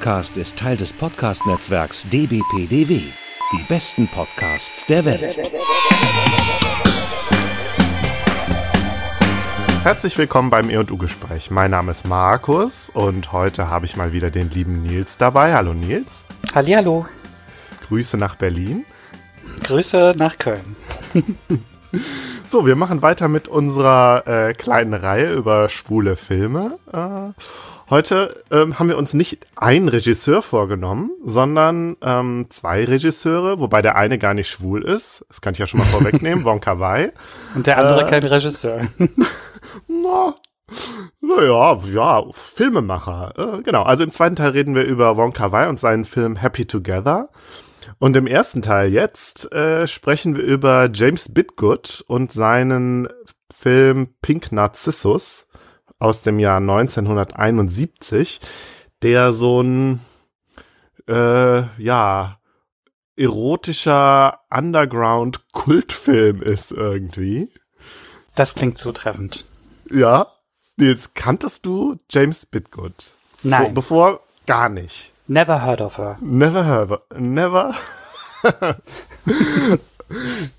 Podcast ist Teil des Podcast-Netzwerks dbpdw. Die besten Podcasts der Welt. Herzlich willkommen beim E&U-Gespräch. Mein Name ist Markus und heute habe ich mal wieder den lieben Nils dabei. Hallo Nils. Hallihallo. Grüße nach Berlin. Grüße nach Köln. so, wir machen weiter mit unserer äh, kleinen Reihe über schwule Filme. Äh, heute ähm, haben wir uns nicht einen Regisseur vorgenommen, sondern ähm, zwei Regisseure, wobei der eine gar nicht schwul ist. Das kann ich ja schon mal vorwegnehmen, Wonka Wai. Und der andere äh, kein Regisseur. na, naja, ja, Filmemacher. Äh, genau, also im zweiten Teil reden wir über Wonka Wai und seinen Film Happy Together. Und im ersten Teil jetzt äh, sprechen wir über James Bitgood und seinen Film Pink Narcissus aus dem Jahr 1971, der so ein äh, ja erotischer Underground-Kultfilm ist irgendwie. Das klingt zutreffend. Ja. Jetzt kanntest du James Bitgood? Nein. Vor, bevor gar nicht. Never heard of her. Never heard of Never.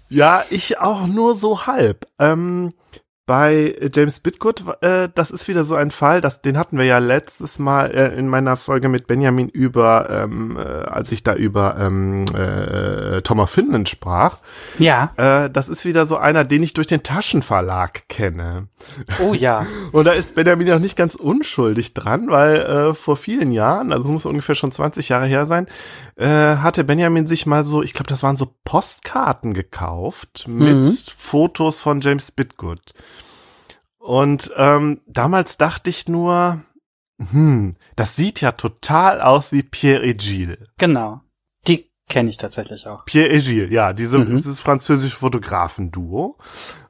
ja, ich auch nur so halb. Ähm, bei James Bitgood, äh, das ist wieder so ein Fall, das, den hatten wir ja letztes Mal äh, in meiner Folge mit Benjamin über, ähm, äh, als ich da über ähm, äh, Thomas Finland sprach. Ja. Äh, das ist wieder so einer, den ich durch den Taschenverlag kenne. Oh ja. Und da ist Benjamin noch nicht ganz unschuldig dran, weil äh, vor vielen Jahren, also es muss ungefähr schon 20 Jahre her sein, äh, hatte Benjamin sich mal so, ich glaube, das waren so Postkarten gekauft mit mhm. Fotos von James Bitgood. Und ähm, damals dachte ich nur, hm, das sieht ja total aus wie Pierre et Gilles. Genau. Die kenne ich tatsächlich auch. Pierre et Gilles, ja, diese, mhm. dieses französische Fotografenduo.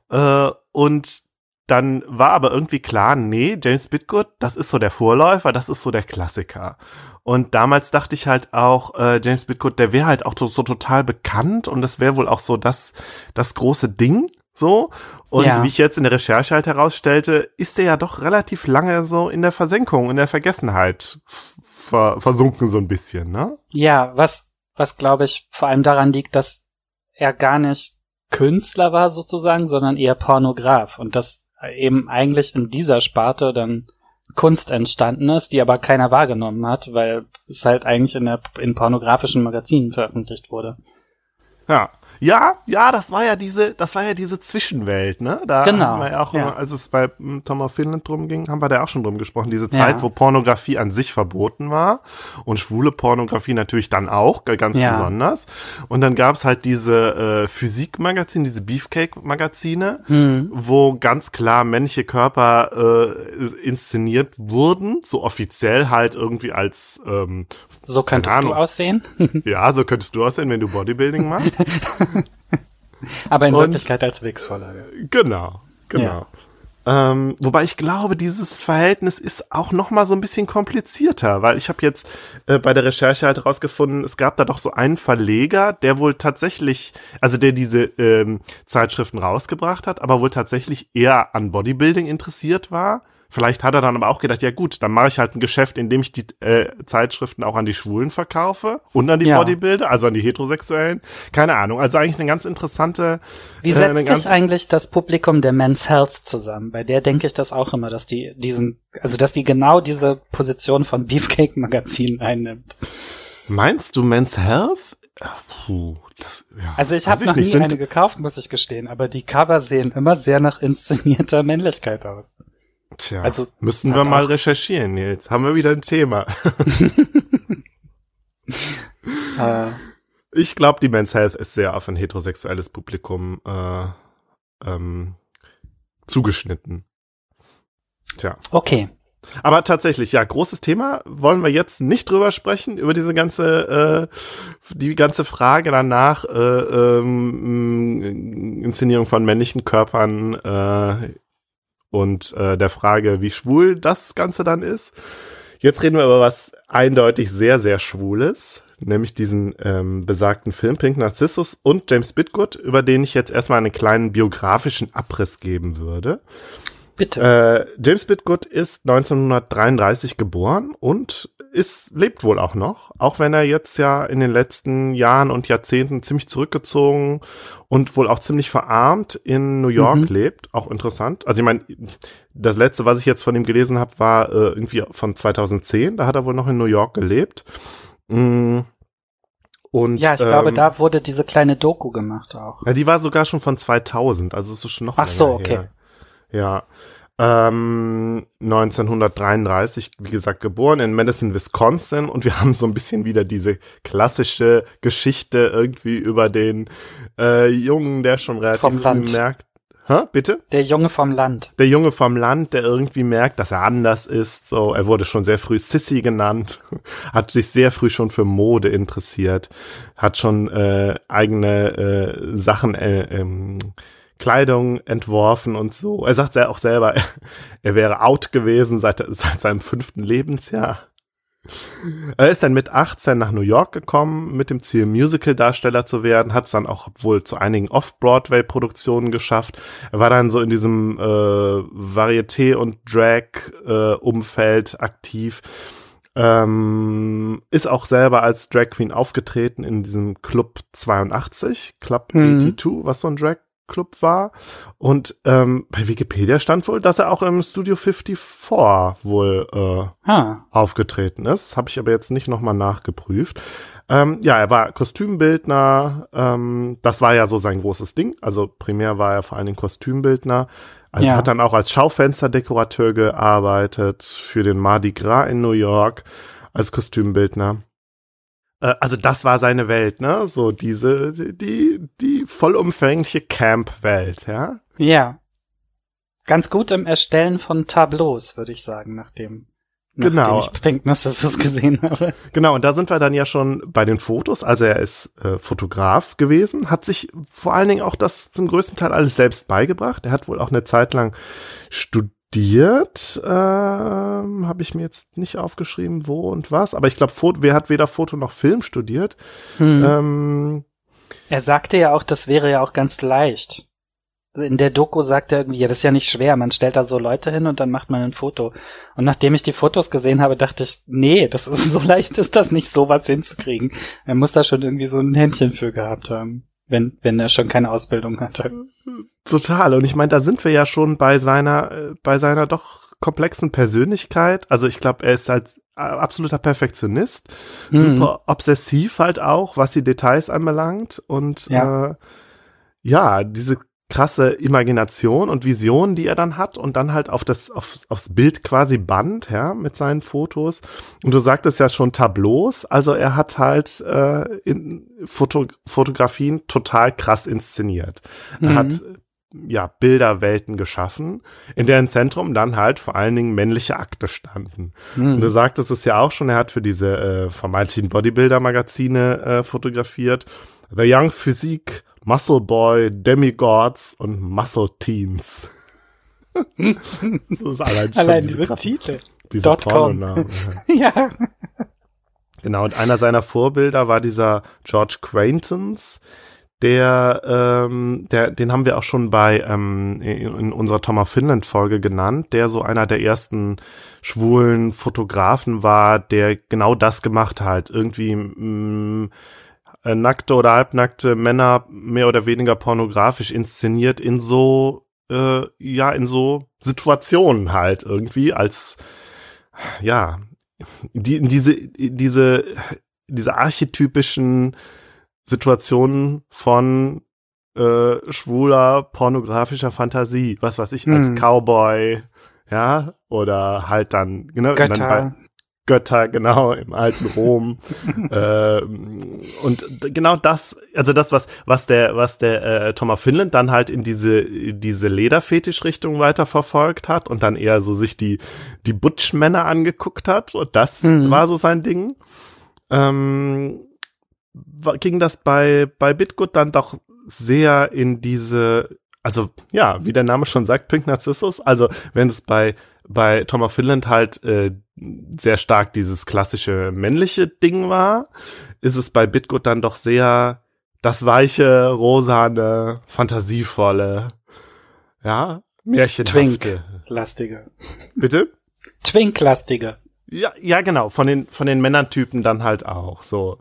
Äh, und dann war aber irgendwie klar, nee, James Bitgood, das ist so der Vorläufer, das ist so der Klassiker. Und damals dachte ich halt auch, äh, James Bitgood, der wäre halt auch so, so total bekannt und das wäre wohl auch so das, das große Ding. So. Und ja. wie ich jetzt in der Recherche halt herausstellte, ist der ja doch relativ lange so in der Versenkung, in der Vergessenheit ver versunken so ein bisschen, ne? Ja, was, was glaube ich vor allem daran liegt, dass er gar nicht Künstler war sozusagen, sondern eher Pornograf und dass eben eigentlich in dieser Sparte dann Kunst entstanden ist, die aber keiner wahrgenommen hat, weil es halt eigentlich in, der, in pornografischen Magazinen veröffentlicht wurde. Ja, ja, ja, das war ja diese, das war ja diese Zwischenwelt, ne? Da genau, haben wir ja auch, ja. als es bei Tom of Finland drum ging, haben wir da auch schon drum gesprochen. Diese Zeit, ja. wo Pornografie an sich verboten war und schwule Pornografie natürlich dann auch, ganz ja. besonders. Und dann gab's halt diese äh, Physikmagazine, diese Beefcake-Magazine, mhm. wo ganz klar männliche Körper äh, inszeniert wurden, so offiziell halt irgendwie als ähm, so könntest du aussehen. ja, so könntest du aussehen, wenn du Bodybuilding machst. Aber in Und, Wirklichkeit als Wix-Vorlage. Genau, genau. Ja. Ähm, wobei ich glaube, dieses Verhältnis ist auch noch mal so ein bisschen komplizierter, weil ich habe jetzt äh, bei der Recherche halt rausgefunden, es gab da doch so einen Verleger, der wohl tatsächlich, also der diese ähm, Zeitschriften rausgebracht hat, aber wohl tatsächlich eher an Bodybuilding interessiert war Vielleicht hat er dann aber auch gedacht, ja gut, dann mache ich halt ein Geschäft, in dem ich die äh, Zeitschriften auch an die Schwulen verkaufe und an die ja. Bodybuilder, also an die Heterosexuellen. Keine Ahnung. Also eigentlich eine ganz interessante. Wie setzt äh, sich eigentlich das Publikum der Men's Health zusammen? Bei der denke ich das auch immer, dass die diesen, also dass die genau diese Position von Beefcake Magazin einnimmt. Meinst du Men's Health? Puh, das, ja, also ich habe noch nicht, nie eine gekauft, muss ich gestehen, aber die Cover sehen immer sehr nach inszenierter Männlichkeit aus. Tja, also müssten wir mal recherchieren jetzt. Haben wir wieder ein Thema. äh. Ich glaube, die Men's Health ist sehr auf ein heterosexuelles Publikum äh, ähm, zugeschnitten. Tja. Okay. Aber tatsächlich, ja, großes Thema. Wollen wir jetzt nicht drüber sprechen, über diese ganze, äh, die ganze Frage danach, äh, ähm, Inszenierung von männlichen Körpern äh, und äh, der Frage, wie schwul das Ganze dann ist. Jetzt reden wir über was eindeutig sehr, sehr Schwules, nämlich diesen ähm, besagten Film Pink Narcissus und James Bitgood, über den ich jetzt erstmal einen kleinen biografischen Abriss geben würde. Bitte. Äh, James Bitgood ist 1933 geboren und ist, lebt wohl auch noch, auch wenn er jetzt ja in den letzten Jahren und Jahrzehnten ziemlich zurückgezogen und wohl auch ziemlich verarmt in New York mhm. lebt. Auch interessant. Also ich meine, das letzte, was ich jetzt von ihm gelesen habe, war äh, irgendwie von 2010. Da hat er wohl noch in New York gelebt. Mm. Und, ja, ich ähm, glaube, da wurde diese kleine Doku gemacht auch. Ja, die war sogar schon von 2000, also es ist schon noch Ach so, okay. Her. Ja. Ähm, 1933, wie gesagt, geboren in Madison, Wisconsin und wir haben so ein bisschen wieder diese klassische Geschichte irgendwie über den äh, Jungen, der schon relativ früh merkt. Hä, bitte? Der Junge vom Land. Der Junge vom Land, der irgendwie merkt, dass er anders ist. So, er wurde schon sehr früh Sissy genannt, hat sich sehr früh schon für Mode interessiert, hat schon äh, eigene äh, Sachen äh, ähm, Kleidung entworfen und so. Er sagt ja auch selber, er wäre out gewesen seit, seit seinem fünften Lebensjahr. Er ist dann mit 18 nach New York gekommen, mit dem Ziel, Musical-Darsteller zu werden, hat es dann auch wohl zu einigen Off-Broadway-Produktionen geschafft. Er war dann so in diesem äh, Varieté- und Drag-Umfeld äh, aktiv. Ähm, ist auch selber als Drag Queen aufgetreten in diesem Club 82, Club mhm. 82, was so ein Drag Club war. Und ähm, bei Wikipedia stand wohl, dass er auch im Studio 54 wohl äh, ah. aufgetreten ist. Habe ich aber jetzt nicht nochmal nachgeprüft. Ähm, ja, er war Kostümbildner. Ähm, das war ja so sein großes Ding. Also primär war er vor allen Dingen Kostümbildner. Also ja. Hat dann auch als Schaufensterdekorateur gearbeitet für den Mardi Gras in New York als Kostümbildner. Äh, also das war seine Welt, ne? So diese, die, die vollumfängliche Camp-Welt, ja? Ja. Ganz gut im Erstellen von Tableaus, würde ich sagen, nachdem, genau. ich Pink Narcissus gesehen habe. Genau, und da sind wir dann ja schon bei den Fotos. Also er ist äh, Fotograf gewesen, hat sich vor allen Dingen auch das zum größten Teil alles selbst beigebracht. Er hat wohl auch eine Zeit lang studiert studiert, ähm, habe ich mir jetzt nicht aufgeschrieben, wo und was, aber ich glaube, wer hat weder Foto noch Film studiert? Hm. Ähm, er sagte ja auch, das wäre ja auch ganz leicht. Also in der Doku sagt er irgendwie, ja, das ist ja nicht schwer, man stellt da so Leute hin und dann macht man ein Foto. Und nachdem ich die Fotos gesehen habe, dachte ich, nee, das ist so leicht ist das nicht, sowas hinzukriegen. Er muss da schon irgendwie so ein Händchen für gehabt haben wenn, wenn er schon keine Ausbildung hatte. Total. Und ich meine, da sind wir ja schon bei seiner, äh, bei seiner doch komplexen Persönlichkeit. Also ich glaube, er ist halt absoluter Perfektionist, mhm. super obsessiv halt auch, was die Details anbelangt. Und ja, äh, ja diese krasse Imagination und Vision, die er dann hat und dann halt auf das, auf, aufs Bild quasi band, ja, mit seinen Fotos. Und du sagtest ja schon Tableaus, also er hat halt äh, in Foto, Fotografien total krass inszeniert. Mhm. Er hat ja, Bilderwelten geschaffen, in deren Zentrum dann halt vor allen Dingen männliche Akte standen. Mhm. Und du sagtest es ja auch schon, er hat für diese äh, vermeintlichen Bodybuilder-Magazine äh, fotografiert. The Young Physique Muscle Boy, Demigods und Muscle Teens. das ist allein, allein diese, diese Titel. Diese Pornoname. ja. Genau, und einer seiner Vorbilder war dieser George Quaintance, der, ähm, der, den haben wir auch schon bei ähm, in, in unserer Thomas Finland Folge genannt, der so einer der ersten schwulen Fotografen war, der genau das gemacht hat, irgendwie mh, mm, äh, nackte oder halbnackte Männer mehr oder weniger pornografisch inszeniert in so, äh, ja, in so Situationen halt irgendwie als, ja, die, diese, diese, diese archetypischen Situationen von äh, schwuler pornografischer Fantasie, was weiß ich, als hm. Cowboy, ja, oder halt dann, genau, Götter. Dann Götter, genau, im alten Rom. ähm, und genau das, also das, was, was der, was der äh, Thomas Finland dann halt in diese, diese Lederfetisch-Richtung weiter verfolgt hat und dann eher so sich die, die Butch-Männer angeguckt hat und das mhm. war so sein Ding. Ähm, ging das bei, bei Bitgut dann doch sehr in diese, also ja, wie der Name schon sagt, Pink Narcissus, also wenn es bei bei Thomas Finland halt äh, sehr stark dieses klassische männliche Ding war, ist es bei Bitgut dann doch sehr das weiche, rosane, fantasievolle, ja, märchenhafte. Twink-lastige. Bitte? Twink-lastige. Ja, ja, genau, von den, von den Männertypen dann halt auch, so.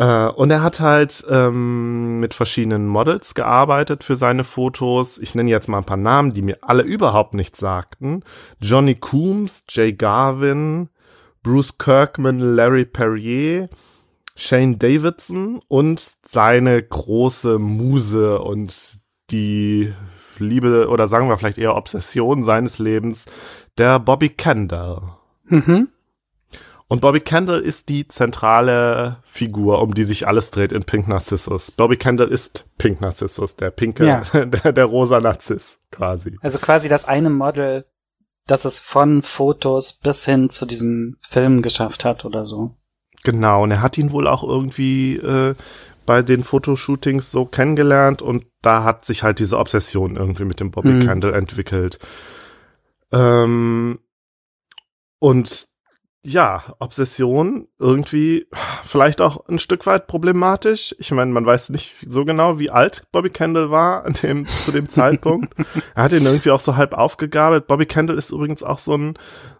Äh, und er hat halt ähm, mit verschiedenen Models gearbeitet für seine Fotos. Ich nenne jetzt mal ein paar Namen, die mir alle überhaupt nichts sagten. Johnny Coombs, Jay Garvin, Bruce Kirkman, Larry Perrier, Shane Davidson und seine große Muse und die Liebe oder sagen wir vielleicht eher Obsession seines Lebens, der Bobby Kendall. Mhm. Und Bobby Kendall ist die zentrale Figur, um die sich alles dreht in Pink Narcissus. Bobby Kendall ist Pink Narcissus, der pinke, ja. der, der rosa Narziss quasi. Also quasi das eine Model, das es von Fotos bis hin zu diesem Film geschafft hat oder so. Genau, und er hat ihn wohl auch irgendwie äh, bei den Fotoshootings so kennengelernt und da hat sich halt diese Obsession irgendwie mit dem Bobby mhm. Kendall entwickelt. Ähm, und ja, Obsession irgendwie vielleicht auch ein Stück weit problematisch. Ich meine, man weiß nicht so genau, wie alt Bobby Kendall war an dem, zu dem Zeitpunkt. er hat ihn irgendwie auch so halb aufgegabelt. Bobby Kendall ist übrigens auch so ein,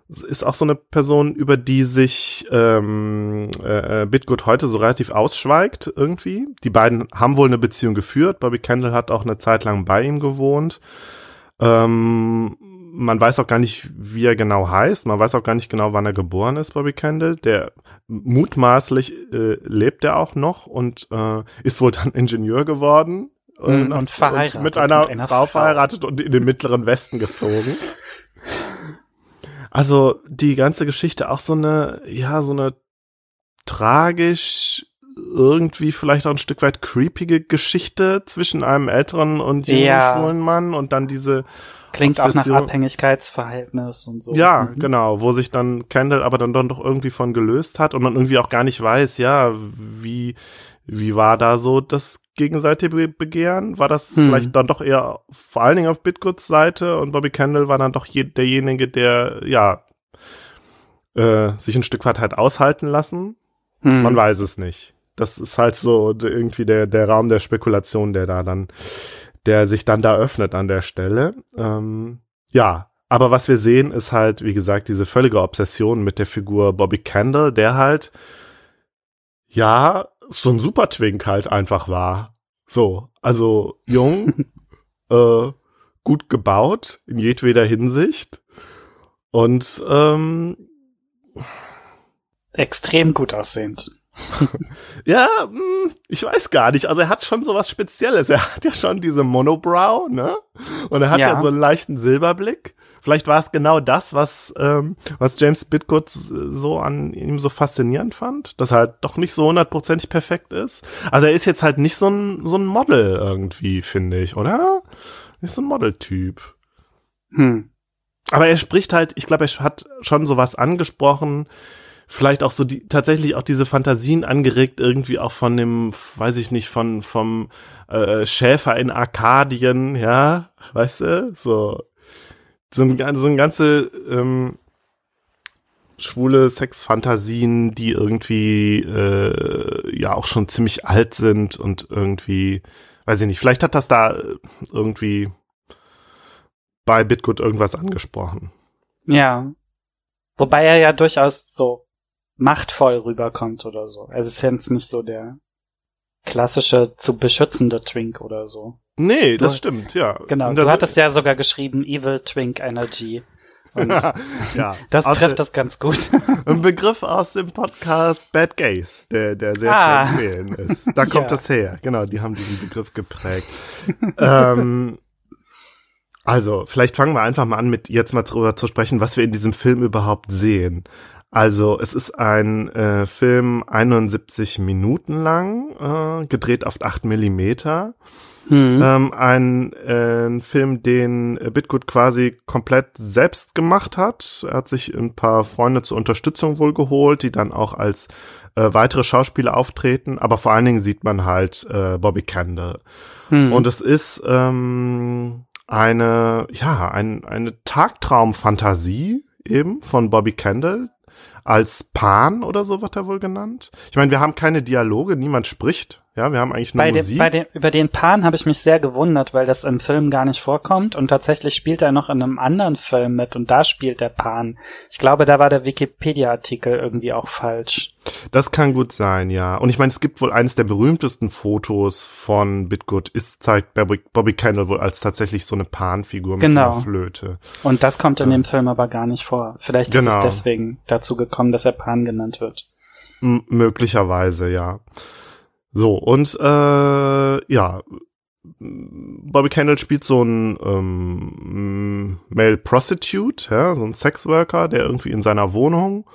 ist auch so eine Person, über die sich ähm, äh, Bitgood heute so relativ ausschweigt irgendwie. Die beiden haben wohl eine Beziehung geführt. Bobby Kendall hat auch eine Zeit lang bei ihm gewohnt. Ähm, man weiß auch gar nicht, wie er genau heißt. Man weiß auch gar nicht genau, wann er geboren ist, Bobby Kendall. Der mutmaßlich äh, lebt er auch noch und äh, ist wohl dann Ingenieur geworden. Und, und verheiratet. Und mit einer, mit einer Frau, Frau verheiratet und in den mittleren Westen gezogen. Also die ganze Geschichte auch so eine, ja, so eine tragisch, irgendwie vielleicht auch ein Stück weit creepige Geschichte zwischen einem älteren und jungen ja. schwulen Mann und dann diese Klingt Obsession. auch nach Abhängigkeitsverhältnis und so. Ja, mhm. genau, wo sich dann Kendall aber dann doch irgendwie von gelöst hat und man irgendwie auch gar nicht weiß, ja, wie, wie war da so das gegenseitige Begehren? War das hm. vielleicht dann doch eher vor allen Dingen auf Bitgoods Seite und Bobby Kendall war dann doch je, derjenige, der, ja, äh, sich ein Stück weit halt aushalten lassen? Hm. Man weiß es nicht. Das ist halt so irgendwie der, der Raum der Spekulation, der da dann der sich dann da öffnet an der Stelle. Ähm, ja, aber was wir sehen, ist halt, wie gesagt, diese völlige Obsession mit der Figur Bobby Kendall, der halt, ja, so ein Super-Twink halt einfach war. So, also jung, äh, gut gebaut in jedweder Hinsicht und ähm, extrem gut aussehend ja, hm, ich weiß gar nicht. Also er hat schon so was Spezielles. Er hat ja schon diese Monobrow, ne? Und er hat ja, ja so einen leichten Silberblick. Vielleicht war es genau das, was, ähm, was James Bitgood so an ihm so faszinierend fand, dass er halt doch nicht so hundertprozentig perfekt ist. Also er ist jetzt halt nicht so ein, so ein Model irgendwie, finde ich, oder? Nicht so ein Modeltyp. Hm. Aber er spricht halt, ich glaube, er hat schon sowas angesprochen, vielleicht auch so die tatsächlich auch diese Fantasien angeregt irgendwie auch von dem weiß ich nicht von vom äh, Schäfer in Arkadien ja weißt du? So. So ein, so ein ganze ähm, schwule Sexfantasien die irgendwie äh, ja auch schon ziemlich alt sind und irgendwie weiß ich nicht vielleicht hat das da irgendwie bei Bitgood irgendwas angesprochen. Ja. Wobei er ja durchaus so machtvoll rüberkommt oder so. Also es ist jetzt nicht so der klassische zu beschützende Twink oder so. Nee, das du, stimmt, ja. Genau, du hattest ja sogar geschrieben Evil Twink Energy. Und ja, das trifft das ganz gut. Ein Begriff aus dem Podcast Bad Gays, der, der sehr ah. zu empfehlen ist. Da kommt ja. das her. Genau, die haben diesen Begriff geprägt. ähm, also, vielleicht fangen wir einfach mal an, mit jetzt mal darüber zu sprechen, was wir in diesem Film überhaupt sehen. Also es ist ein äh, Film 71 Minuten lang, äh, gedreht auf 8 Millimeter. Mhm. Ähm, ein, äh, ein Film, den Bitgood quasi komplett selbst gemacht hat. Er hat sich ein paar Freunde zur Unterstützung wohl geholt, die dann auch als äh, weitere Schauspieler auftreten. Aber vor allen Dingen sieht man halt äh, Bobby Kendall. Mhm. Und es ist ähm, eine, ja, ein, eine Tagtraumfantasie eben von Bobby Kendall, als Pan oder so wird er wohl genannt. Ich meine, wir haben keine Dialoge, niemand spricht. Ja, wir haben eigentlich nur bei Musik. Den, bei den, über den Pan habe ich mich sehr gewundert, weil das im Film gar nicht vorkommt und tatsächlich spielt er noch in einem anderen Film mit und da spielt der Pan. Ich glaube, da war der Wikipedia-Artikel irgendwie auch falsch. Das kann gut sein, ja. Und ich meine, es gibt wohl eines der berühmtesten Fotos von Bitgood, ist zeigt Bobby, Bobby Kendall wohl als tatsächlich so eine Pan-Figur mit Genau. einer Flöte. Und das kommt in dem Film aber gar nicht vor. Vielleicht ist Genau. es deswegen dazu gekommen, dass er Pan genannt wird. M möglicherweise, ja. So, und äh, ja, Bobby Kendall spielt so ein ähm, Male Prostitute, ja, so ein Sexworker, der irgendwie in seiner Wohnung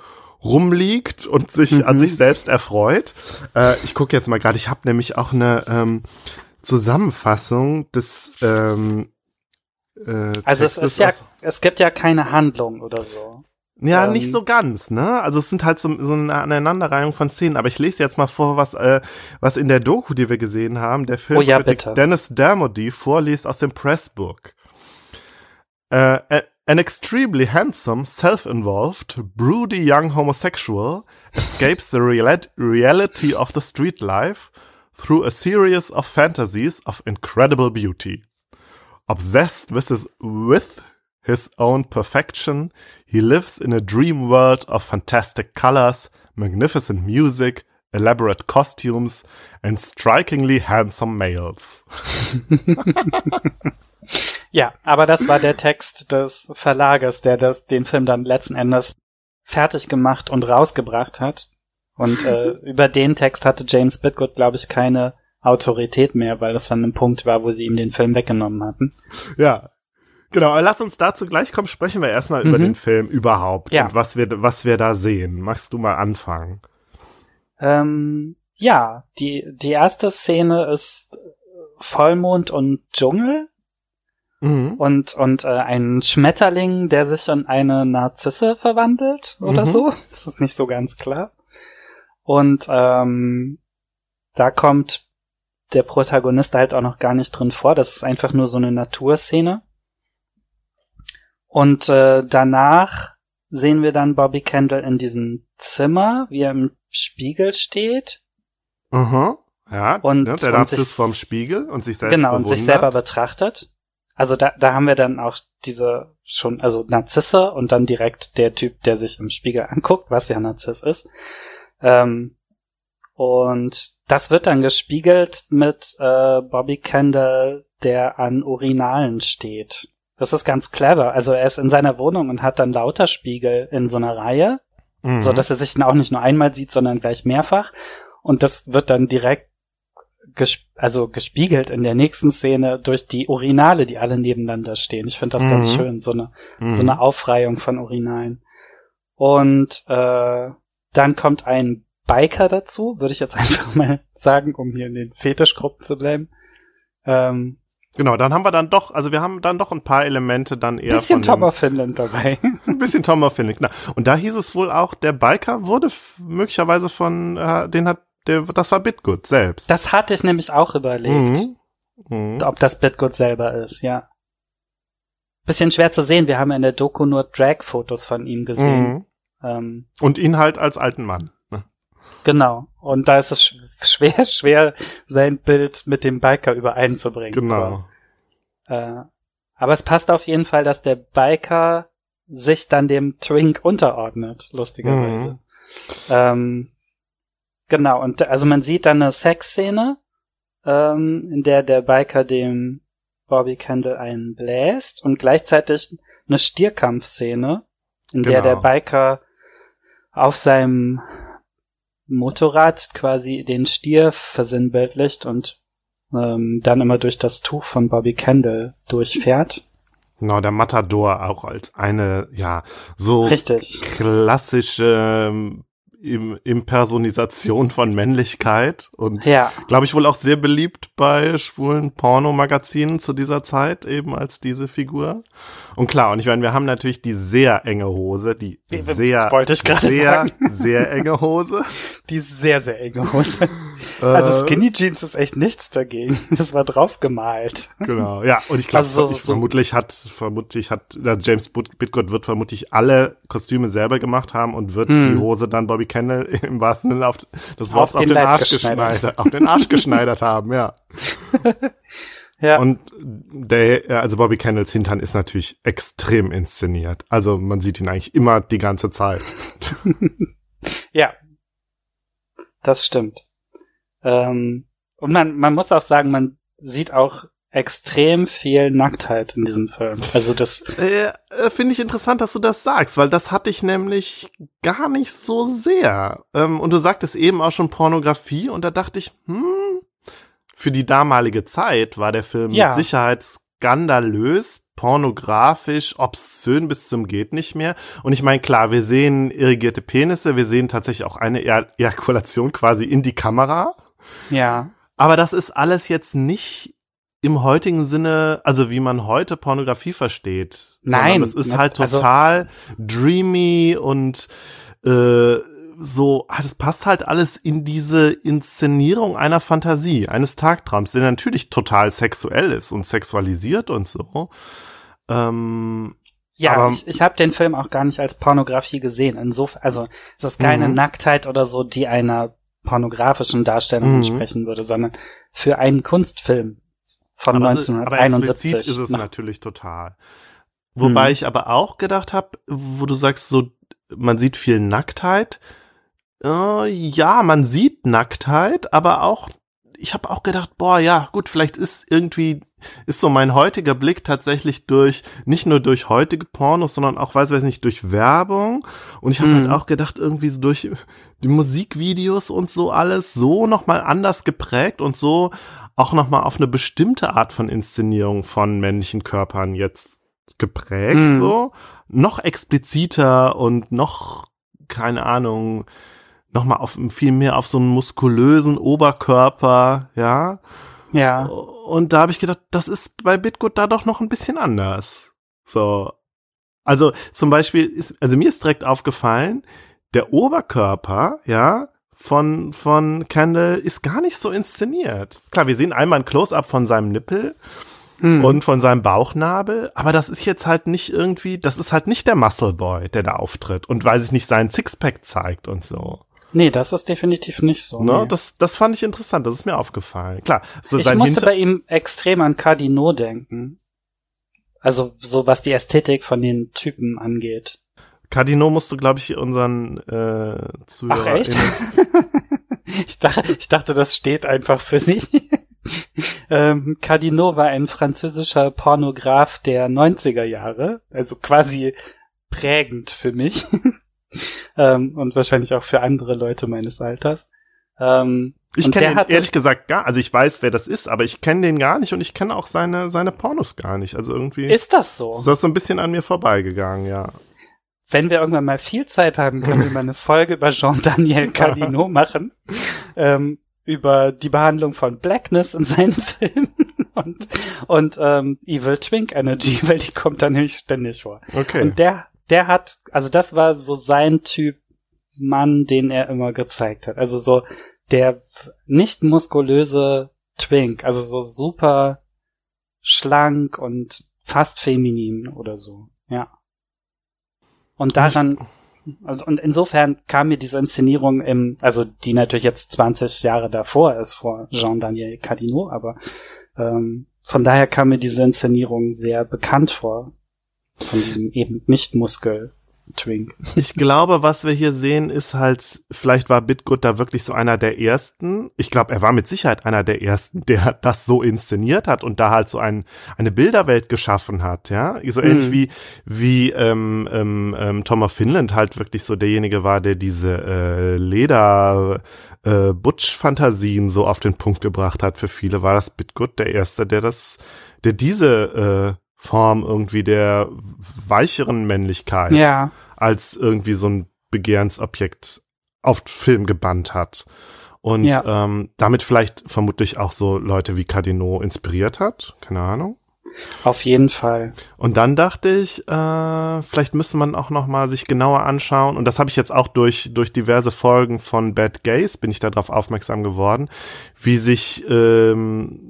rumliegt und sich Mhm. an sich selbst erfreut. Äh, ich gucke jetzt mal gerade, ich habe nämlich auch eine ähm, Zusammenfassung des ähm, äh, Also es Textes ist ja, es gibt ja keine Handlung oder so. Ja, Ähm, nicht so ganz, ne? Also es sind halt so, so eine Aneinanderreihung von Szenen. Aber ich lese jetzt mal vor, was, äh, was in der Doku, die wir gesehen haben, der Oh ja. Dennis Dermody vorliest aus dem Pressbook. Äh, an extremely handsome, self-involved, broody young homosexual escapes the reali- reality of the street life through a series of fantasies of incredible beauty. Obsessed with his, with his own perfection, he lives in a dream world of fantastic colors, magnificent music, elaborate costumes, and strikingly handsome males. Ja, aber das war der Text des Verlages, der das, den Film dann letzten Endes fertig gemacht und rausgebracht hat. Und äh, über den Text hatte James Bitgood, glaube ich, keine Autorität mehr, weil das dann ein Punkt war, wo sie ihm den Film weggenommen hatten. Ja. Genau, aber lass uns dazu gleich kommen, sprechen wir erstmal über Mhm. den Film überhaupt Ja. und was wir, was wir da sehen. Magst du mal anfangen? Ähm, ja, die, die erste Szene ist Vollmond und Dschungel Mhm. und, und äh, ein Schmetterling, der sich in eine Narzisse verwandelt oder Mhm. so. Das ist nicht so ganz klar. Und ähm, da kommt der Protagonist halt auch noch gar nicht drin vor. Das ist einfach nur so eine Naturszene. Und äh, danach sehen wir dann Bobby Kendall in diesem Zimmer, wie er im Spiegel steht. Aha. Ja, Und- ne, der und sich- vorm Spiegel und sich selbst genau, und sich bewundert. selber betrachtet. Also da, da haben wir dann auch diese schon, also Narzisse und dann direkt der Typ, der sich im Spiegel anguckt, was ja Narziss ist. Ähm, und das wird dann gespiegelt mit äh, Bobby Kendall, der an Urinalen steht. Das ist ganz clever. Also er ist in seiner Wohnung und hat dann lauter Spiegel in so einer Reihe, Mhm. so dass er sich dann auch nicht nur einmal sieht, sondern gleich mehrfach. Und das wird dann direkt ges also gespiegelt in der nächsten Szene durch die Urinale, die alle nebeneinander stehen. Ich finde das ganz Mhm. schön, so eine, Mhm. so eine Aufreihung von Urinalen. Und äh, dann kommt ein Biker dazu, würde ich jetzt einfach mal sagen, um hier in den Fetischgruppen zu bleiben. Ähm, Genau, dann haben wir dann doch, also wir haben dann doch ein paar Elemente dann eher bisschen dem, of Finland dabei. ein bisschen Tom of Finland. genau. Und da hieß es wohl auch, der Biker wurde möglicherweise von, äh, den hat, der, das war Bitgood selbst. Das hatte ich nämlich auch überlegt, Mhm. Mhm. ob das Bitgood selber ist, ja. Bisschen schwer zu sehen, wir haben in der Doku nur Drag-Fotos von ihm gesehen. Mhm. Ähm, Und ihn halt als alten Mann. ne? genau. Und da ist es schwer, schwer, sein Bild mit dem Biker übereinzubringen. Genau. Äh, aber es passt auf jeden Fall, dass der Biker sich dann dem Twink unterordnet, lustigerweise. Mhm. Ähm, genau, und also man sieht dann eine Sexszene, ähm, in der der Biker dem Bobby Kendall einen bläst und gleichzeitig eine Stierkampfszene, in der der Genau. Biker auf seinem Motorrad quasi den Stier versinnbildlicht und ähm, dann immer durch das Tuch von Bobby Kendall durchfährt. Genau, der Matador auch als eine, ja, so Richtig. klassische ähm, im Impersonisation von Männlichkeit und Ja. glaube ich wohl auch sehr beliebt bei schwulen Pornomagazinen zu dieser Zeit eben als diese Figur. Und klar, und ich meine, wir haben natürlich die sehr enge Hose, die sehr, sehr, sagen. sehr enge Hose. Die sehr, sehr enge Hose. Also Äh, Skinny Jeans ist echt nichts dagegen. Das war drauf gemalt. Genau, ja, und ich glaube, Also so- ich, so- vermutlich hat, vermutlich hat, der James Bit- Bitgood wird vermutlich alle Kostüme selber gemacht haben und wird Hm. die Hose dann Bobby Kendall im wahrsten Sinne auf, des Auf Wortes auf, den Arsch geschneidert. geschneidert, auf den Arsch geschneidert haben, ja. Ja. Und der, also Bobby Kendalls Hintern ist natürlich extrem inszeniert. Also man sieht ihn eigentlich immer die ganze Zeit. Ja. Das stimmt. Ähm, und man, man muss auch sagen, man sieht auch extrem viel Nacktheit in diesem Film. Also das, Äh, äh, Finde ich interessant, dass du das sagst, weil das hatte ich nämlich gar nicht so sehr. Ähm, und du sagtest eben auch schon Pornografie und da dachte ich, hm, für die damalige Zeit war der Film Ja. mit Sicherheit skandalös, pornografisch, obszön bis zum geht nicht mehr. Und ich meine, klar, wir sehen irrigierte Penisse, wir sehen tatsächlich auch eine Ejakulation quasi in die Kamera. ja, Aber das ist alles jetzt nicht im heutigen Sinne, also wie man heute Pornografie versteht. Nein, es ist ne, halt also- total dreamy und äh, so, ah, das passt halt alles in diese Inszenierung einer Fantasie, eines Tagtraums, der natürlich total sexuell ist und sexualisiert und so. Ähm, ja, Aber- ich, ich habe den Film auch gar nicht als Pornografie gesehen. Insofern, also es ist keine Mhm. Nacktheit oder so, die einer pornografischen Darstellung Mhm. entsprechen würde, sondern für einen Kunstfilm von aber, es ist, aber 1971. explizit ist es Na, natürlich total. Wobei Hm. ich aber auch gedacht habe, wo du sagst, so man sieht viel Nacktheit. Äh, ja, man sieht Nacktheit, aber auch ich habe auch gedacht, boah, ja, gut, vielleicht ist irgendwie ist so mein heutiger Blick tatsächlich durch nicht nur durch heutige Pornos, sondern auch weiß weiß nicht durch Werbung und ich habe Mhm. halt auch gedacht irgendwie so durch die Musikvideos und so alles so noch mal anders geprägt und so auch noch mal auf eine bestimmte Art von Inszenierung von männlichen Körpern jetzt geprägt Mhm. so noch expliziter und noch keine Ahnung noch mal auf viel mehr auf so einen muskulösen Oberkörper ja ja, und da habe ich gedacht, das ist bei Bitgood da doch noch ein bisschen anders. So. Also zum Beispiel ist, also mir ist direkt aufgefallen, der Oberkörper, ja, von, von Kendall ist gar nicht so inszeniert. Klar, wir sehen einmal ein Close-up von seinem Nippel Hm. und von seinem Bauchnabel, aber das ist jetzt halt nicht irgendwie, das ist halt nicht der Muscle Boy, der da auftritt und weiß ich nicht, seinen Sixpack zeigt und so. Nee, das ist definitiv nicht so. Ne? nee. Das, das fand ich interessant, das ist mir aufgefallen. Klar, so ich musste Hinter bei ihm extrem an Cardinot denken. Also so was die Ästhetik von den Typen angeht. Cardino musst du, glaube ich, unseren äh, Zuhörer. Ach echt? ich, dachte, ich dachte, das steht einfach für sie. ähm, Cardinot war ein französischer Pornograf der 90er Jahre, also quasi prägend für mich ähm, und wahrscheinlich auch für andere Leute meines Alters. Ähm, Ich kenne ehrlich gesagt gar, also ich weiß, wer das ist, aber ich kenne den gar nicht und ich kenne auch seine seine Pornos gar nicht. Also irgendwie Ist das so? ist das so ein bisschen an mir vorbeigegangen, ja. wenn wir irgendwann mal viel Zeit haben, können wir mal eine Folge über Jean-Daniel Cardinot machen. Ähm, über die Behandlung von Blackness in seinen Filmen und, und ähm, Evil Twink Energy, weil die kommt da nämlich ständig vor. Okay. Und der, der hat, also das war so sein Typ Mann, den er immer gezeigt hat. Also so der nicht muskulöse Twink, also so super schlank und fast feminin oder so, ja. Und daran, also und insofern kam mir diese Inszenierung im, also die natürlich jetzt 20 Jahre davor ist vor Jean-Daniel Cardinot, aber ähm, von daher kam mir diese Inszenierung sehr bekannt vor. Von diesem eben Nicht-Muskel Twink. Ich glaube, was wir hier sehen, ist halt, vielleicht war Bitgood da wirklich so einer der ersten. Ich glaube, er war mit Sicherheit einer der ersten, der das so inszeniert hat und da halt so ein, eine Bilderwelt geschaffen hat, ja. So ähnlich Mhm. wie, wie ähm, ähm, ähm, Tom of Finland halt wirklich so derjenige war, der diese äh, Leder äh, Butch-Fantasien so auf den Punkt gebracht hat. Für viele war das Bitgood der erste, der das, der diese äh, Form irgendwie der weicheren Männlichkeit Ja, als irgendwie so ein Begehrensobjekt auf Film gebannt hat. Und Ja. ähm, damit vielleicht vermutlich auch so Leute wie Cardinaux inspiriert hat. Keine Ahnung. Auf jeden Fall. Und dann dachte ich, äh, vielleicht müsste man auch noch mal sich genauer anschauen. Und das habe ich jetzt auch durch durch diverse Folgen von Bad Gays bin ich darauf aufmerksam geworden, wie sich ähm,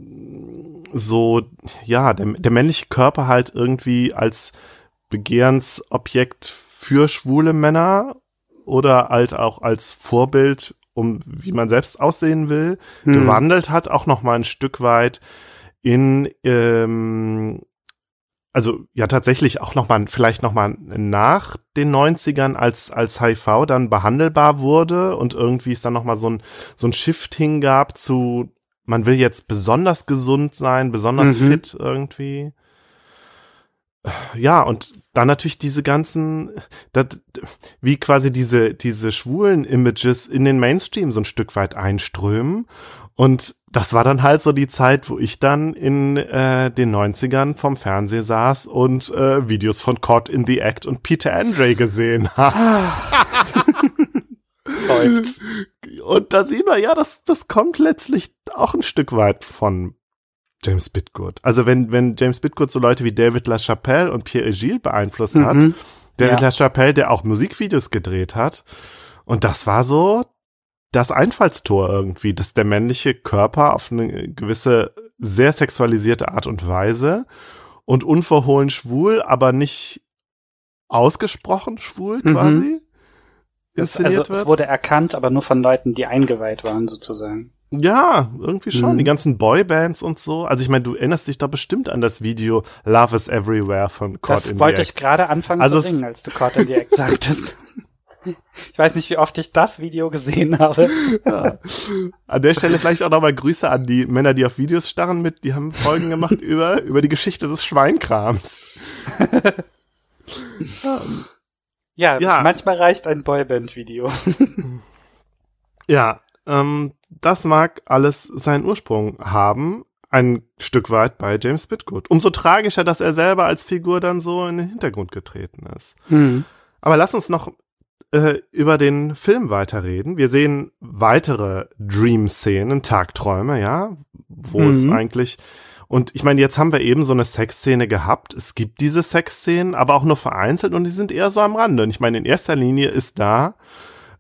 so ja der, der männliche Körper halt irgendwie als Begehrensobjekt für schwule Männer oder halt auch als Vorbild, um wie man selbst aussehen will, Hm. gewandelt hat, auch noch mal ein Stück weit in ähm, also ja tatsächlich auch noch mal vielleicht noch mal nach den 90ern als als HIV dann behandelbar wurde und irgendwie es dann noch mal so ein so ein Shift hingab zu man will jetzt besonders gesund sein, besonders Mhm. fit irgendwie. Ja, und dann natürlich diese ganzen, das, wie quasi diese, diese schwulen Images in den Mainstream so ein Stück weit einströmen. Und das war dann halt so die Zeit, wo ich dann in äh, den 90ern vom Fernseher saß und äh, Videos von Caught in the Act und Peter Andre gesehen habe. Seufzt. Und da sieht man, ja, das, das kommt letztlich auch ein Stück weit von James Bitgood. Also wenn, wenn James Bitgood so Leute wie David LaChapelle und Pierre Gilles beeinflusst hat, Mhm. David Ja. LaChapelle, der auch Musikvideos gedreht hat. Und das war so das Einfallstor irgendwie, dass der männliche Körper auf eine gewisse sehr sexualisierte Art und Weise und unverhohlen schwul, aber nicht ausgesprochen schwul Mhm. quasi inszeniert also wird. es wurde erkannt, aber nur von Leuten, die eingeweiht waren, sozusagen. Ja, irgendwie schon. Mhm. Die ganzen Boybands und so. Also ich meine, du erinnerst dich doch bestimmt an das Video Love is Everywhere von Caught Das in wollte the ich Act. gerade anfangen Also zu singen, als du Caught in the Act sagtest. Ich weiß nicht, wie oft ich das Video gesehen habe. Ja. An der Stelle vielleicht auch nochmal Grüße an die Männer, die auf Videos starren mit, die haben Folgen gemacht über, über die Geschichte des Schweinkrams. Ja, Ja. Manchmal reicht ein Boyband-Video. Ja, ähm, das mag alles seinen Ursprung haben. Ein Stück weit bei James Bitgood. Umso tragischer, dass er selber als Figur dann so in den Hintergrund getreten ist. Hm. Aber lass uns noch äh, über den Film weiterreden. Wir sehen weitere Dream-Szenen, Tagträume, ja, wo Mhm. es eigentlich und ich meine, jetzt haben wir eben so eine Sexszene gehabt. Es gibt diese Sexszenen, aber auch nur vereinzelt und die sind eher so am Rande. Und ich meine, in erster Linie ist da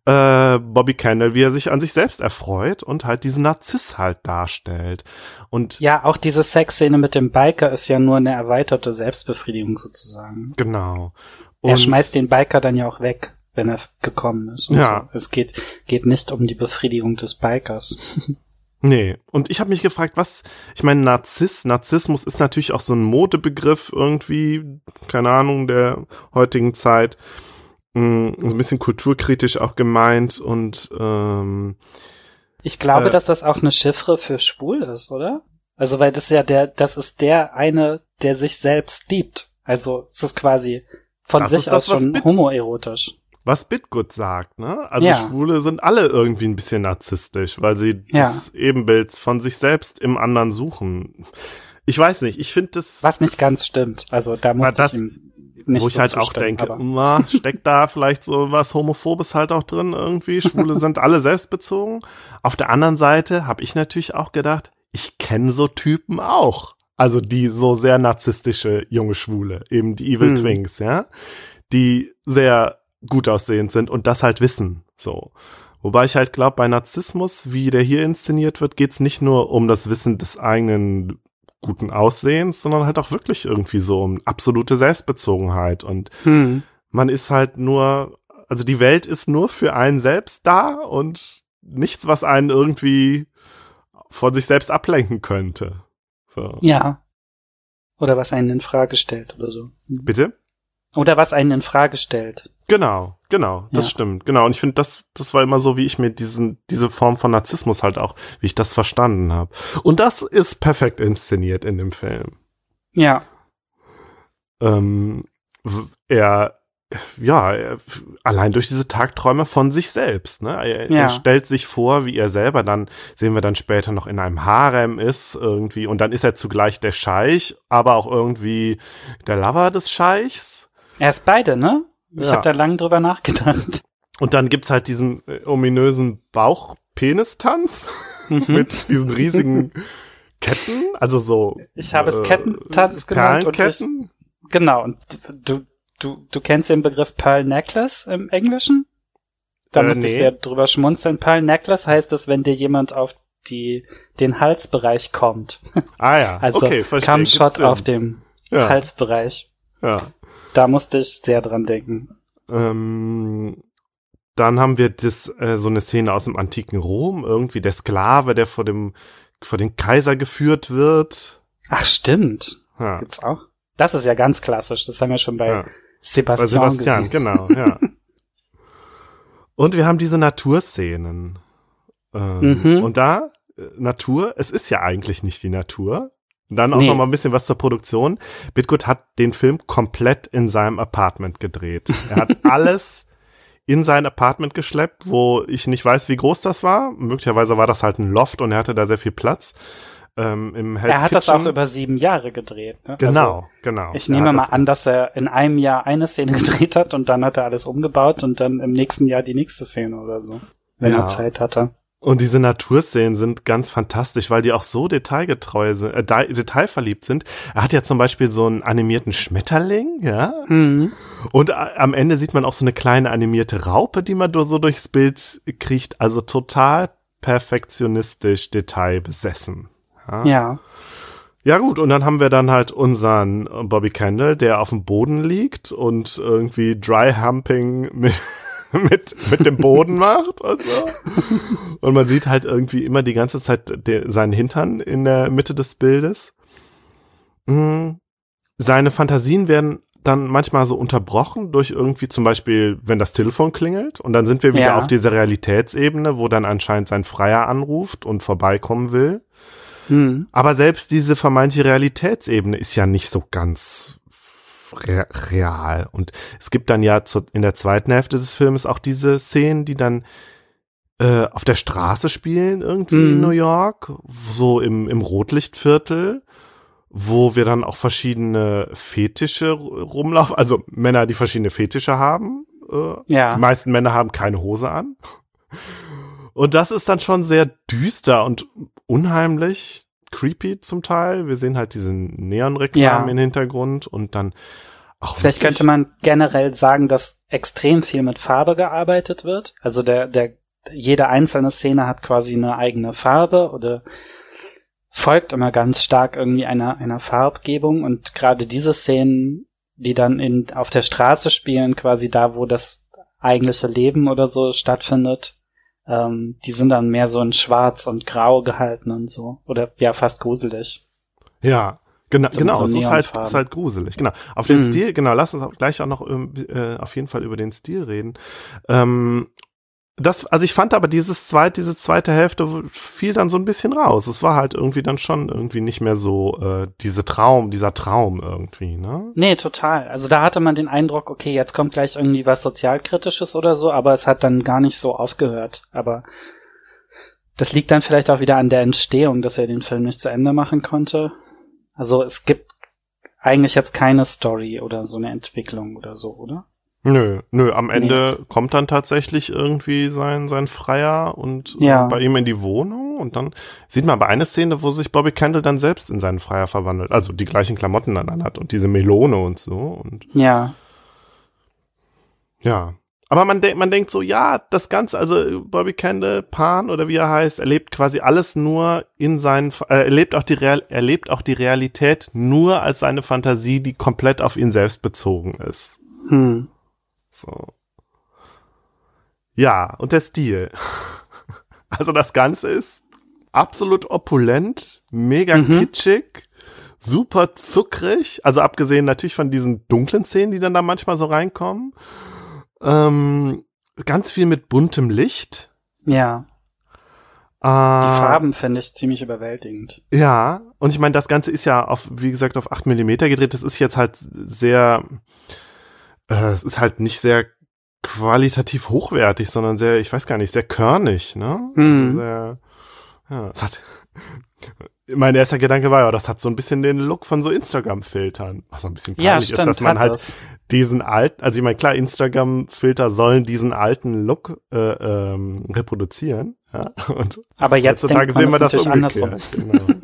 äh, Bobby Kendall, wie er sich an sich selbst erfreut und halt diesen Narziss halt darstellt. Und Ja, auch diese Sexszene mit dem Biker ist ja nur eine erweiterte Selbstbefriedigung sozusagen. genau. er Und- schmeißt den Biker dann ja auch weg, wenn er gekommen ist. Ja. So. Es geht, geht nicht um die Befriedigung des Bikers. Nee, und ich habe mich gefragt, was, ich meine, Narziss, Narzissmus ist natürlich auch so ein Modebegriff irgendwie, keine Ahnung, der heutigen Zeit, mh, so ein bisschen kulturkritisch auch gemeint und ähm, Ich glaube, Äh. dass das auch eine Chiffre für schwul ist, oder? Also, weil das ja der, das ist der eine, der sich selbst liebt. Also, es ist quasi von Das sich das, aus was schon homoerotisch. Was Bitgood sagt, ne? Also Ja. Schwule sind alle irgendwie ein bisschen narzisstisch, weil sie das Ebenbild von sich selbst im anderen suchen. Ich weiß nicht, ich finde das Was nicht ganz stimmt. Also, da muss ich ihm nicht wo ich so halt auch denke, na, steckt da vielleicht so was Homophobes halt auch drin irgendwie. Schwule sind alle selbstbezogen. Auf der anderen Seite habe ich natürlich auch gedacht, ich kenne so Typen auch. Also die so sehr narzisstische junge Schwule, eben die Evil Hm. Twinks, ja, die sehr gut aussehend sind und das halt wissen, so. Wobei ich halt glaube, bei Narzissmus, wie der hier inszeniert wird, geht's nicht nur um das Wissen des eigenen guten Aussehens, sondern halt auch wirklich irgendwie so um absolute Selbstbezogenheit. Und Hm. man ist halt nur, also die Welt ist nur für einen selbst da und nichts, was einen irgendwie von sich selbst ablenken könnte. So. Ja. Oder was einen in Frage stellt oder so. Hm. Bitte? Oder was einen in Frage stellt. Genau, genau, das Ja. stimmt, genau. Und ich finde, das, das war immer so, wie ich mir diesen, diese Form von Narzissmus halt auch, wie ich das verstanden habe. Und das ist perfekt inszeniert in dem Film. Ja. ähm, er, ja, er, allein durch diese Tagträume von sich selbst, ne? Er, Ja. er stellt sich vor, wie er selber dann, sehen wir dann später noch in einem Harem ist, irgendwie, und dann ist er zugleich der Scheich, aber auch irgendwie der Lover des Scheichs. Er ist beide, ne? Ich Ja. habe da lange drüber nachgedacht. Und dann gibt's halt diesen äh, ominösen Bauch-Penis-Tanz Mhm. mit diesen riesigen Ketten, also so. Ich habe es äh, Kettentanz genannt und ich, Perlenketten. genau, und du, du, du kennst den Begriff Pearl Necklace im Englischen? Da Äh, musste ich nee. sehr drüber schmunzeln. Pearl Necklace heißt es, wenn dir jemand auf die, den Halsbereich kommt. Ah ja, Also okay, verstehe. Gibt's Sinn. auf dem ja, Halsbereich. Ja. Da musste ich sehr dran denken. Ähm, dann haben wir das, äh, so eine Szene aus dem antiken Rom, irgendwie der Sklave, der vor dem, vor den Kaiser geführt wird. Ach, stimmt. Ja, Gibt's auch. Das ist ja ganz klassisch. Das haben wir schon bei ja. Bei Sebastian, Sebastian, gesehen. genau, ja. Und wir haben diese Naturszenen. Ähm, Mhm. Und da, äh, Natur, es ist ja eigentlich nicht die Natur. Und dann auch Nee. noch mal ein bisschen was zur Produktion. Bitgut hat den Film komplett in seinem Apartment gedreht. Er hat alles in sein Apartment geschleppt, wo ich nicht weiß, wie groß das war. Möglicherweise war das halt ein Loft und er hatte da sehr viel Platz. Ähm, Er hat das Kitchen. auch über sieben Jahre gedreht. Ne? Genau, Also, genau. ich Er nehme mal das- an, dass er in einem Jahr eine Szene gedreht hat und dann hat er alles umgebaut und dann im nächsten Jahr die nächste Szene oder so, wenn Ja. er Zeit hatte. Und diese Naturszenen sind ganz fantastisch, weil die auch so detailgetreu sind, äh, de- detailverliebt sind. Er hat ja zum Beispiel so einen animierten Schmetterling, ja. Mhm. Und a- am Ende sieht man auch so eine kleine animierte Raupe, die man so durchs Bild kriegt. Also total perfektionistisch detailbesessen. Ja. Ja gut, und dann haben wir dann halt unseren äh, Bobby Kendall, der auf dem Boden liegt und irgendwie Dry Humping mit, mit, mit dem Boden macht und so. Und man sieht halt irgendwie immer die ganze Zeit de, seinen Hintern in der Mitte des Bildes. Mm, Seine Fantasien werden dann manchmal so unterbrochen durch irgendwie zum Beispiel, wenn das Telefon klingelt und dann sind wir wieder Ja. auf dieser Realitätsebene, wo dann anscheinend sein Freier anruft und vorbeikommen will. Mhm. Aber selbst diese vermeintliche Realitätsebene ist ja nicht so ganz real. Und es gibt dann ja zu, in der zweiten Hälfte des Films auch diese Szenen, die dann äh, auf der Straße spielen, irgendwie in Mhm. New York, so im, im Rotlichtviertel, wo wir dann auch verschiedene Fetische rumlaufen, also Männer, die verschiedene Fetische haben. Äh, Ja. die meisten Männer haben keine Hose an. Und das ist dann schon sehr düster und unheimlich, creepy zum Teil. Wir sehen halt diese Neonreklamen Ja. im Hintergrund und dann auch Vielleicht wirklich- könnte man generell sagen, dass extrem viel mit Farbe gearbeitet wird. Also der, der, jede einzelne Szene hat quasi eine eigene Farbe oder folgt immer ganz stark irgendwie einer, einer Farbgebung und gerade diese Szenen, die dann in, auf der Straße spielen, quasi da, wo das eigentliche Leben oder so stattfindet, ähm, die sind dann mehr so in schwarz und grau gehalten und so. Oder ja, fast gruselig. Ja, genau, So- genau, so es ist halt, ist halt gruselig. Genau. Auf den Mhm. Stil, genau, lass uns auch gleich auch noch ähm, äh, auf jeden Fall über den Stil reden. Ähm, das, also ich fand aber dieses zweite, diese zweite Hälfte fiel dann so ein bisschen raus. Es war halt irgendwie dann schon irgendwie nicht mehr so äh, diese Traum, dieser Traum irgendwie, ne? Nee, total. Also da hatte man den Eindruck, okay, jetzt kommt gleich irgendwie was Sozialkritisches oder so, aber es hat dann gar nicht so aufgehört. Aber das liegt dann vielleicht auch wieder an der Entstehung, dass er den Film nicht zu Ende machen konnte. Also es gibt eigentlich jetzt keine Story oder so eine Entwicklung oder so, oder? Nö, nö, am Ende kommt dann tatsächlich irgendwie sein, sein Freier und Ja. bei ihm in die Wohnung und dann sieht man aber eine Szene, wo sich Bobby Kendall dann selbst in seinen Freier verwandelt, also die gleichen Klamotten dann anhat und diese Melone und so und Ja. ja. Aber man, denkt, man denkt so, ja, das Ganze, also Bobby Kendall, Pan oder wie er heißt, erlebt quasi alles nur in seinen, äh, erlebt auch die Real, erlebt auch die Realität nur als seine Fantasie, die komplett auf ihn selbst bezogen ist. Hm. So. Ja, und der Stil. Also das Ganze ist absolut opulent, mega Mhm. kitschig, super zuckrig. Also abgesehen natürlich von diesen dunklen Szenen, die dann da manchmal so reinkommen. Ähm, ganz viel mit buntem Licht. Ja. Äh, Die Farben finde ich ziemlich überwältigend. Ja, und ich meine, das Ganze ist ja auf, wie gesagt, auf 8 Millimeter gedreht. Das ist jetzt halt sehr, äh, es ist halt nicht sehr qualitativ hochwertig, sondern sehr, ich weiß gar nicht, sehr körnig, ne? Mhm. Also sehr, ja, es hat, mein erster Gedanke war ja, das hat so ein bisschen den Look von so Instagram-Filtern. Was so ein bisschen peinlich Ja, stimmt, ist, dass man halt das. diesen alten, also ich meine, klar, Instagram-Filter sollen diesen alten Look äh, ähm, reproduzieren. Ja? Und Aber jetzt heutzutage denkt man sehen wir das andersrum. umgekehrt. Genau.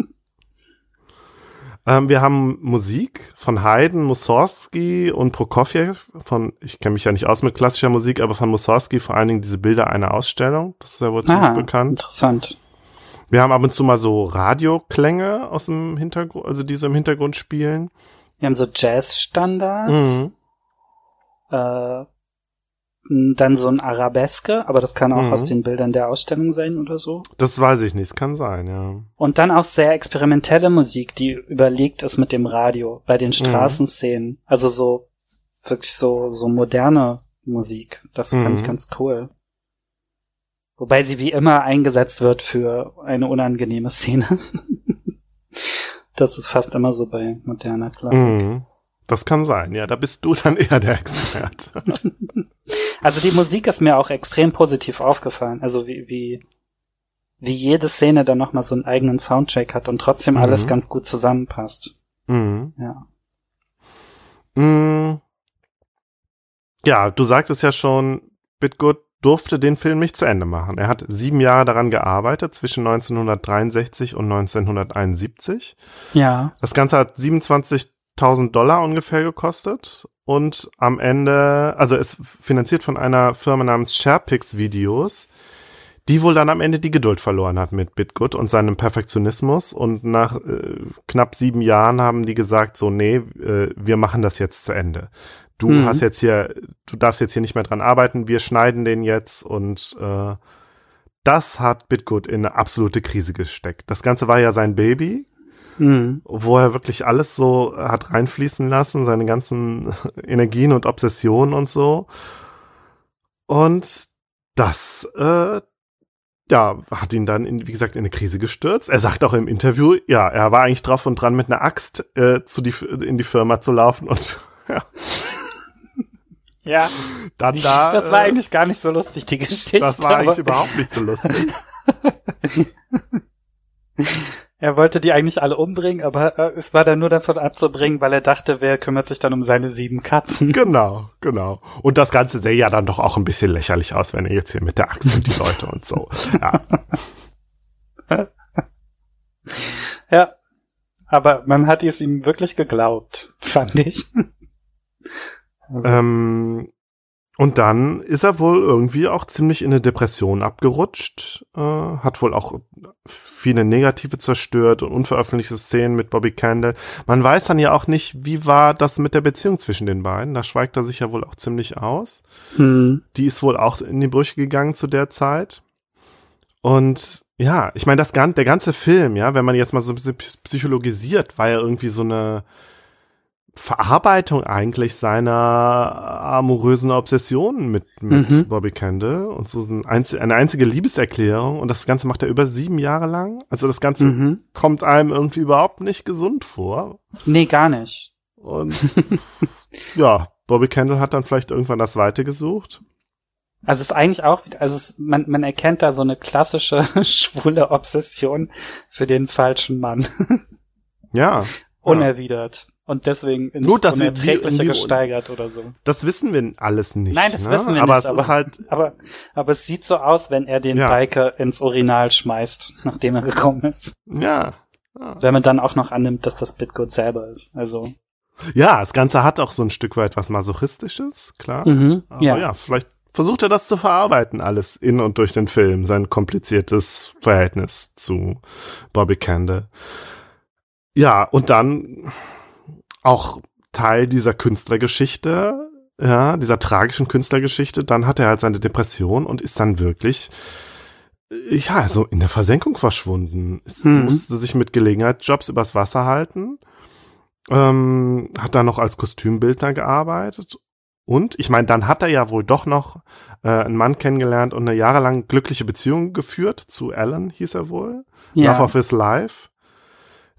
Ähm, wir haben Musik von Haydn, Mussorgsky und Prokofjew von, ich kenne mich ja nicht aus mit klassischer Musik, aber von Mussorgsky vor allen Dingen diese Bilder einer Ausstellung. Das ist ja wohl ziemlich Ah, bekannt. interessant. Wir haben ab und zu mal so Radioklänge aus dem Hintergrund, also die so im Hintergrund spielen. Wir haben so Jazz-Standards, Mhm. äh, dann so ein Arabeske, aber das kann auch Mhm. aus den Bildern der Ausstellung sein oder so. Das weiß ich nicht, es kann sein, ja. Und dann auch sehr experimentelle Musik, die überlegt ist mit dem Radio bei den Straßenszenen. Also so wirklich so so moderne Musik. Das fand Mhm. ich ganz cool. Wobei sie wie immer eingesetzt wird für eine unangenehme Szene. das ist fast immer so bei moderner Klassik. Mhm. Das kann sein, ja. Da bist du dann eher der Experte. Also die Musik ist mir auch extrem positiv aufgefallen. Also wie, wie, wie jede Szene dann nochmal so einen eigenen Soundtrack hat und trotzdem alles Mhm. ganz gut zusammenpasst. mhm. Ja. Mhm. Ja, du sagtest ja schon, Bitgood durfte den Film nicht zu Ende machen. Er hat sieben Jahre daran gearbeitet, zwischen 1963 und 1971. Ja. Das Ganze hat 27.000 Dollar ungefähr gekostet und am Ende, also es finanziert von einer Firma namens SharePix Videos, die wohl dann am Ende die Geduld verloren hat mit Bitgood und seinem Perfektionismus und nach äh, knapp sieben Jahren haben die gesagt so, nee, äh, wir machen das jetzt zu Ende. Du Mhm. hast jetzt hier, du darfst jetzt hier nicht mehr dran arbeiten, wir schneiden den jetzt und äh, das hat Bitgood in eine absolute Krise gesteckt. Das Ganze war ja sein Baby Mhm. wo er wirklich alles so hat reinfließen lassen, seine ganzen Energien und Obsessionen und so. Und das, äh, ja, hat ihn dann, in, wie gesagt, in eine Krise gestürzt. Er sagt auch im Interview, ja, er war eigentlich drauf und dran, mit einer Axt äh, zu die, in die Firma zu laufen und ja, Ja, dann da. das war äh, eigentlich gar nicht so lustig, die Geschichte. Das war eigentlich überhaupt nicht so lustig. er wollte die eigentlich alle umbringen, aber äh, es war dann nur davon abzubringen, weil er dachte, wer kümmert sich dann um seine sieben Katzen. Genau, genau. Und das Ganze sähe ja dann doch auch ein bisschen lächerlich aus, wenn er jetzt hier mit der Axt und die Leute und so. Ja. Ja. Aber man hat es ihm wirklich geglaubt, fand ich. Also, Ähm, und dann ist er wohl irgendwie auch ziemlich in eine Depression abgerutscht, äh, hat wohl auch viele Negative zerstört und unveröffentlichte Szenen mit Bobby Candle. Man weiß dann ja auch nicht, wie war das mit der Beziehung zwischen den beiden. Da schweigt er sich ja wohl auch ziemlich aus. hm. Die ist wohl auch in die Brüche gegangen zu der Zeit. Und ja, ich meine, das der ganze Film, ja, wenn man jetzt mal so ein bisschen psychologisiert, war ja irgendwie so eine Verarbeitung eigentlich seiner amorösen Obsessionen mit, mit Mhm. Bobby Kendall und so ein einz eine einzige Liebeserklärung und das Ganze macht er über sieben Jahre lang. Also das Ganze Mhm. kommt einem irgendwie überhaupt nicht gesund vor. Nee, gar nicht. Und ja, Bobby Kendall hat dann vielleicht irgendwann das Weite gesucht. Also es ist eigentlich auch, also es, man, man erkennt da so eine klassische schwule Obsession für den falschen Mann. Ja. Unerwidert. Und deswegen ins Gut, dass wir- Unerträgliche wir- gesteigert oder so. Das wissen wir alles nicht. Nein, das ne? wissen wir aber nicht, Es aber- ist halt, Aber, aber es sieht so aus, wenn er den Ja. Biker ins Urinal schmeißt, nachdem er gekommen ist. ja. Ja. Wenn man dann auch noch annimmt, dass das Bitgood selber ist. Also, ja, das Ganze hat auch so ein Stück weit was Masochistisches, klar. mhm, Aber ja. vielleicht versucht er das zu verarbeiten, alles in und durch den Film, sein kompliziertes Verhältnis zu Bobby Candle. Ja, und dann auch Teil dieser Künstlergeschichte, ja, dieser tragischen Künstlergeschichte, dann hat er halt seine Depression und ist dann wirklich, äh, ja, so in der Versenkung verschwunden. Es Mhm. musste sich mit Gelegenheitsjobs übers Wasser halten, ähm, hat dann noch als Kostümbildner gearbeitet und ich meine, dann hat er ja wohl doch noch äh, einen Mann kennengelernt und eine jahrelang glückliche Beziehung geführt zu Alan, hieß er wohl. ja. Love of His Life.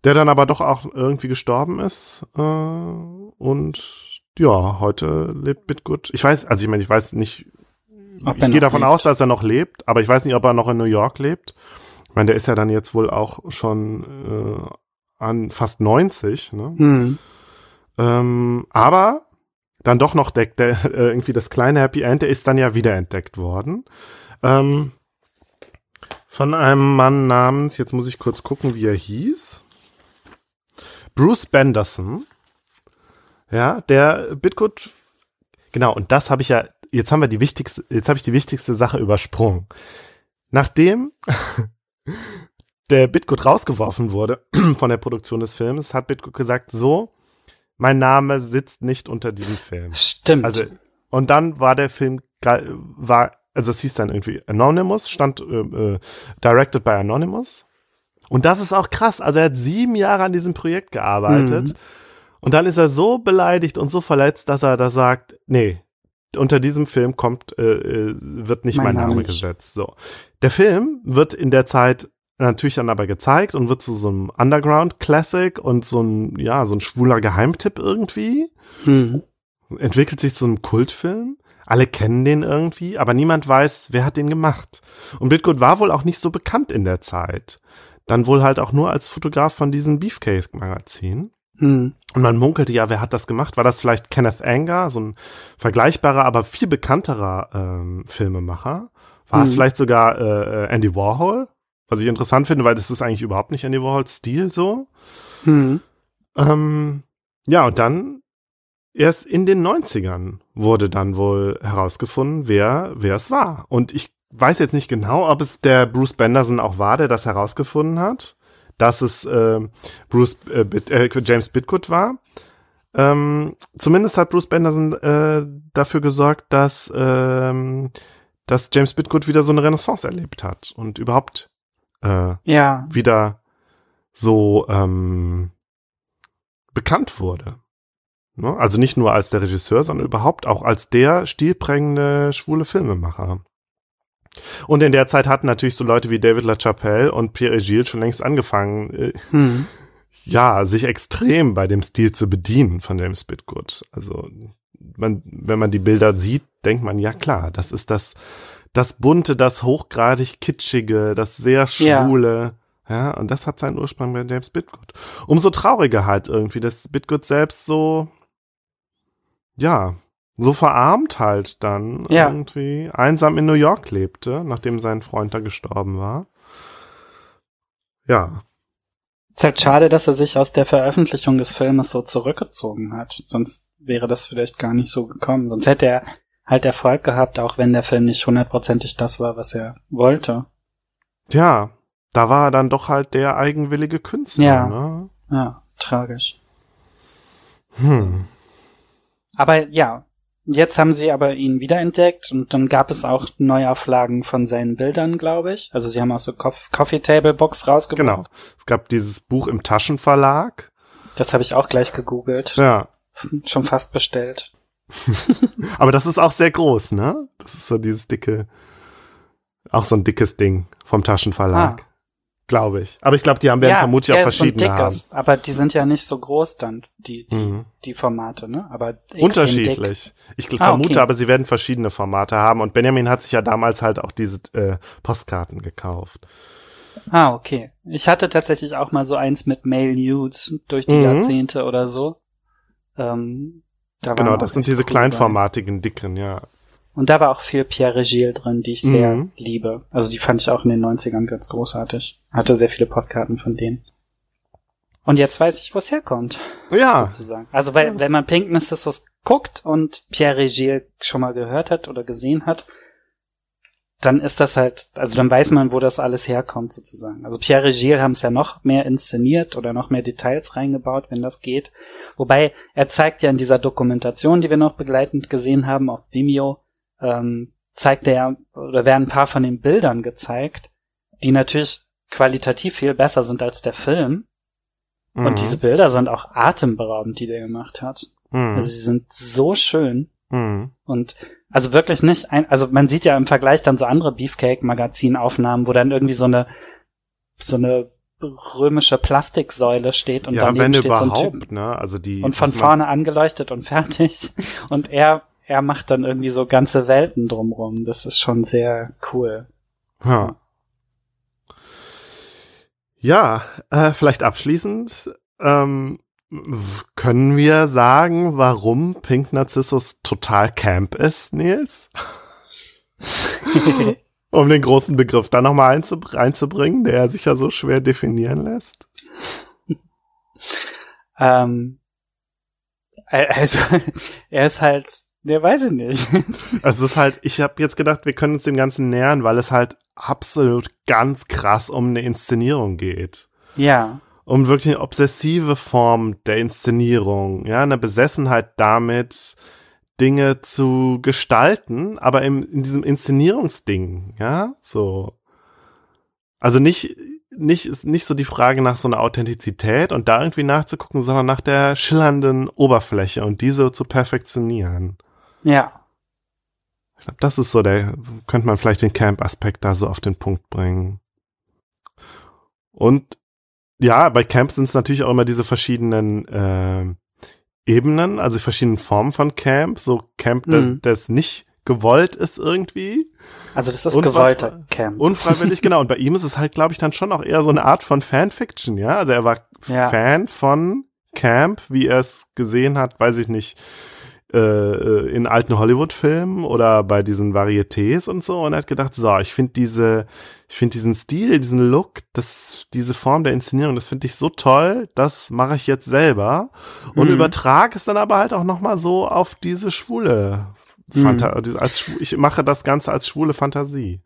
Der dann aber doch auch irgendwie gestorben ist. Äh, und ja, heute lebt Bitgood. Ich weiß, also ich meine, ich weiß nicht, Ob ich gehe davon lebt. aus, dass er noch lebt, aber ich weiß nicht, ob er noch in New York lebt. Ich meine, der ist ja dann jetzt wohl auch schon äh, an fast 90, ne? Hm. Ähm, aber dann doch noch deckt der, äh, irgendwie das kleine Happy End, der ist dann ja wiederentdeckt worden. Ähm, von einem Mann namens, jetzt muss ich kurz gucken, wie er hieß. Bruce Benderson. Ja, der Bitgut, genau, und das habe ich ja, jetzt haben wir die wichtigste, jetzt habe ich die wichtigste Sache übersprungen. Nachdem der Bitgut rausgeworfen wurde von der Produktion des Films, hat Bitgut gesagt, so, mein Name sitzt nicht unter diesem Film. Stimmt. Also, und dann war der Film, war, also es hieß dann irgendwie Anonymous, stand äh, äh, directed by Anonymous. Und das ist auch krass. Also er hat sieben Jahre an diesem Projekt gearbeitet. Mhm. Und dann ist er so beleidigt und so verletzt, dass er da sagt, nee, unter diesem Film kommt, äh, äh wird nicht mein, Mein Name Name gesetzt. So. Der Film wird in der Zeit natürlich dann aber gezeigt und wird zu so einem Underground-Classic und so ein, ja, so ein schwuler Geheimtipp irgendwie. Hm. Entwickelt sich zu einem Kultfilm. Alle kennen den irgendwie, aber niemand weiß, wer hat den gemacht. Und Bitgood war wohl auch nicht so bekannt in der Zeit. Dann wohl halt auch nur als Fotograf von diesem Beefcake-Magazin. Hm. Und man munkelte ja, wer hat das gemacht? War das vielleicht Kenneth Anger, so ein vergleichbarer, aber viel bekannterer ähm, Filmemacher? War es Mhm. vielleicht sogar äh, äh, Andy Warhol? Was ich interessant finde, weil das ist eigentlich überhaupt nicht Andy Warhols Stil so. Hm. Ähm, ja, und dann erst in den 90ern wurde dann wohl herausgefunden, wer, wer es war. Und ich weiß jetzt nicht genau, ob es der Bruce Benderson auch war, der das herausgefunden hat, dass es äh, Bruce äh, Bit, äh, James Bitgood war. Ähm, zumindest hat Bruce Benderson äh, dafür gesorgt, dass, ähm, dass James Bitgood wieder so eine Renaissance erlebt hat und überhaupt äh, Ja. wieder so ähm, bekannt wurde. Ne? Also nicht nur als der Regisseur, sondern überhaupt auch als der stilprägende schwule Filmemacher. Und in der Zeit hatten natürlich so Leute wie David LaChapelle und Pierre Gilles schon längst angefangen, äh, Hm. ja, sich extrem bei dem Stil zu bedienen von James Bitgood. Also man, wenn man die Bilder sieht, denkt man, ja klar, das ist das, das bunte, das hochgradig kitschige, das sehr Ja. schwule. Ja, und das hat seinen Ursprung bei James Bitgood. Umso trauriger halt irgendwie, dass Bitgood selbst so, ja, so verarmt halt dann Ja. irgendwie einsam in New York lebte, nachdem sein Freund da gestorben war. Ja, Ist halt schade, dass er sich aus der Veröffentlichung des Filmes so zurückgezogen hat. Sonst wäre das vielleicht gar nicht so gekommen. Sonst hätte er halt Erfolg gehabt, auch wenn der Film nicht hundertprozentig das war, was er wollte. Tja, da war er dann doch halt der eigenwillige Künstler, Ja. ne? Ja, tragisch. Hm. Aber ja, jetzt haben sie aber ihn wiederentdeckt und dann gab es auch Neuauflagen von seinen Bildern, glaube ich. Also sie haben auch so Coff Coffee Table Books rausgebracht. Genau. Es gab dieses Buch im Taschenverlag. Das habe ich auch gleich gegoogelt. Ja. Schon fast bestellt. Aber das ist auch sehr groß, ne? Das ist so dieses dicke, auch so ein dickes Ding vom Taschenverlag. Ah. Glaube ich. Aber ich glaube, die haben werden vermutlich auch ja, so ein verschiedene haben. dickes, aber die sind ja nicht so groß dann, die, die, Mhm. die Formate, ne? Aber Dick. Unterschiedlich. Ich Ah, vermute okay. aber, sie werden verschiedene Formate haben. Und Benjamin hat sich ja damals halt auch diese äh, Postkarten gekauft. Ah, okay. Ich hatte tatsächlich auch mal so eins mit Mail Nudes durch die Mhm. Jahrzehnte oder so. Ähm, da Genau, auch das sind diese coole bei. kleinformatigen, dicken, ja. Und da war auch viel Pierre Gilles drin, die ich sehr Mhm. liebe. Also die fand ich auch in den 90ern ganz großartig. Hatte sehr viele Postkarten von denen. Und jetzt weiß ich, wo es herkommt, Ja, sozusagen. Also weil, wenn man Pink Narcissus guckt und Pierre Gilles schon mal gehört hat oder gesehen hat, dann ist das halt, also dann weiß man, wo das alles herkommt, sozusagen. Also Pierre Gilles haben es ja noch mehr inszeniert oder noch mehr Details reingebaut, wenn das geht. Wobei er zeigt ja in dieser Dokumentation, die wir noch begleitend gesehen haben auf Vimeo, ähm, zeigt er oder werden ein paar von den Bildern gezeigt, die natürlich qualitativ viel besser sind als der Film. Mhm. Und diese Bilder sind auch atemberaubend, die der gemacht hat. Mhm. Also sie sind so schön Mhm. und also wirklich nicht ein, also man sieht ja im Vergleich dann so andere Beefcake-Magazinaufnahmen, wo dann irgendwie so eine so eine römische Plastiksäule steht und ja, daneben steht so ein Typ ne? Also die und von vorne angeleuchtet und fertig. Und er, er macht dann irgendwie so ganze Welten drumrum. Das ist schon sehr cool. Ja. Ja, äh, vielleicht abschließend ähm, können wir sagen, warum Pink Narcissus total Camp ist, Nils? um den großen Begriff da nochmal einzubringen, der sich ja so schwer definieren lässt. ähm, also, er ist halt, der weiß ich nicht. also es ist halt, ich habe jetzt gedacht, wir können uns dem Ganzen nähern, weil es halt absolut ganz krass um eine Inszenierung geht. Ja. Um wirklich eine obsessive Form der Inszenierung, ja, eine Besessenheit damit, Dinge zu gestalten, aber im, in diesem Inszenierungsding, ja, so. Also nicht, nicht, nicht so die Frage nach so einer Authentizität und da irgendwie nachzugucken, sondern nach der schillernden Oberfläche und diese zu perfektionieren. Ja. Ich glaube, das ist so der, könnte man vielleicht den Camp-Aspekt da so auf den Punkt bringen. Und ja, bei Camp sind es natürlich auch immer diese verschiedenen äh, Ebenen, also verschiedenen Formen von Camp. So Camp, mhm. das, das nicht gewollt ist irgendwie. Also das ist gewollter Camp. Unfreiwillig, genau. Und bei ihm ist es halt, glaube ich, dann schon auch eher so eine Art von Fanfiction, ja. Also er war ja. Fan von Camp, wie er es gesehen hat, weiß ich nicht, äh, äh, in alten Hollywood-Filmen oder bei diesen Varietés und so. Und er hat gedacht, so, ich finde diese, ich finde diesen Stil, diesen Look, das, diese Form der Inszenierung, das finde ich so toll, das mache ich jetzt selber. Und mhm. übertrage es dann aber halt auch nochmal so auf diese schwule Fanta mhm. als, ich mache das Ganze als schwule Fantasie.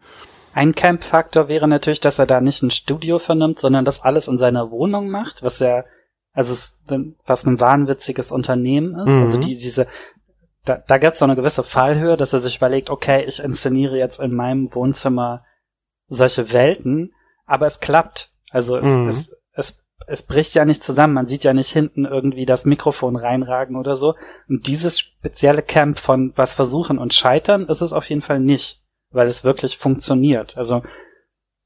Ein Camp-Faktor wäre natürlich, dass er da nicht ein Studio vernimmt, sondern das alles in seiner Wohnung macht, was ja, also was ein wahnwitziges Unternehmen ist. Also mhm. Also die, diese, da, da gibt es so eine gewisse Fallhöhe, dass er sich überlegt, okay, ich inszeniere jetzt in meinem Wohnzimmer solche Welten, aber es klappt. Also es, mhm. es, es es bricht ja nicht zusammen. Man sieht ja nicht hinten irgendwie das Mikrofon reinragen oder so. Und dieses spezielle Camp von was versuchen und scheitern ist es auf jeden Fall nicht, weil es wirklich funktioniert. Also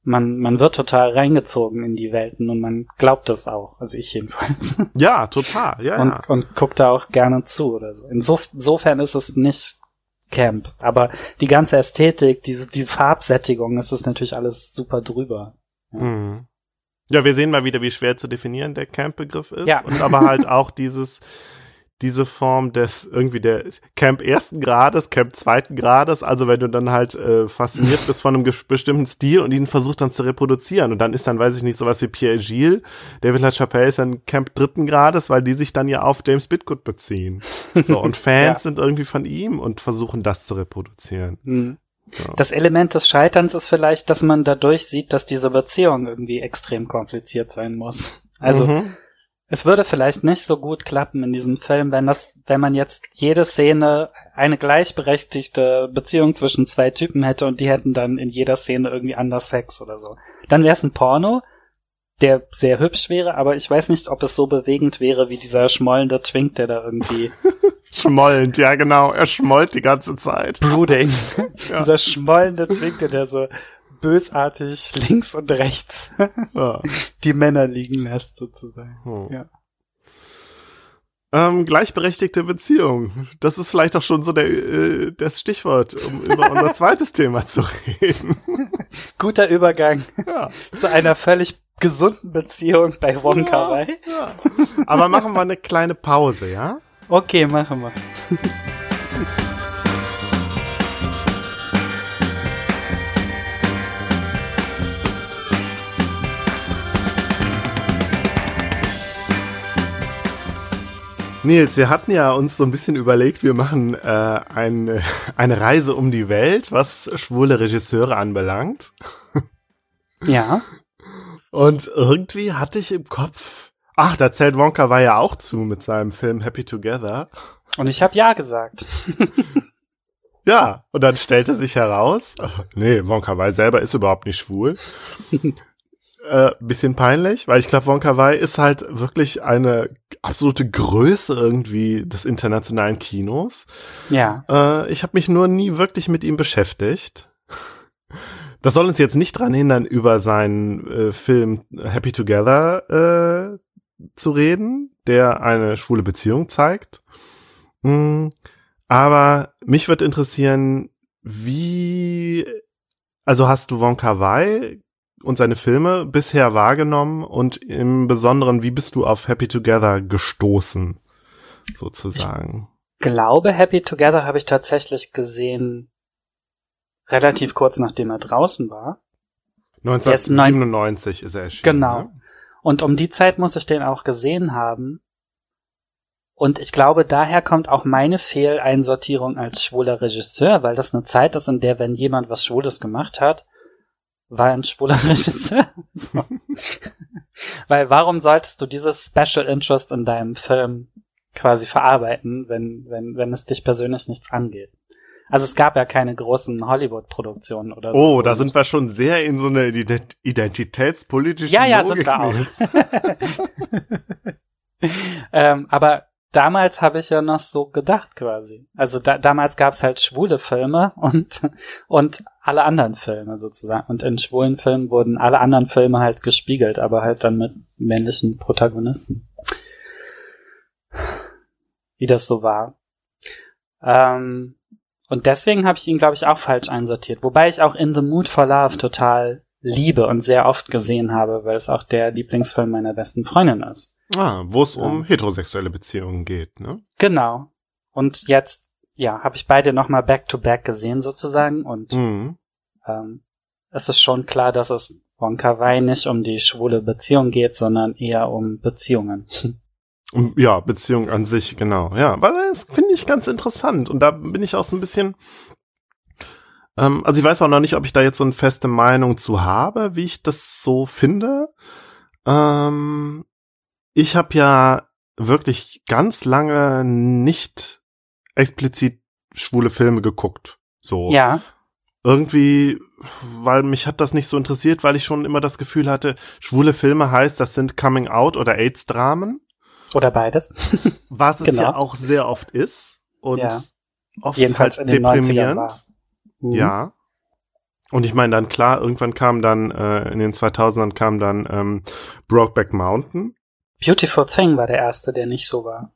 man, man wird total reingezogen in die Welten und man glaubt das auch. Also ich jedenfalls. Ja, total, ja. Und, ja. und guckt da auch gerne zu oder so. Insofern ist es nicht Camp. Aber die ganze Ästhetik, diese, die Farbsättigung, ist es natürlich alles super drüber. Ja. Mhm. Ja, wir sehen mal wieder, wie schwer zu definieren der Camp-Begriff ist. Ja. Und aber halt auch dieses, diese Form des irgendwie der Camp ersten Grades, Camp zweiten Grades, also wenn du dann halt äh, fasziniert bist von einem bestimmten Stil und ihn versucht dann zu reproduzieren und dann ist dann, weiß ich nicht, sowas wie Pierre Gilles, David LaChapelle ist dann Camp dritten Grades, weil die sich dann ja auf James Bitgood beziehen. So, und Fans ja. sind irgendwie von ihm und versuchen das zu reproduzieren. Mhm. Das Element des Scheiterns ist vielleicht, dass man dadurch sieht, dass diese Beziehung irgendwie extrem kompliziert sein muss. Also mhm. Es würde vielleicht nicht so gut klappen in diesem Film, wenn das, wenn man jetzt jede Szene eine gleichberechtigte Beziehung zwischen zwei Typen hätte und die hätten dann in jeder Szene irgendwie anders Sex oder so. Dann wäre es ein Porno, der sehr hübsch wäre, aber ich weiß nicht, ob es so bewegend wäre wie dieser schmollende Twink, der da irgendwie. Schmollend, ja genau, er schmollt die ganze Zeit. Brooding. Ja. dieser schmollende Twink, der so bösartig links und rechts ja. die Männer liegen lässt, sozusagen. Oh. Ja. Ähm, gleichberechtigte Beziehung. Das ist vielleicht auch schon so der, äh, das Stichwort, um über unser zweites Thema zu reden. Guter Übergang ja. zu einer völlig gesunden Beziehung bei Wonka ja, ja. Aber machen wir eine kleine Pause, ja? Okay, machen wir. Nils, wir hatten ja uns so ein bisschen überlegt, wir machen äh, eine, eine Reise um die Welt, was schwule Regisseure anbelangt. Ja. Und irgendwie hatte ich im Kopf, ach, da zählt Wonka war ja auch zu mit seinem Film Happy Together. Und ich habe ja gesagt. ja, und dann stellte sich heraus, nee, Wonka Wai selber ist überhaupt nicht schwul. Äh, bisschen peinlich, weil ich glaube, Wonka Wai ist halt wirklich eine absolute Größe irgendwie des internationalen Kinos. Ja. Äh, ich habe mich nur nie wirklich mit ihm beschäftigt. Das soll uns jetzt nicht dran hindern, über seinen äh, Film Happy Together äh, zu reden, der eine schwule Beziehung zeigt. Mm, aber mich wird interessieren, wie, also hast du Wonka Wai und seine Filme bisher wahrgenommen und im Besonderen, wie bist du auf Happy Together gestoßen, sozusagen? Ich glaube, Happy Together habe ich tatsächlich gesehen, relativ kurz nachdem er draußen war. 1997 ist er erschienen. Genau. Ne? Und um die Zeit muss ich den auch gesehen haben. Und ich glaube, daher kommt auch meine Fehleinsortierung als schwuler Regisseur, weil das eine Zeit ist, in der, wenn jemand was Schwules gemacht hat, war ein schwuler Regisseur. So. weil warum solltest du dieses Special Interest in deinem Film quasi verarbeiten, wenn, wenn, wenn es dich persönlich nichts angeht? Also es gab ja keine großen Hollywood-Produktionen oder so. Oh, da sind wir schon sehr in so eine identitätspolitische Ja, ja, Logik sind wir auch. ähm, aber damals habe ich ja noch so gedacht quasi. Also da, damals gab's halt schwule Filme und und alle anderen Filme sozusagen. Und in schwulen Filmen wurden alle anderen Filme halt gespiegelt, aber halt dann mit männlichen Protagonisten. Wie das so war. Ähm, und deswegen habe ich ihn, glaube ich, auch falsch einsortiert. Wobei ich auch In the Mood for Love total liebe und sehr oft gesehen habe, weil es auch der Lieblingsfilm meiner besten Freundin ist. Ah, wo es um heterosexuelle Beziehungen geht, ne? Genau. Und jetzt, ja, habe ich beide nochmal back-to-back gesehen sozusagen und mhm. ähm, es ist schon klar, dass es Wonka Wai nicht um die schwule Beziehung geht, sondern eher um Beziehungen. Ja, Beziehung an sich, genau. Ja, weil das finde ich ganz interessant. Und da bin ich auch so ein bisschen. Ähm, also ich weiß auch noch nicht, ob ich da jetzt so eine feste Meinung zu habe, wie ich das so finde. Ähm, ich habe ja wirklich ganz lange nicht explizit schwule Filme geguckt. So. Ja. Irgendwie, weil mich hat das nicht so interessiert, weil ich schon immer das Gefühl hatte, schwule Filme heißt, das sind Coming Out oder AIDS-Dramen. Oder beides. Was es genau. ja auch sehr oft ist. Und ja. oft Jedenfalls halt deprimierend. Mhm. Ja. Und ich meine dann klar, irgendwann kam dann, äh, in den 2000ern kam dann ähm, Brokeback Mountain. Beautiful Thing war der erste, der nicht so war.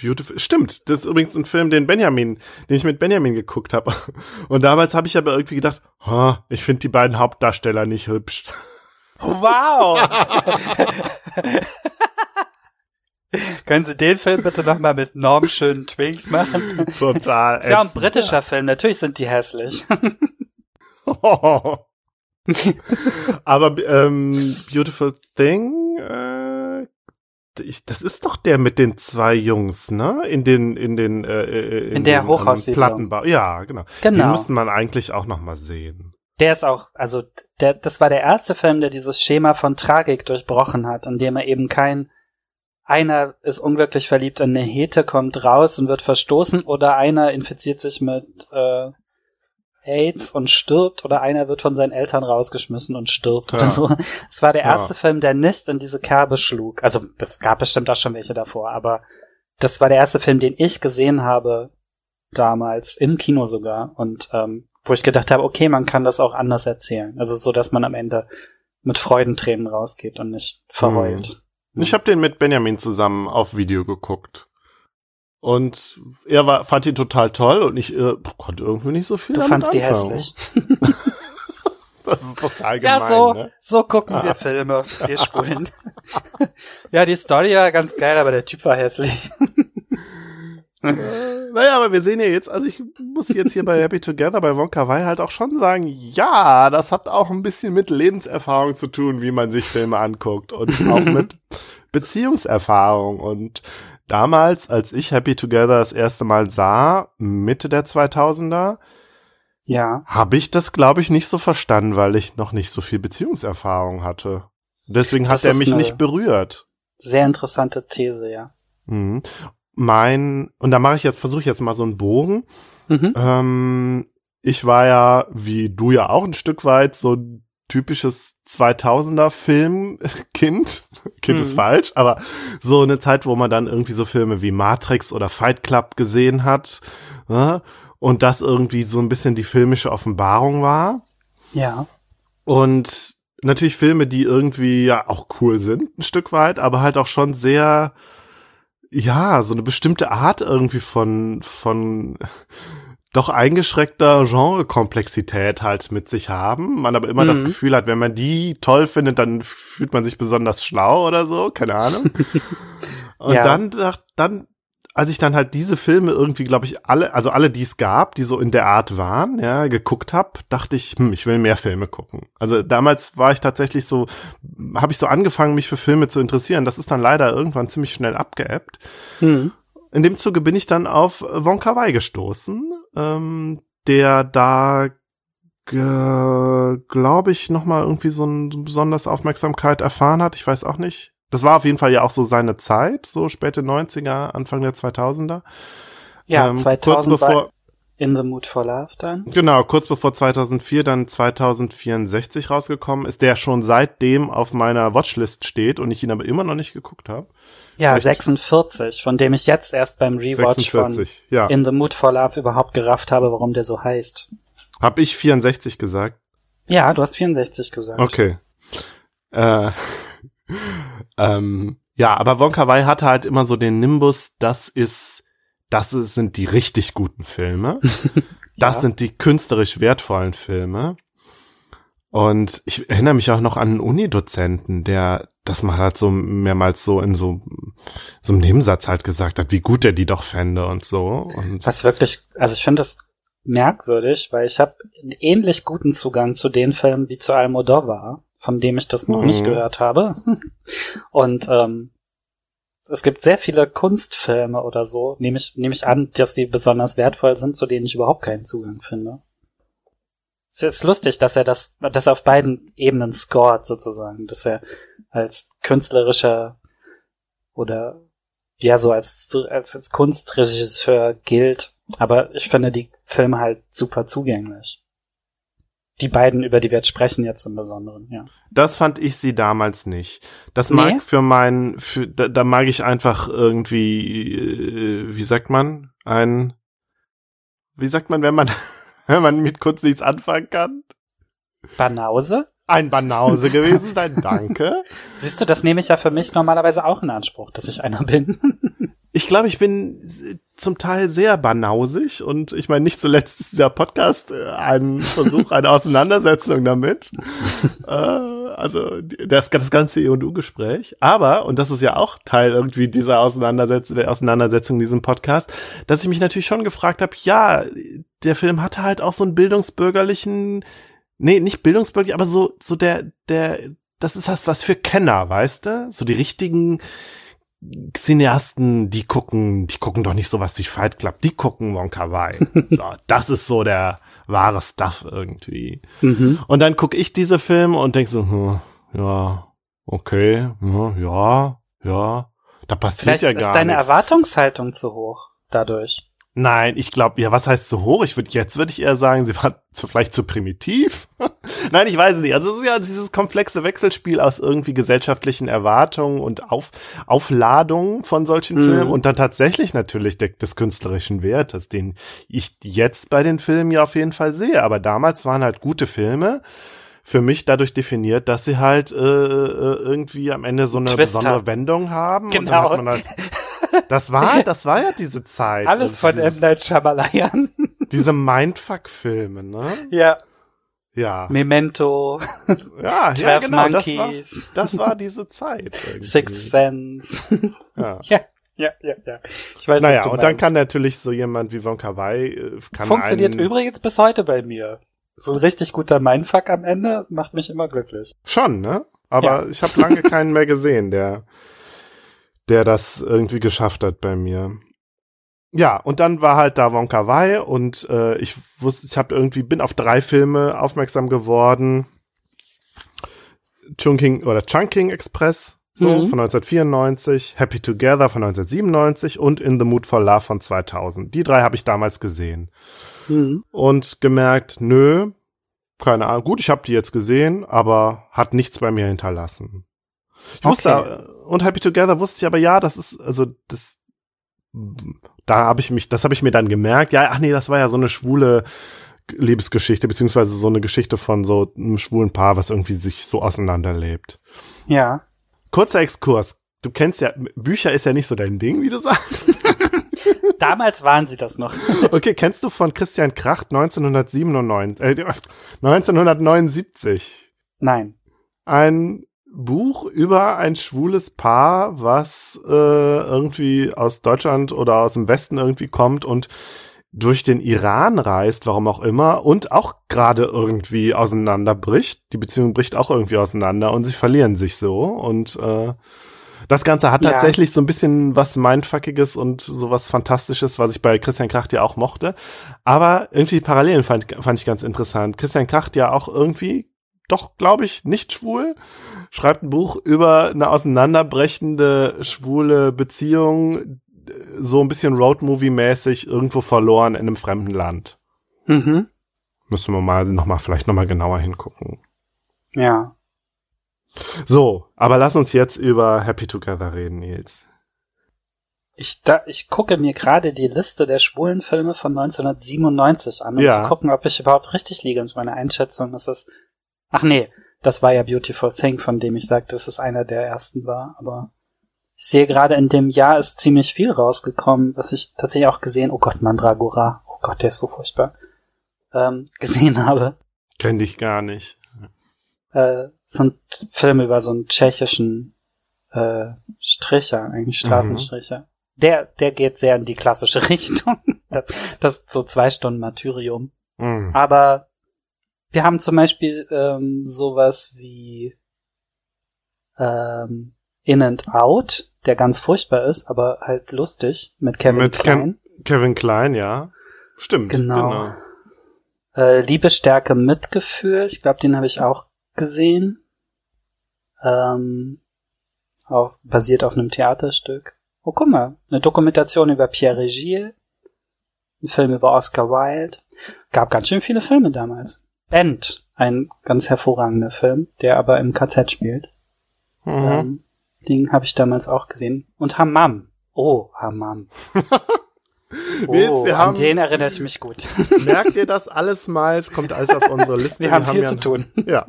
Beautiful, stimmt. Das ist übrigens ein Film, den Benjamin, den ich mit Benjamin geguckt habe. Und damals habe ich aber irgendwie gedacht, oh, ich finde die beiden Hauptdarsteller nicht hübsch. Wow! Können Sie den Film bitte nochmal mit normschönen Twinks machen? Total. Ist ja auch ein britischer Film, natürlich sind die hässlich. Aber ähm, Beautiful Thing, äh, ich, das ist doch der mit den zwei Jungs, ne? In den in den äh, äh in, in der Hochhaussiedlung. Plattenbau. Ja, genau. genau. Den müsste man eigentlich auch noch mal sehen. Der ist auch, also der, das war der erste Film, der dieses Schema von Tragik durchbrochen hat, in dem er eben kein einer ist unglücklich verliebt in eine Hete, kommt raus und wird verstoßen, oder einer infiziert sich mit äh, AIDS und stirbt, oder einer wird von seinen Eltern rausgeschmissen und stirbt ja. oder so. Es war der erste ja. Film, der nicht in diese Kerbe schlug. Also es gab bestimmt auch schon welche davor, aber das war der erste Film, den ich gesehen habe damals im Kino sogar und ähm, wo ich gedacht habe, okay, man kann das auch anders erzählen. Also so, dass man am Ende mit Freudentränen rausgeht und nicht verheult. Mhm. Ich habe den mit Benjamin zusammen auf Video geguckt. Und er war, fand ihn total toll und ich äh, konnte irgendwie nicht so viel Du fandst die hässlich. das ist total gemein, Ja, so, ne? so gucken ah. wir Filme, wir spulen. ja, die Story war ganz geil, aber der Typ war hässlich. äh, naja, aber wir sehen ja jetzt, also ich muss jetzt hier bei Happy Together bei Wonka Wai halt auch schon sagen, ja, das hat auch ein bisschen mit Lebenserfahrung zu tun, wie man sich Filme anguckt und auch mit Beziehungserfahrung und damals, als ich Happy Together das erste Mal sah, Mitte der 2000er, ja. habe ich das, glaube ich, nicht so verstanden, weil ich noch nicht so viel Beziehungserfahrung hatte. Deswegen hat er mich nicht berührt. Sehr interessante These, ja. Mhm mein, und da mache ich jetzt, versuche ich jetzt mal so einen Bogen. Mhm. Ähm, ich war ja, wie du ja auch ein Stück weit, so ein typisches 2000er Filmkind. Kind mhm. ist falsch, aber so eine Zeit, wo man dann irgendwie so Filme wie Matrix oder Fight Club gesehen hat. Ja, und das irgendwie so ein bisschen die filmische Offenbarung war. Ja. Und natürlich Filme, die irgendwie ja auch cool sind, ein Stück weit, aber halt auch schon sehr ja, so eine bestimmte Art irgendwie von, von doch eingeschränkter Genrekomplexität halt mit sich haben. Man aber immer mhm. das Gefühl hat, wenn man die toll findet, dann fühlt man sich besonders schlau oder so, keine Ahnung. Und ja. dann, dann, als ich dann halt diese Filme irgendwie, glaube ich, alle, also alle, die es gab, die so in der Art waren, ja, geguckt hab, dachte ich, hm, ich will mehr Filme gucken. Also damals war ich tatsächlich so, habe ich so angefangen, mich für Filme zu interessieren. Das ist dann leider irgendwann ziemlich schnell abgeebbt. Mhm in dem Zuge bin ich dann auf Wonka Wai gestoßen, ähm, der da glaube ich noch mal irgendwie so eine besonders Aufmerksamkeit erfahren hat. Ich weiß auch nicht. Das war auf jeden Fall ja auch so seine Zeit, so späte 90er, Anfang der 2000er. Ja, ähm, 2000 kurz bevor in the Mood for Love dann. Genau, kurz bevor 2004 dann 2064 rausgekommen ist, der schon seitdem auf meiner Watchlist steht und ich ihn aber immer noch nicht geguckt habe. Ja, Richtig. 46, von dem ich jetzt erst beim Rewatch 46, von ja. In the Mood for Love überhaupt gerafft habe, warum der so heißt. Hab ich 64 gesagt? Ja, du hast 64 gesagt. Okay. Äh, ähm, ja, aber Wonka Wai hatte halt immer so den Nimbus, das ist das sind die richtig guten Filme. Das ja. sind die künstlerisch wertvollen Filme. Und ich erinnere mich auch noch an einen Unidozenten, der das mal halt so mehrmals so in so, so einem Nebensatz halt gesagt hat, wie gut er die doch fände und so. Und Was wirklich, also ich finde das merkwürdig, weil ich habe einen ähnlich guten Zugang zu den Filmen wie zu Almodovar, von dem ich das noch mhm. nicht gehört habe. Und ähm, es gibt sehr viele Kunstfilme oder so, nehme ich, nehme ich an, dass die besonders wertvoll sind, zu denen ich überhaupt keinen Zugang finde. Es ist lustig, dass er das, das auf beiden Ebenen scored sozusagen, dass er als künstlerischer oder ja so als, als, als Kunstregisseur gilt. Aber ich finde die Filme halt super zugänglich die beiden, über die wir jetzt sprechen, jetzt im Besonderen, ja. Das fand ich sie damals nicht. Das nee? mag für mein, für, da, da mag ich einfach irgendwie, äh, wie sagt man, ein, wie sagt man, wenn man, wenn man mit Kunst nichts anfangen kann? Banause? Ein Banause gewesen sein, danke. Siehst du, das nehme ich ja für mich normalerweise auch in Anspruch, dass ich einer bin. ich glaube, ich bin zum Teil sehr banausig und ich meine, nicht zuletzt ist dieser Podcast äh, ein Versuch, eine Auseinandersetzung damit. äh, also das, das ganze E&U-Gespräch. Aber, und das ist ja auch Teil irgendwie dieser Auseinandersetzung, der Auseinandersetzung in diesem Podcast, dass ich mich natürlich schon gefragt habe, ja, der Film hatte halt auch so einen bildungsbürgerlichen, nee, nicht bildungsbürgerlich, aber so, so der, der, das ist was, was für Kenner, weißt du? So die richtigen, Cineasten, die gucken, die gucken doch nicht sowas wie Fight Club, die gucken Wonka Wai. so, das ist so der wahre Stuff irgendwie. Mhm. Und dann gucke ich diese Filme und denk so, hm, ja, okay, hm, ja, ja, da passiert Vielleicht ja gar nichts. ist deine Erwartungshaltung zu hoch dadurch. Nein, ich glaube, ja, was heißt zu hoch? Ich würde jetzt würde ich eher sagen, sie war zu, vielleicht zu primitiv. Nein, ich weiß es nicht. Also es ist ja dieses komplexe Wechselspiel aus irgendwie gesellschaftlichen Erwartungen und Auf, Aufladungen von solchen mhm. Filmen und dann tatsächlich natürlich de, des künstlerischen Wertes, den ich jetzt bei den Filmen ja auf jeden Fall sehe. Aber damals waren halt gute Filme für mich dadurch definiert, dass sie halt äh, äh irgendwie am Ende so eine Twister. besondere Wendung haben. Genau. Und dann hat man halt das war, das war ja diese Zeit. Alles von M. Night Shyamalan. Diese Mindfuck-Filme, ne? Ja. Ja. Memento. Ja, ja genau. Monkeys. Das war, das war diese Zeit. Irgendwie. Sixth Sense. Ja. ja. Ja, ja, ja. Ich weiß, naja, und dann kann natürlich so jemand wie Wonka Wai äh, kann Funktioniert einen, übrigens bis heute bei mir. So ein richtig guter Mindfuck am Ende macht mich immer glücklich. Schon, ne? Aber ja. ich habe lange keinen mehr gesehen, der der das irgendwie geschafft hat bei mir. Ja, und dann war halt da Wonka Wai und äh, ich wusste, ich habe irgendwie bin auf drei Filme aufmerksam geworden. Chunking oder Chunking Express so mhm. von 1994, Happy Together von 1997 und In the Mood for Love von 2000. Die drei habe ich damals gesehen mhm. und gemerkt, nö, keine Ahnung. Gut, ich habe die jetzt gesehen, aber hat nichts bei mir hinterlassen. Ich wusste, okay. und Happy Together wusste ich aber, ja, das ist, also das, da habe ich mich, das habe ich mir dann gemerkt, ja, ach nee, das war ja so eine schwule Liebesgeschichte, beziehungsweise so eine Geschichte von so einem schwulen Paar, was irgendwie sich so auseinanderlebt. Ja. Kurzer Exkurs. Du kennst ja, Bücher ist ja nicht so dein Ding, wie du sagst. Damals waren sie das noch. Okay, kennst du von Christian Kracht 1997, äh, 1979? Nein. Ein Buch über ein schwules Paar, was äh, irgendwie aus Deutschland oder aus dem Westen irgendwie kommt und durch den Iran reist, warum auch immer, und auch gerade irgendwie auseinanderbricht. Die Beziehung bricht auch irgendwie auseinander und sie verlieren sich so. Und äh, das Ganze hat Ja. tatsächlich so ein bisschen was Mindfuckiges und sowas Fantastisches, was ich bei Christian Kracht ja auch mochte. Aber irgendwie Parallelen fand, fand ich ganz interessant. Christian Kracht ja auch irgendwie, doch, glaube ich, nicht schwul, schreibt ein Buch über eine auseinanderbrechende schwule Beziehung, so ein bisschen Roadmovie-mäßig irgendwo verloren in einem fremden Land. Mhm. Müssen wir mal noch mal vielleicht noch mal genauer hingucken. Ja. So, aber lass uns jetzt über Happy Together reden, Nils. Ich, da, ich gucke mir gerade die Liste der schwulen Filme von 1997 an, um Ja. zu gucken, ob ich überhaupt richtig liege. Und meine Einschätzung ist es. Ach nee, das war ja Beautiful Thing, von dem ich sagte, dass es einer der ersten war. Aber ich sehe gerade, in dem Jahr ist ziemlich viel rausgekommen, was ich tatsächlich auch gesehen, oh Gott, Mandragora, oh Gott, der ist so furchtbar, ähm, gesehen habe. Kenn dich gar nicht. Äh, so ein Film über so einen tschechischen äh, Stricher, eigentlich Straßenstricher. Der, der geht sehr in die klassische Richtung. das, das ist so zwei Stunden Martyrium. Hm. Aber wir haben zum Beispiel ähm, sowas wie ähm, In and Out, der ganz furchtbar ist, aber halt lustig, mit Kevin Mit Klein. Kevin Klein, ja. Stimmt, Genau. genau. Äh, Liebe, Stärke, Mitgefühl, ich glaube, den habe ich auch gesehen. Ähm, auch basiert auf einem Theaterstück. Oh, guck mal, eine Dokumentation über Pierre Regier, ein Film über Oscar Wilde. Gab ganz schön viele Filme damals. Bent, ein ganz hervorragender Film, der aber im KZ spielt. Mhm. Ähm, den habe ich damals auch gesehen. Und Hammam. Oh, Hammam. Nils, Oh, wir an haben- den erinnere ich mich gut. Merkt ihr das alles mal? Es kommt alles auf unsere Liste. Wir haben viel zu tun. Ja,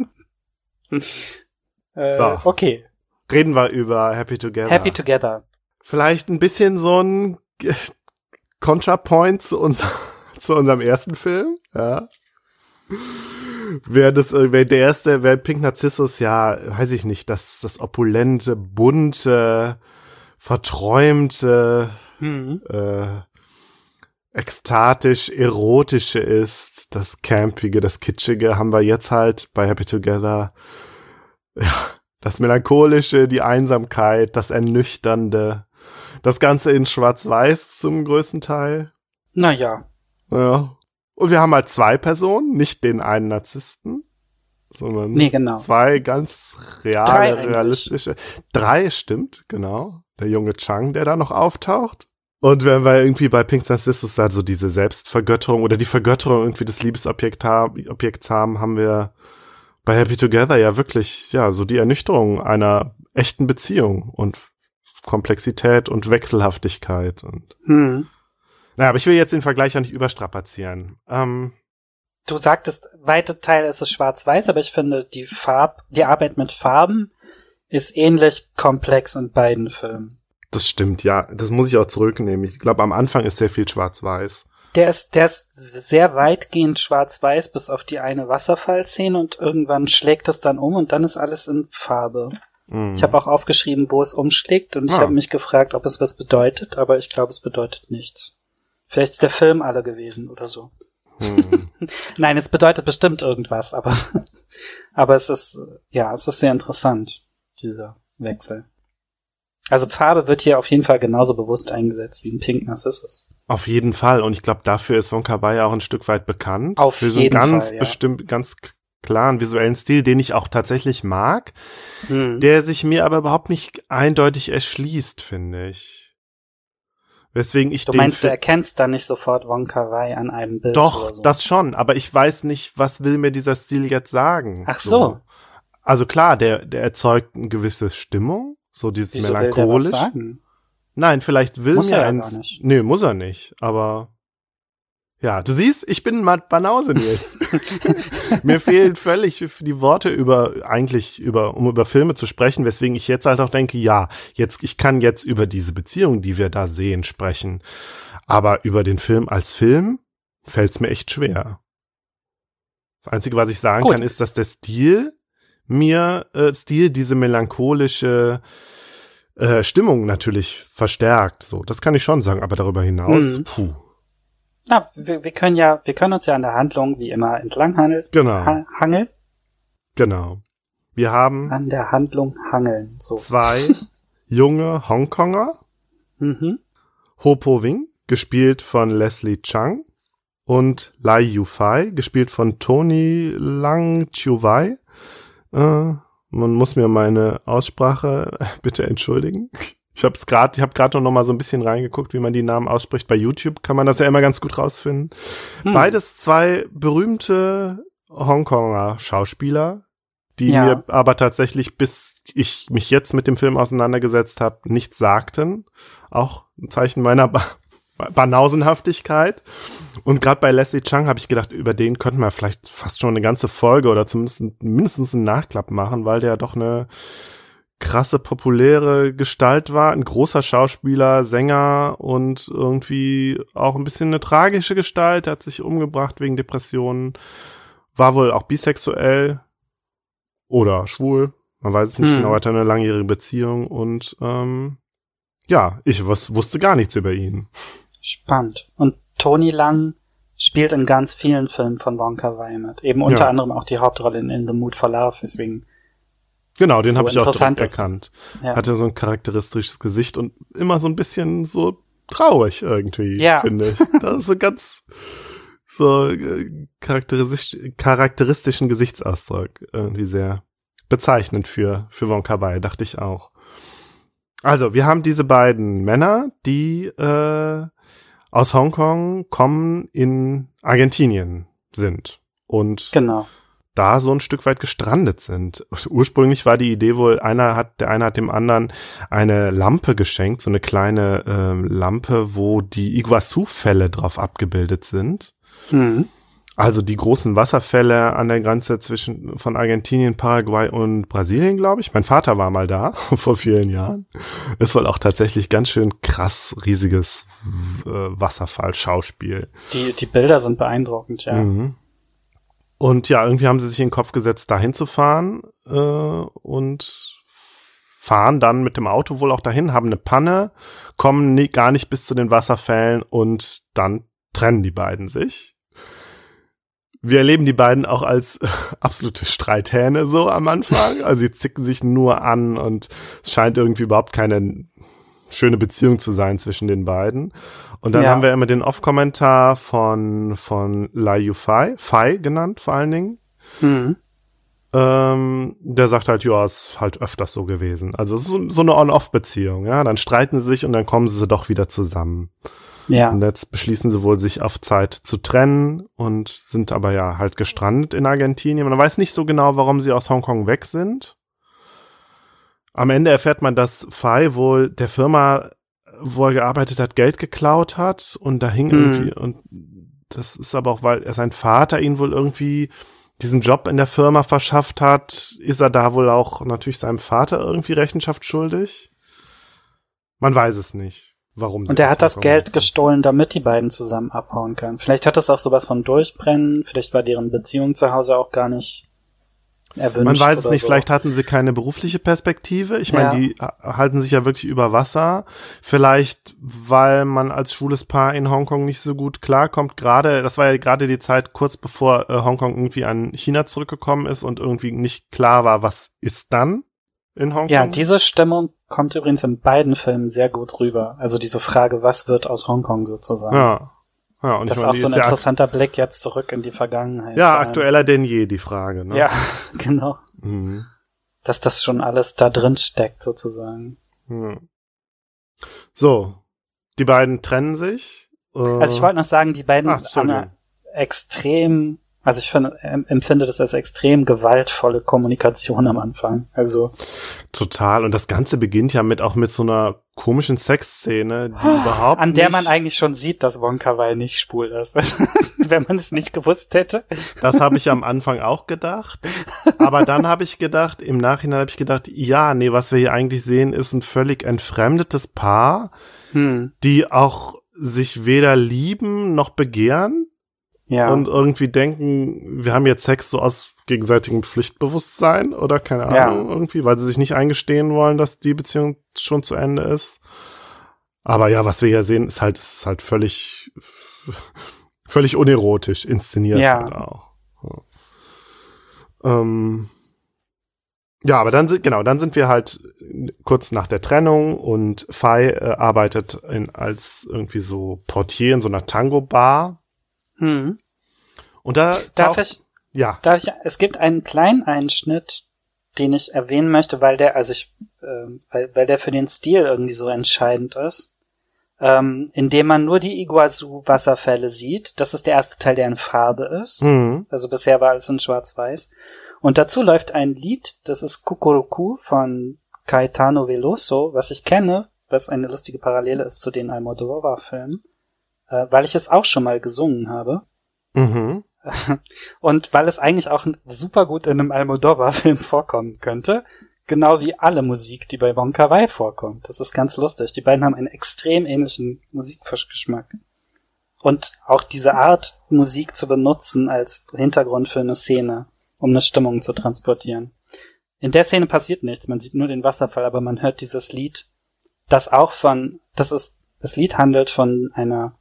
Äh, So. Okay. reden wir über Happy Together. Happy Together. Vielleicht ein bisschen so ein Contrapoint zu, unser, zu unserem ersten Film. Ja. Wäre das, äh, wäre der erste, wäre Pink Narcissus, ja, weiß ich nicht, das, das opulente, bunte, verträumte, Hm. äh, ekstatisch erotische ist, das campige, das kitschige haben wir jetzt halt bei Happy Together. Ja, das melancholische, die Einsamkeit, das ernüchternde, das Ganze in Schwarz-Weiß zum größten Teil. Naja. Ja. Und wir haben halt zwei Personen, nicht den einen Narzissten, sondern Nee, genau. zwei ganz Drei reale, eigentlich. realistische. Drei, stimmt, genau. Der junge Chang, der da noch auftaucht. Und wenn wir irgendwie bei Pink Narcissus da so diese Selbstvergötterung oder die Vergötterung irgendwie des Liebesobjekts haben, Objekts haben, haben wir bei Happy Together ja wirklich, ja, so die Ernüchterung einer echten Beziehung und Komplexität und Wechselhaftigkeit und Hm. Naja, aber ich will jetzt den Vergleich auch nicht überstrapazieren. Ähm, Du sagtest, weite Teil ist es schwarz-weiß, aber ich finde, die Farb, die Arbeit mit Farben ist ähnlich komplex in beiden Filmen. das stimmt, ja. Das muss ich auch zurücknehmen. Ich glaube, am Anfang ist sehr viel schwarz-weiß. Der ist, der ist sehr weitgehend schwarz-weiß bis auf die eine Wasserfallszene und irgendwann schlägt es dann um und dann ist alles in Farbe. Mhm. Ich habe auch aufgeschrieben, wo es umschlägt und ich Ah. habe mich gefragt, ob es was bedeutet, aber ich glaube, es bedeutet nichts. Vielleicht ist der Film alle gewesen oder so. Mhm. Nein, es bedeutet bestimmt irgendwas, aber, aber es ist, ja, es ist sehr interessant, dieser Wechsel. Also Farbe wird hier auf jeden Fall genauso bewusst eingesetzt wie in Pink Narcissus. Auf jeden Fall. Und ich glaube, dafür ist Wonka ja auch ein Stück weit bekannt. Auf Für so jeden einen ganz Fall, ja. bestimmt, ganz klaren visuellen Stil, den ich auch tatsächlich mag, Hm. der sich mir aber überhaupt nicht eindeutig erschließt, finde ich. Weswegen ich du meinst, du erkennst da nicht sofort Wonka Wai an einem Bild Doch, oder so. das schon, aber ich weiß nicht, was will mir dieser Stil jetzt sagen. Ach so. Also klar, der, der erzeugt eine gewisse Stimmung, so dieses Wieso melancholisch. sagen? Nein, vielleicht will Muss mir er ja ein. gar nicht. Nee, muss er nicht, aber ja, du siehst, ich bin mal Banause jetzt. mir fehlen völlig die Worte über eigentlich über um über Filme zu sprechen, weswegen ich jetzt halt auch denke, ja, jetzt ich kann jetzt über diese Beziehung, die wir da sehen, sprechen. Aber über den Film als Film fällt es mir echt schwer. Das Einzige, was ich sagen Gut. kann, ist, dass der Stil mir, äh, Stil diese melancholische äh, Stimmung natürlich verstärkt. So, das kann ich schon sagen. Aber darüber hinaus, Mhm. puh. Na, wir, wir können ja, wir können uns ja an der Handlung wie immer entlanghangeln. Genau, Ha hangeln. genau. Wir haben An der Handlung hangeln. So. zwei junge Hongkonger, Mhm. Ho Po Wing, gespielt von Leslie Chang, und Lai Yufei, gespielt von Tony Lang Chiu-Wei. Äh, man muss mir meine Aussprache bitte entschuldigen. Ich habe es gerade, ich habe gerade noch mal so ein bisschen reingeguckt, wie man die Namen ausspricht. Bei YouTube kann man das ja immer ganz gut rausfinden. Hm. Beides zwei berühmte Hongkonger Schauspieler, die Ja. mir aber tatsächlich, bis ich mich jetzt mit dem Film auseinandergesetzt habe, nichts sagten. Auch ein Zeichen meiner ba Banausenhaftigkeit. Und gerade bei Leslie Chung habe ich gedacht, über den könnten wir vielleicht fast schon eine ganze Folge oder zumindest mindestens einen Nachklapp machen, weil der doch eine krasse, populäre Gestalt war, ein großer Schauspieler, Sänger und irgendwie auch ein bisschen eine tragische Gestalt. Hat sich umgebracht wegen Depressionen, war wohl auch bisexuell oder schwul. Man weiß es nicht Hm. genau, hatte eine langjährige Beziehung und ähm, ja, ich was, wusste gar nichts über ihn. Spannend. Und Tony Lang spielt in ganz vielen Filmen von Wonka Wai mit. Eben unter Ja. anderem auch die Hauptrolle in In the Mood for Love. Deswegen, Genau, den So habe ich auch direkt ist. erkannt. ja. Hatte so ein charakteristisches Gesicht und immer so ein bisschen so traurig irgendwie, Ja. finde ich. Das ist so ganz so äh, charakteristisch, charakteristischen Gesichtsausdruck irgendwie sehr bezeichnend für für Wonka Wai, dachte ich auch. Also, wir haben diese beiden Männer, die äh, aus Hongkong kommen in Argentinien sind und genau. Da so ein Stück weit gestrandet sind. Ursprünglich war die Idee wohl, einer hat, der eine hat dem anderen eine Lampe geschenkt, so eine kleine ähm, Lampe, wo die Iguazu-Fälle drauf abgebildet sind. Mhm. Also die großen Wasserfälle an der Grenze zwischen von Argentinien, Paraguay und Brasilien, glaube ich. Mein Vater war mal da vor vielen Jahren. Es soll auch tatsächlich ganz schön krass riesiges äh, Wasserfall-Schauspiel. Die, die Bilder sind beeindruckend, ja. Mhm. Und ja, irgendwie haben sie sich in den Kopf gesetzt, dahin zu fahren äh, und fahren dann mit dem Auto wohl auch dahin, haben eine Panne, kommen nie, gar nicht bis zu den Wasserfällen und dann trennen die beiden sich. Wir erleben die beiden auch als absolute Streithähne so am Anfang. Also sie zicken sich nur an und es scheint irgendwie überhaupt keine schöne Beziehung zu sein zwischen den beiden. Und dann Ja. haben wir immer den Off-Kommentar von, von Lai Yufei, Fei genannt vor allen Dingen. Mhm. Ähm, der sagt halt, ja, ist halt öfters so gewesen. Also es ist so, so eine On-Off-Beziehung, ja. Dann streiten sie sich und dann kommen sie doch wieder zusammen. Ja. Und jetzt beschließen sie wohl, sich auf Zeit zu trennen und sind aber ja halt gestrandet in Argentinien. Man weiß nicht so genau, warum sie aus Hongkong weg sind. Am Ende erfährt man, dass Fai wohl der Firma, wo er gearbeitet hat, Geld geklaut hat und da hing Mhm. irgendwie und das ist aber auch, weil er sein Vater ihn wohl irgendwie diesen Job in der Firma verschafft hat, ist er da wohl auch natürlich seinem Vater irgendwie Rechenschaft schuldig. Man weiß es nicht, warum. sie Und er hat das Geld sind. gestohlen, damit die beiden zusammen abhauen können. Vielleicht hat es auch sowas von Durchbrennen, vielleicht war deren Beziehung zu Hause auch gar nicht erwünscht. Man weiß es nicht, so. vielleicht hatten sie keine berufliche Perspektive. Ich meine, Ja. die ha- halten sich ja wirklich über Wasser. Vielleicht, weil man als schwules Paar in Hongkong nicht so gut klarkommt. Gerade, das war ja gerade die Zeit kurz bevor äh, Hongkong irgendwie an China zurückgekommen ist und irgendwie nicht klar war, was ist dann in Hongkong. Ja, diese Stimmung kommt übrigens in beiden Filmen sehr gut rüber. Also diese Frage, was wird aus Hongkong sozusagen? ja. Ja und das ist meine, auch so ein interessanter Blick jetzt zurück in die Vergangenheit. ja allem. aktueller denn je, die Frage. Ne? Ja, genau. Mhm. Dass das schon alles da drin steckt sozusagen. Hm. So, die beiden trennen sich. Äh, Also ich wollte noch sagen, die beiden ah, haben eine extrem, also ich finde, em- empfinde das als extrem gewaltvolle Kommunikation am Anfang. Also Total. Und das Ganze beginnt ja mit auch mit so einer komischen Sexszene, die überhaupt Ah, an der man eigentlich schon sieht, dass Wonka Wai nicht schwul ist. Wenn man es nicht gewusst hätte. Das habe ich am Anfang auch gedacht. Aber dann habe ich gedacht, im Nachhinein habe ich gedacht, ja, nee, was wir hier eigentlich sehen, ist ein völlig entfremdetes Paar, Hm. die auch sich weder lieben noch begehren. Ja. Und irgendwie denken, wir haben jetzt Sex so aus gegenseitigem Pflichtbewusstsein oder keine Ja. Ahnung, irgendwie, weil sie sich nicht eingestehen wollen, dass die Beziehung schon zu Ende ist. Aber ja, was wir hier sehen, ist halt, ist halt völlig, völlig unerotisch inszeniert Ja. halt auch. Ja. Ähm, ja, aber dann sind, genau, dann sind wir halt kurz nach der Trennung und Fei äh, arbeitet in, als irgendwie so Portier in so einer Tango-Bar. Hm. Und da Darf taucht- ich, ja, darf ich, es gibt einen kleinen Einschnitt, den ich erwähnen möchte, weil der, also ich, ähm, weil, weil der für den Stil irgendwie so entscheidend ist. Ähm, indem man nur die Iguazu-Wasserfälle sieht. Das ist der erste Teil, der in Farbe ist. mhm. Also bisher war alles in Schwarz-Weiß. Und dazu läuft ein Lied, das ist Cucurucu von Caetano Veloso, was ich kenne, was eine lustige Parallele ist zu den Almodovar-Filmen, äh, weil ich es auch schon mal gesungen habe. Mhm. Und weil es eigentlich auch super gut in einem Almodovar-Film vorkommen könnte, genau wie alle Musik, die bei Wonka Wai vorkommt. Das ist ganz lustig. Die beiden haben einen extrem ähnlichen Musikgeschmack. Und auch diese Art, Musik zu benutzen als Hintergrund für eine Szene, um eine Stimmung zu transportieren. In der Szene passiert nichts, man sieht nur den Wasserfall, aber man hört dieses Lied, das auch von, das ist, das Lied handelt von einer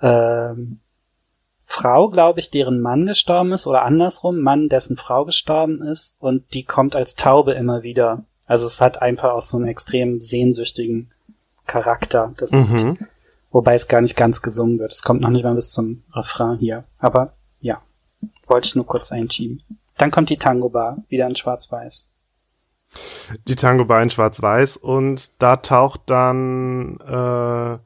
ähm, Frau, glaube ich, deren Mann gestorben ist oder andersrum, Mann, dessen Frau gestorben ist und die kommt als Taube immer wieder. Also es hat einfach auch so einen extrem sehnsüchtigen Charakter, das Lied. Mhm. Wobei es gar nicht ganz gesungen wird. Es kommt noch nicht mal bis zum Refrain hier. Aber ja, wollte ich nur kurz einschieben. Dann kommt die Tango Bar, wieder in Schwarz-Weiß. Die Tango Bar in Schwarz-Weiß und da taucht dann äh,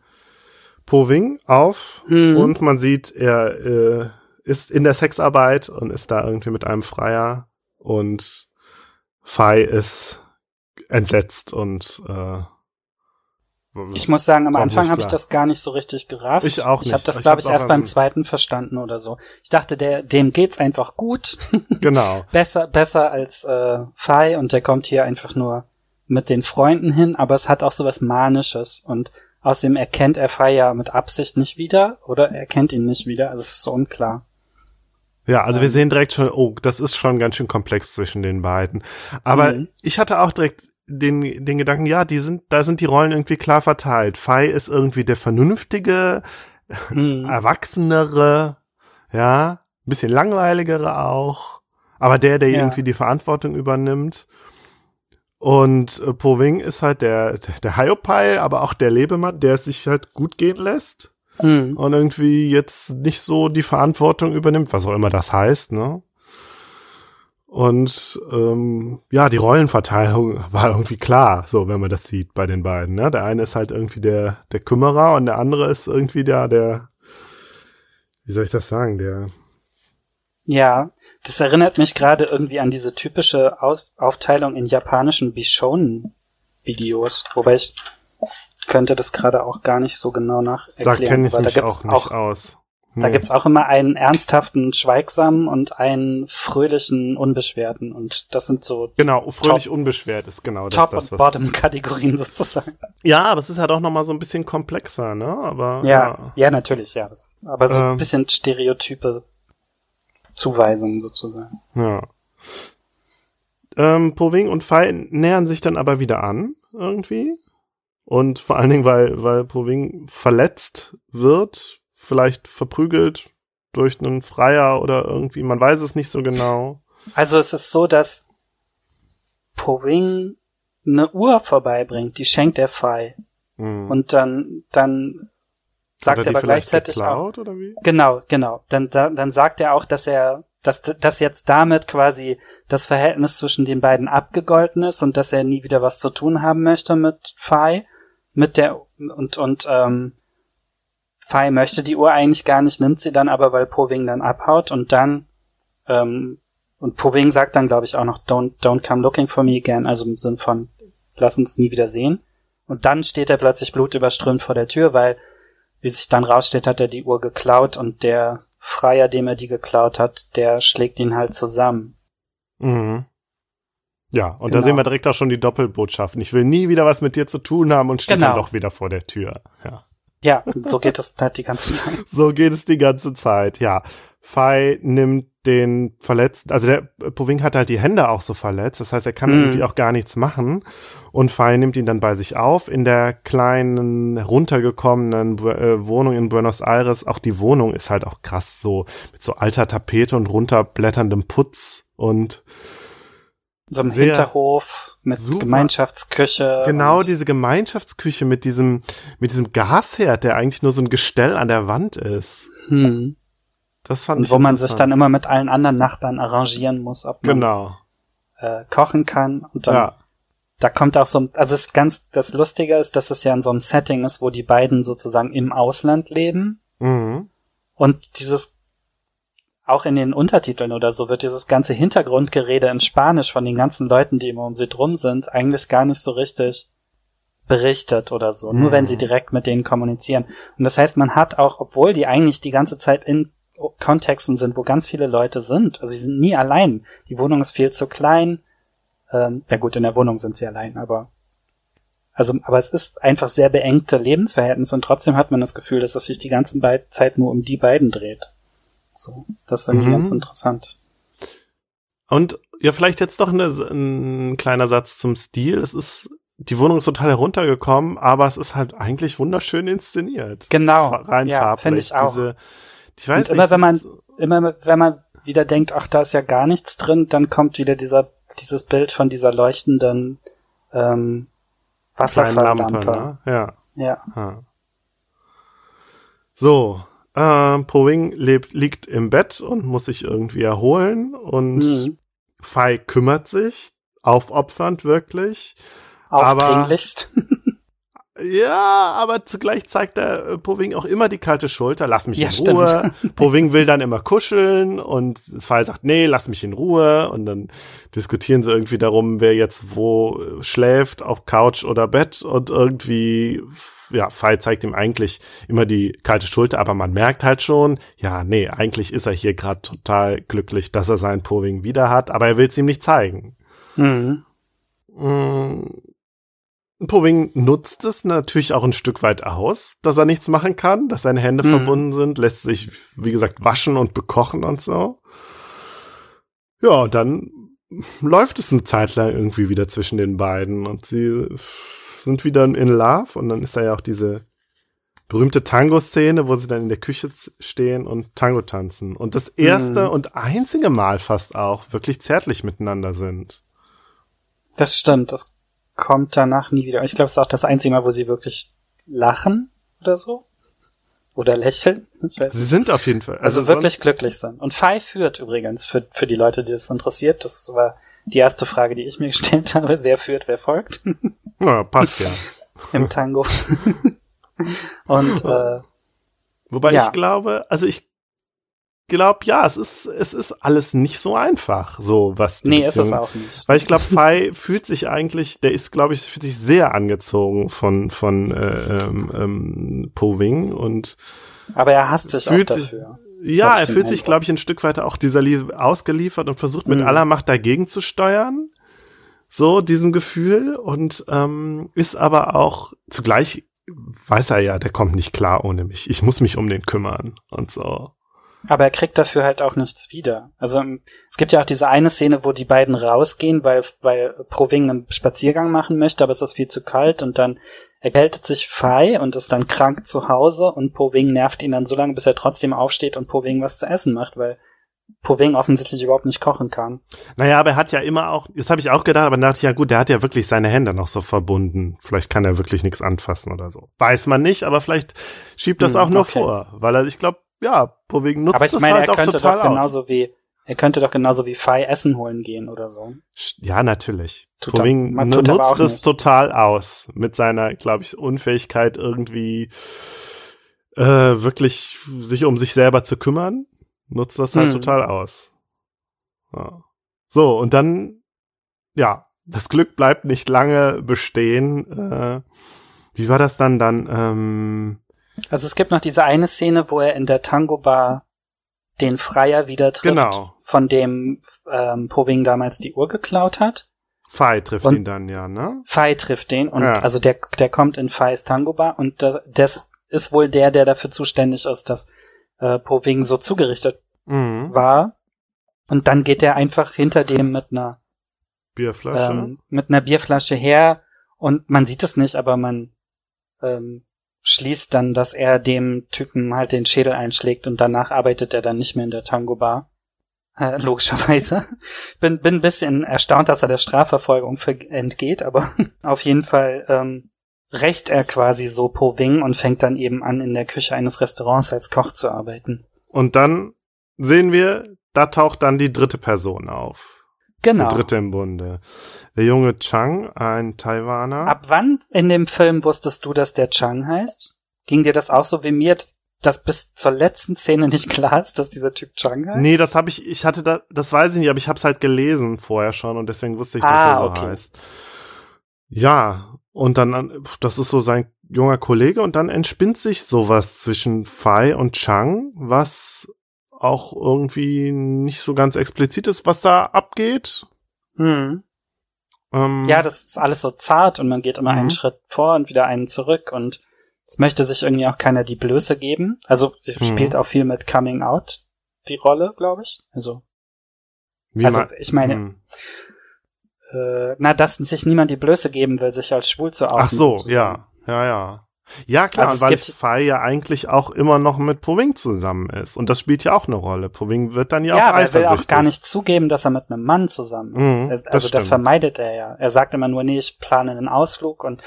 Poving auf Mhm. und man sieht, er äh, ist in der Sexarbeit und ist da irgendwie mit einem Freier und Fei ist entsetzt und äh, Ich muss sagen, am Anfang habe ich das gar nicht so richtig gerafft. Ich auch Ich nicht. habe das, Ich glaube ich, erst beim zweiten verstanden oder so. Ich dachte, der, dem geht's einfach gut. genau. besser, besser als äh, Fei und der kommt hier einfach nur mit den Freunden hin, aber es hat auch sowas Manisches und außerdem erkennt er Fei ja mit Absicht nicht wieder oder er kennt ihn nicht wieder, also es ist so unklar. Ja, also Ähm. wir sehen direkt schon, oh, das ist schon ganz schön komplex zwischen den beiden. Aber Mhm. ich hatte auch direkt den, den Gedanken, ja, die sind, da sind die Rollen irgendwie klar verteilt. Fei ist irgendwie der vernünftige, Hm. erwachsenere, ja, ein bisschen langweiligere auch, aber der, der Ja. irgendwie die Verantwortung übernimmt. Und äh, Po Wing ist halt der, der, Hiopai, aber auch der Lebemann, der es sich halt gut gehen lässt Hm. und irgendwie jetzt nicht so die Verantwortung übernimmt, was auch immer das heißt, ne? Und ähm, ja, die Rollenverteilung war irgendwie klar, so wenn man das sieht bei den beiden. Ne? Der eine ist halt irgendwie der der Kümmerer und der andere ist irgendwie der der wie soll ich das sagen, der Ja, das erinnert mich gerade irgendwie an diese typische Aus Aufteilung in japanischen Bishonen-Videos, wobei ich könnte das gerade auch gar nicht so genau nach da erklären. kenne ich weil mich da gibt's auch nicht aus. Da Nee. gibt's auch immer einen ernsthaften, schweigsamen und einen fröhlichen, unbeschwerten. Und das sind so genau, fröhlich unbeschwert ist genau das, Top- das und. Bottom-Kategorien sozusagen. Ja, aber es ist halt auch noch mal so ein bisschen komplexer, ne? Aber Ja, ja, natürlich, ja. Aber so Ähm. ein bisschen stereotype Zuweisungen sozusagen. Ja. Ähm, Poving und Fei nähern sich dann aber wieder an, irgendwie. Und vor allen Dingen, weil, weil Poving verletzt wird, vielleicht verprügelt durch einen Freier oder irgendwie, man weiß es nicht so genau. Also es ist so, dass Powing eine Uhr vorbeibringt, die schenkt der Fei. Hm. Und dann, dann sagt er er aber gleichzeitig auch, geklaut, oder wie? Genau, genau. Dann, dann, dann sagt er auch, dass er, dass, dass jetzt damit quasi das Verhältnis zwischen den beiden abgegolten ist und dass er nie wieder was zu tun haben möchte mit Fei, mit der und und ähm, Fei möchte die Uhr eigentlich gar nicht, nimmt sie dann aber, weil Poving dann abhaut und dann ähm, und Poving sagt dann, glaube ich, auch noch don't don't come looking for me again, also im Sinn von lass uns nie wieder sehen. Und dann steht er plötzlich blutüberströmt vor der Tür, weil wie sich dann rausstellt, hat er die Uhr geklaut und der Freier, dem er die geklaut hat, der schlägt ihn halt zusammen. Mhm. Ja, und da Genau. sehen wir direkt auch schon die Doppelbotschaften. Ich will nie wieder was mit dir zu tun haben und steht Genau. dann doch wieder vor der Tür. Ja. Ja, so geht es halt die ganze Zeit. so geht es die ganze Zeit, ja. Fei nimmt den Verletzten, also der Poving hat halt die Hände auch so verletzt, das heißt, er kann mhm. irgendwie auch gar nichts machen. Und Fei nimmt ihn dann bei sich auf in der kleinen, runtergekommenen äh, Wohnung in Buenos Aires. Auch die Wohnung ist halt auch krass, so mit so alter Tapete und runterblätterndem Putz und so einem Hinterhof mit super. Gemeinschaftsküche. Genau, diese Gemeinschaftsküche mit diesem, mit diesem Gasherd, der eigentlich nur so ein Gestell an der Wand ist. Hm. Das fand Und ich wo man sich dann immer mit allen anderen Nachbarn arrangieren muss, ob man genau. äh, kochen kann. Und dann, Ja. da kommt auch so, also es ist ganz, das Lustige ist, dass es ja in so einem Setting ist, wo die beiden sozusagen im Ausland leben. Mhm. Und dieses, auch in den Untertiteln oder so wird dieses ganze Hintergrundgerede in Spanisch von den ganzen Leuten, die immer um sie drum sind, eigentlich gar nicht so richtig berichtet oder so. Nur Mhm. wenn sie direkt mit denen kommunizieren. Und das heißt, man hat auch, obwohl die eigentlich die ganze Zeit in Kontexten sind, wo ganz viele Leute sind, also sie sind nie allein. Die Wohnung ist viel zu klein. Ähm, ja gut, in der Wohnung sind sie allein, aber also, aber es ist einfach sehr beengte Lebensverhältnisse und trotzdem hat man das Gefühl, dass es sich die ganze Zeit nur um die beiden dreht. So, das ist irgendwie Mhm. ganz interessant. Und ja, vielleicht jetzt doch eine, ein kleiner Satz zum Stil. Es ist, die Wohnung ist total heruntergekommen, aber es ist halt eigentlich wunderschön inszeniert. Genau, Rein ja, farblich. finde ich auch. Diese, ich weiß Und immer nicht, wenn man- sind- Immer wenn man wieder denkt, ach, da ist ja gar nichts drin, dann kommt wieder dieser, dieses Bild von dieser leuchtenden ähm, Wasserfalllampe. Lampe, ne? Ja. Ja. ja. So, ähm, Powing lebt, liegt im Bett und muss sich irgendwie erholen und Mhm. Fei kümmert sich, aufopfernd wirklich. Aber- Aufdringlichst. Ja, aber zugleich zeigt der äh, Poving auch immer die kalte Schulter. Lass mich Ja, in stimmt. Ruhe. Poving will dann immer kuscheln und Fall sagt, nee, lass mich in Ruhe. Und dann diskutieren sie irgendwie darum, wer jetzt wo äh, schläft, auf Couch oder Bett. Und irgendwie, ja, Fall zeigt ihm eigentlich immer die kalte Schulter, aber man merkt halt schon, ja, nee, eigentlich ist er hier gerade total glücklich, dass er seinen Poving wieder hat, aber er will es ihm nicht zeigen. Mhm. Mm, Poving nutzt es natürlich auch ein Stück weit aus, dass er nichts machen kann, dass seine Hände Mhm. verbunden sind, lässt sich, wie gesagt, waschen und bekochen und so. Ja, und dann läuft es eine Zeit lang irgendwie wieder zwischen den beiden und sie sind wieder in Love und dann ist da ja auch diese berühmte Tango-Szene, wo sie dann in der Küche stehen und Tango tanzen und das erste Mhm. und einzige Mal fast auch wirklich zärtlich miteinander sind. Das stimmt, das kommt danach nie wieder. Ich glaube, es ist auch das einzige Mal, wo sie wirklich lachen oder so. Oder lächeln. Ich weiß Sie nicht. sind auf jeden Fall. Also, wirklich glücklich sind. Und Five führt übrigens, für, für die Leute, die das interessiert, das war die erste Frage, die ich mir gestellt habe. Wer führt, wer folgt ja, passt ja. im Tango. Und äh, Wobei Ja. ich glaube, also ich glaube, ja, es ist, es ist alles nicht so einfach, so was die nee, ist es Beziehung- auch nicht. Weil ich glaube, Fei fühlt sich eigentlich, der ist, glaube ich, fühlt sich sehr angezogen von, von äh, ähm, ähm, Poving und Aber er hasst sich auch sich- dafür. ja, er fühlt sich, glaube ich, ein Stück weiter auch dieser Liebe ausgeliefert und versucht mit Mhm. aller Macht dagegen zu steuern. So, diesem Gefühl und ähm, ist aber auch zugleich weiß er ja, der kommt nicht klar ohne mich. Ich muss mich um den kümmern und so. Aber er kriegt dafür halt auch nichts wieder. Also ähm, es gibt ja auch diese eine Szene, wo die beiden rausgehen, weil, weil Proving einen Spaziergang machen möchte, aber es ist viel zu kalt und dann erkältet sich Fei und ist dann krank zu Hause und Proving nervt ihn dann so lange, bis er trotzdem aufsteht und Proving was zu essen macht, weil Proving offensichtlich überhaupt nicht kochen kann. Naja, aber er hat ja immer auch, das habe ich auch gedacht, aber dachte ich, ja gut, der hat ja wirklich seine Hände noch so verbunden. Vielleicht kann er wirklich nichts anfassen oder so. Weiß man nicht, aber vielleicht schiebt das Hm, auch nur okay. vor, weil er, ich glaube, ja, Poving nutzt aber ich das meine, halt er könnte doch aus. genauso wie er könnte doch genauso wie Fei Essen holen gehen oder so. Ja, natürlich. Tut Poving nutzt es nicht. total aus mit seiner, glaube ich, Unfähigkeit irgendwie äh, wirklich sich um sich selber zu kümmern. Nutzt das halt Hm. total aus. Ja. So, und dann, ja, das Glück bleibt nicht lange bestehen. Äh, wie war das dann dann? Ähm, Also es gibt noch diese eine Szene, wo er in der Tango Bar den Freier wieder trifft, Genau. von dem ähm, Poving damals die Uhr geklaut hat. Fei trifft Und- ihn dann ja, ne? Fei trifft den und Ja. also der der kommt in Feis Tango Bar und da- das ist wohl der, der dafür zuständig ist, dass äh, Poving so zugerichtet Mhm. war. Und dann geht er einfach hinter dem mit einer Bierflasche. ähm, mit einer Bierflasche her und man sieht es nicht, aber man ähm, schließt dann, dass er dem Typen halt den Schädel einschlägt und danach arbeitet er dann nicht mehr in der Tango Bar. Äh, logischerweise. Bin, bin ein bisschen erstaunt, dass er der Strafverfolgung ver- entgeht, aber auf jeden Fall ähm, rächt er quasi so Poving und fängt dann eben an, in der Küche eines Restaurants als Koch zu arbeiten. Und dann sehen wir, da taucht dann die dritte Person auf. Genau. Die dritte im Bunde. Der junge Chang, ein Taiwaner. Ab wann in dem Film wusstest du, dass der Chang heißt? Ging dir das auch so wie mir, dass bis zur letzten Szene nicht klar ist, dass dieser Typ Chang heißt? Nee, das habe ich, ich hatte da, das weiß ich nicht, aber ich habe es halt gelesen vorher schon und deswegen wusste ich, dass Ah, er so okay. heißt. Ja, und dann, das ist so sein junger Kollege und dann entspinnt sich sowas zwischen Fei und Chang, was auch irgendwie nicht so ganz explizit ist, was da abgeht. Hm. Ähm, Ja, das ist alles so zart und man geht immer Mhm. einen Schritt vor und wieder einen zurück und es möchte sich irgendwie auch keiner die Blöße geben. Also sie Mhm. spielt auch viel mit Coming Out die Rolle, glaube ich. Also, wie also ich meine, Hm. äh, na, dass sich niemand die Blöße geben will, sich als schwul zu outen. Ach so, ja, ja, ja. Ja, klar, Also weil Fei ja eigentlich auch immer noch mit Poving zusammen ist. Und das spielt ja auch eine Rolle. Poving wird dann ja, Ja, auch aber er will eifersüchtig. auch gar nicht zugeben, dass er mit einem Mann zusammen ist. Mhm, das also das, stimmt. vermeidet er ja. Er sagt immer nur, nee, ich plane einen Ausflug und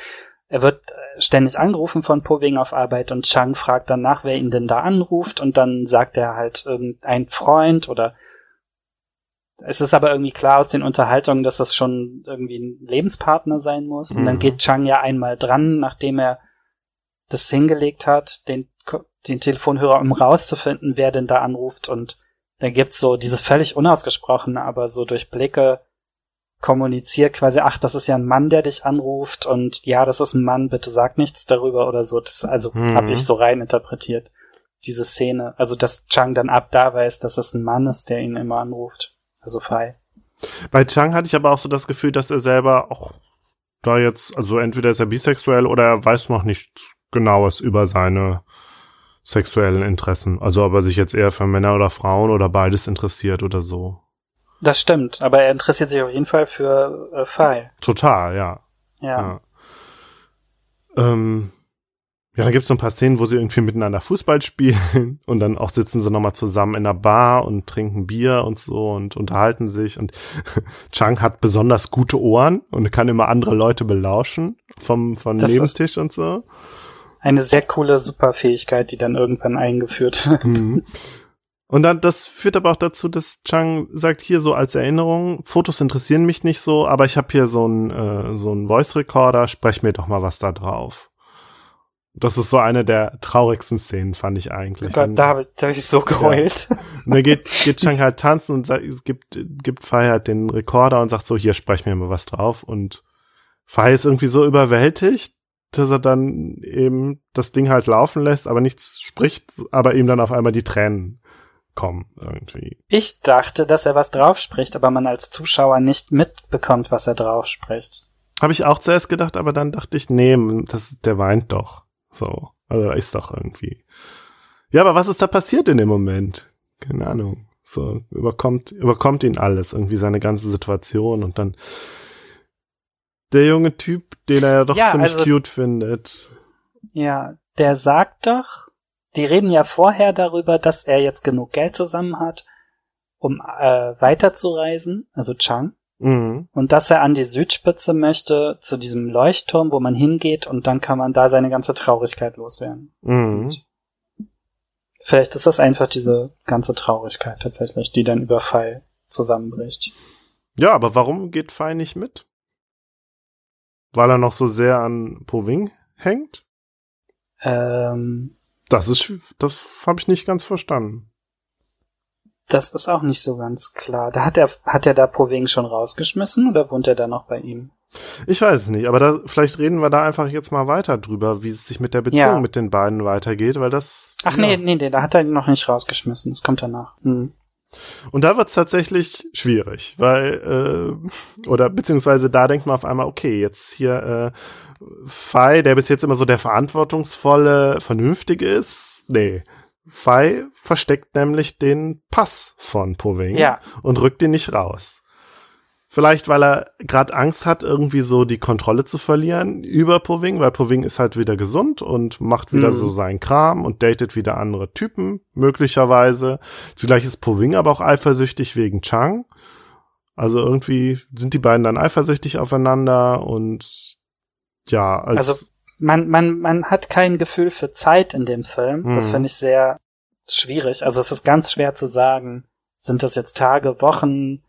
er wird äh, ständig angerufen von Poving auf Arbeit und Chang fragt dann nach, wer ihn denn da anruft und dann sagt er halt irgendein Freund oder es ist aber irgendwie klar aus den Unterhaltungen, dass das schon irgendwie ein Lebenspartner sein muss. Und dann Mhm. geht Chang ja einmal dran, nachdem er das hingelegt hat, den, den Telefonhörer, um rauszufinden, wer denn da anruft. Und dann gibt's so dieses völlig unausgesprochene, aber so durch Blicke kommuniziert quasi, ach, das ist ja ein Mann, der dich anruft und ja, das ist ein Mann, bitte sag nichts darüber oder so. Das, also Mhm. habe ich so rein interpretiert, diese Szene. Also, dass Chang dann ab da weiß, dass es ein Mann ist, der ihn immer anruft. Also Fei. Bei Chang hatte ich aber auch so das Gefühl, dass er selber auch da jetzt, also entweder ist er bisexuell oder er weiß noch nichts Genaues über seine sexuellen Interessen. Also ob er sich jetzt eher für Männer oder Frauen oder beides interessiert oder so. Das stimmt, aber er interessiert sich auf jeden Fall für äh, Fei. Total, ja. Ja. Ja. Ähm, ja, dann gibt's so ein paar Szenen, wo sie irgendwie miteinander Fußball spielen und dann auch sitzen sie nochmal zusammen in der Bar und trinken Bier und so und unterhalten sich und Chang hat besonders gute Ohren und kann immer andere Leute belauschen vom, vom Das Nebentisch und so. Eine sehr coole Superfähigkeit, die dann irgendwann eingeführt wird. Mhm. Und dann, das führt aber auch dazu, dass Chang sagt, hier so als Erinnerung, Fotos interessieren mich nicht so, aber ich habe hier so einen äh, so einen Voice Recorder, sprech mir doch mal was da drauf. Das ist so eine der traurigsten Szenen, fand ich eigentlich. Oh Gott, Dann- da habe ich, da hab ich so geheult. und dann geht, geht Chang halt tanzen und sagt, gibt, gibt Fei halt den Rekorder und sagt so, hier, sprech mir mal was drauf. Und Fei ist irgendwie so überwältigt, dass er dann eben das Ding halt laufen lässt, aber nichts spricht, aber ihm dann auf einmal die Tränen kommen irgendwie. Ich dachte, dass er was drauf spricht, aber man als Zuschauer nicht mitbekommt, was er drauf spricht. Habe ich auch zuerst gedacht, aber dann dachte ich, nee, das, der weint doch. So. Also er ist doch irgendwie. Ja, aber was ist da passiert in dem Moment? Keine Ahnung. So, überkommt, überkommt ihn alles, irgendwie seine ganze Situation und dann der junge Typ, den er ja doch Ja, ziemlich also- cute findet. Ja, der sagt doch, die reden ja vorher darüber, dass er jetzt genug Geld zusammen hat, um äh, weiterzureisen, also Chang, Mhm. und dass er an die Südspitze möchte, zu diesem Leuchtturm, wo man hingeht, und dann kann man da seine ganze Traurigkeit loswerden. Mhm. Vielleicht ist das einfach diese ganze Traurigkeit tatsächlich, die dann über Fall zusammenbricht. Ja, aber warum geht Fei nicht mit? Weil er noch so sehr an Poving hängt? Ähm, Das ist, das habe ich nicht ganz verstanden. das ist auch nicht so ganz klar. Da hat er, hat er da Poving schon rausgeschmissen oder wohnt er da noch bei ihm? Ich weiß es nicht, aber da, vielleicht reden wir da einfach jetzt mal weiter drüber, wie es sich mit der Beziehung Ja. mit den beiden weitergeht, weil das. Ach ja. nee, nee, nee, da hat er ihn noch nicht rausgeschmissen. Das kommt danach. Hm. Und da wird's tatsächlich schwierig, weil, äh, oder beziehungsweise da denkt man auf einmal, okay, jetzt hier äh, Fei, der bis jetzt immer so der verantwortungsvolle, vernünftige ist, nee. Fei versteckt nämlich den Pass von Poving Ja. und rückt ihn nicht raus. Vielleicht, weil er gerade Angst hat, irgendwie so die Kontrolle zu verlieren über Poving, weil Poving ist halt wieder gesund und macht wieder Mhm. so seinen Kram und datet wieder andere Typen, möglicherweise. Vielleicht ist Poving aber auch eifersüchtig wegen Chang. Also irgendwie sind die beiden dann eifersüchtig aufeinander und ja, als Also man, man, man hat kein Gefühl für Zeit in dem Film. Das Mhm. finde ich sehr schwierig. Also es ist ganz schwer zu sagen, sind das jetzt Tage, Wochen,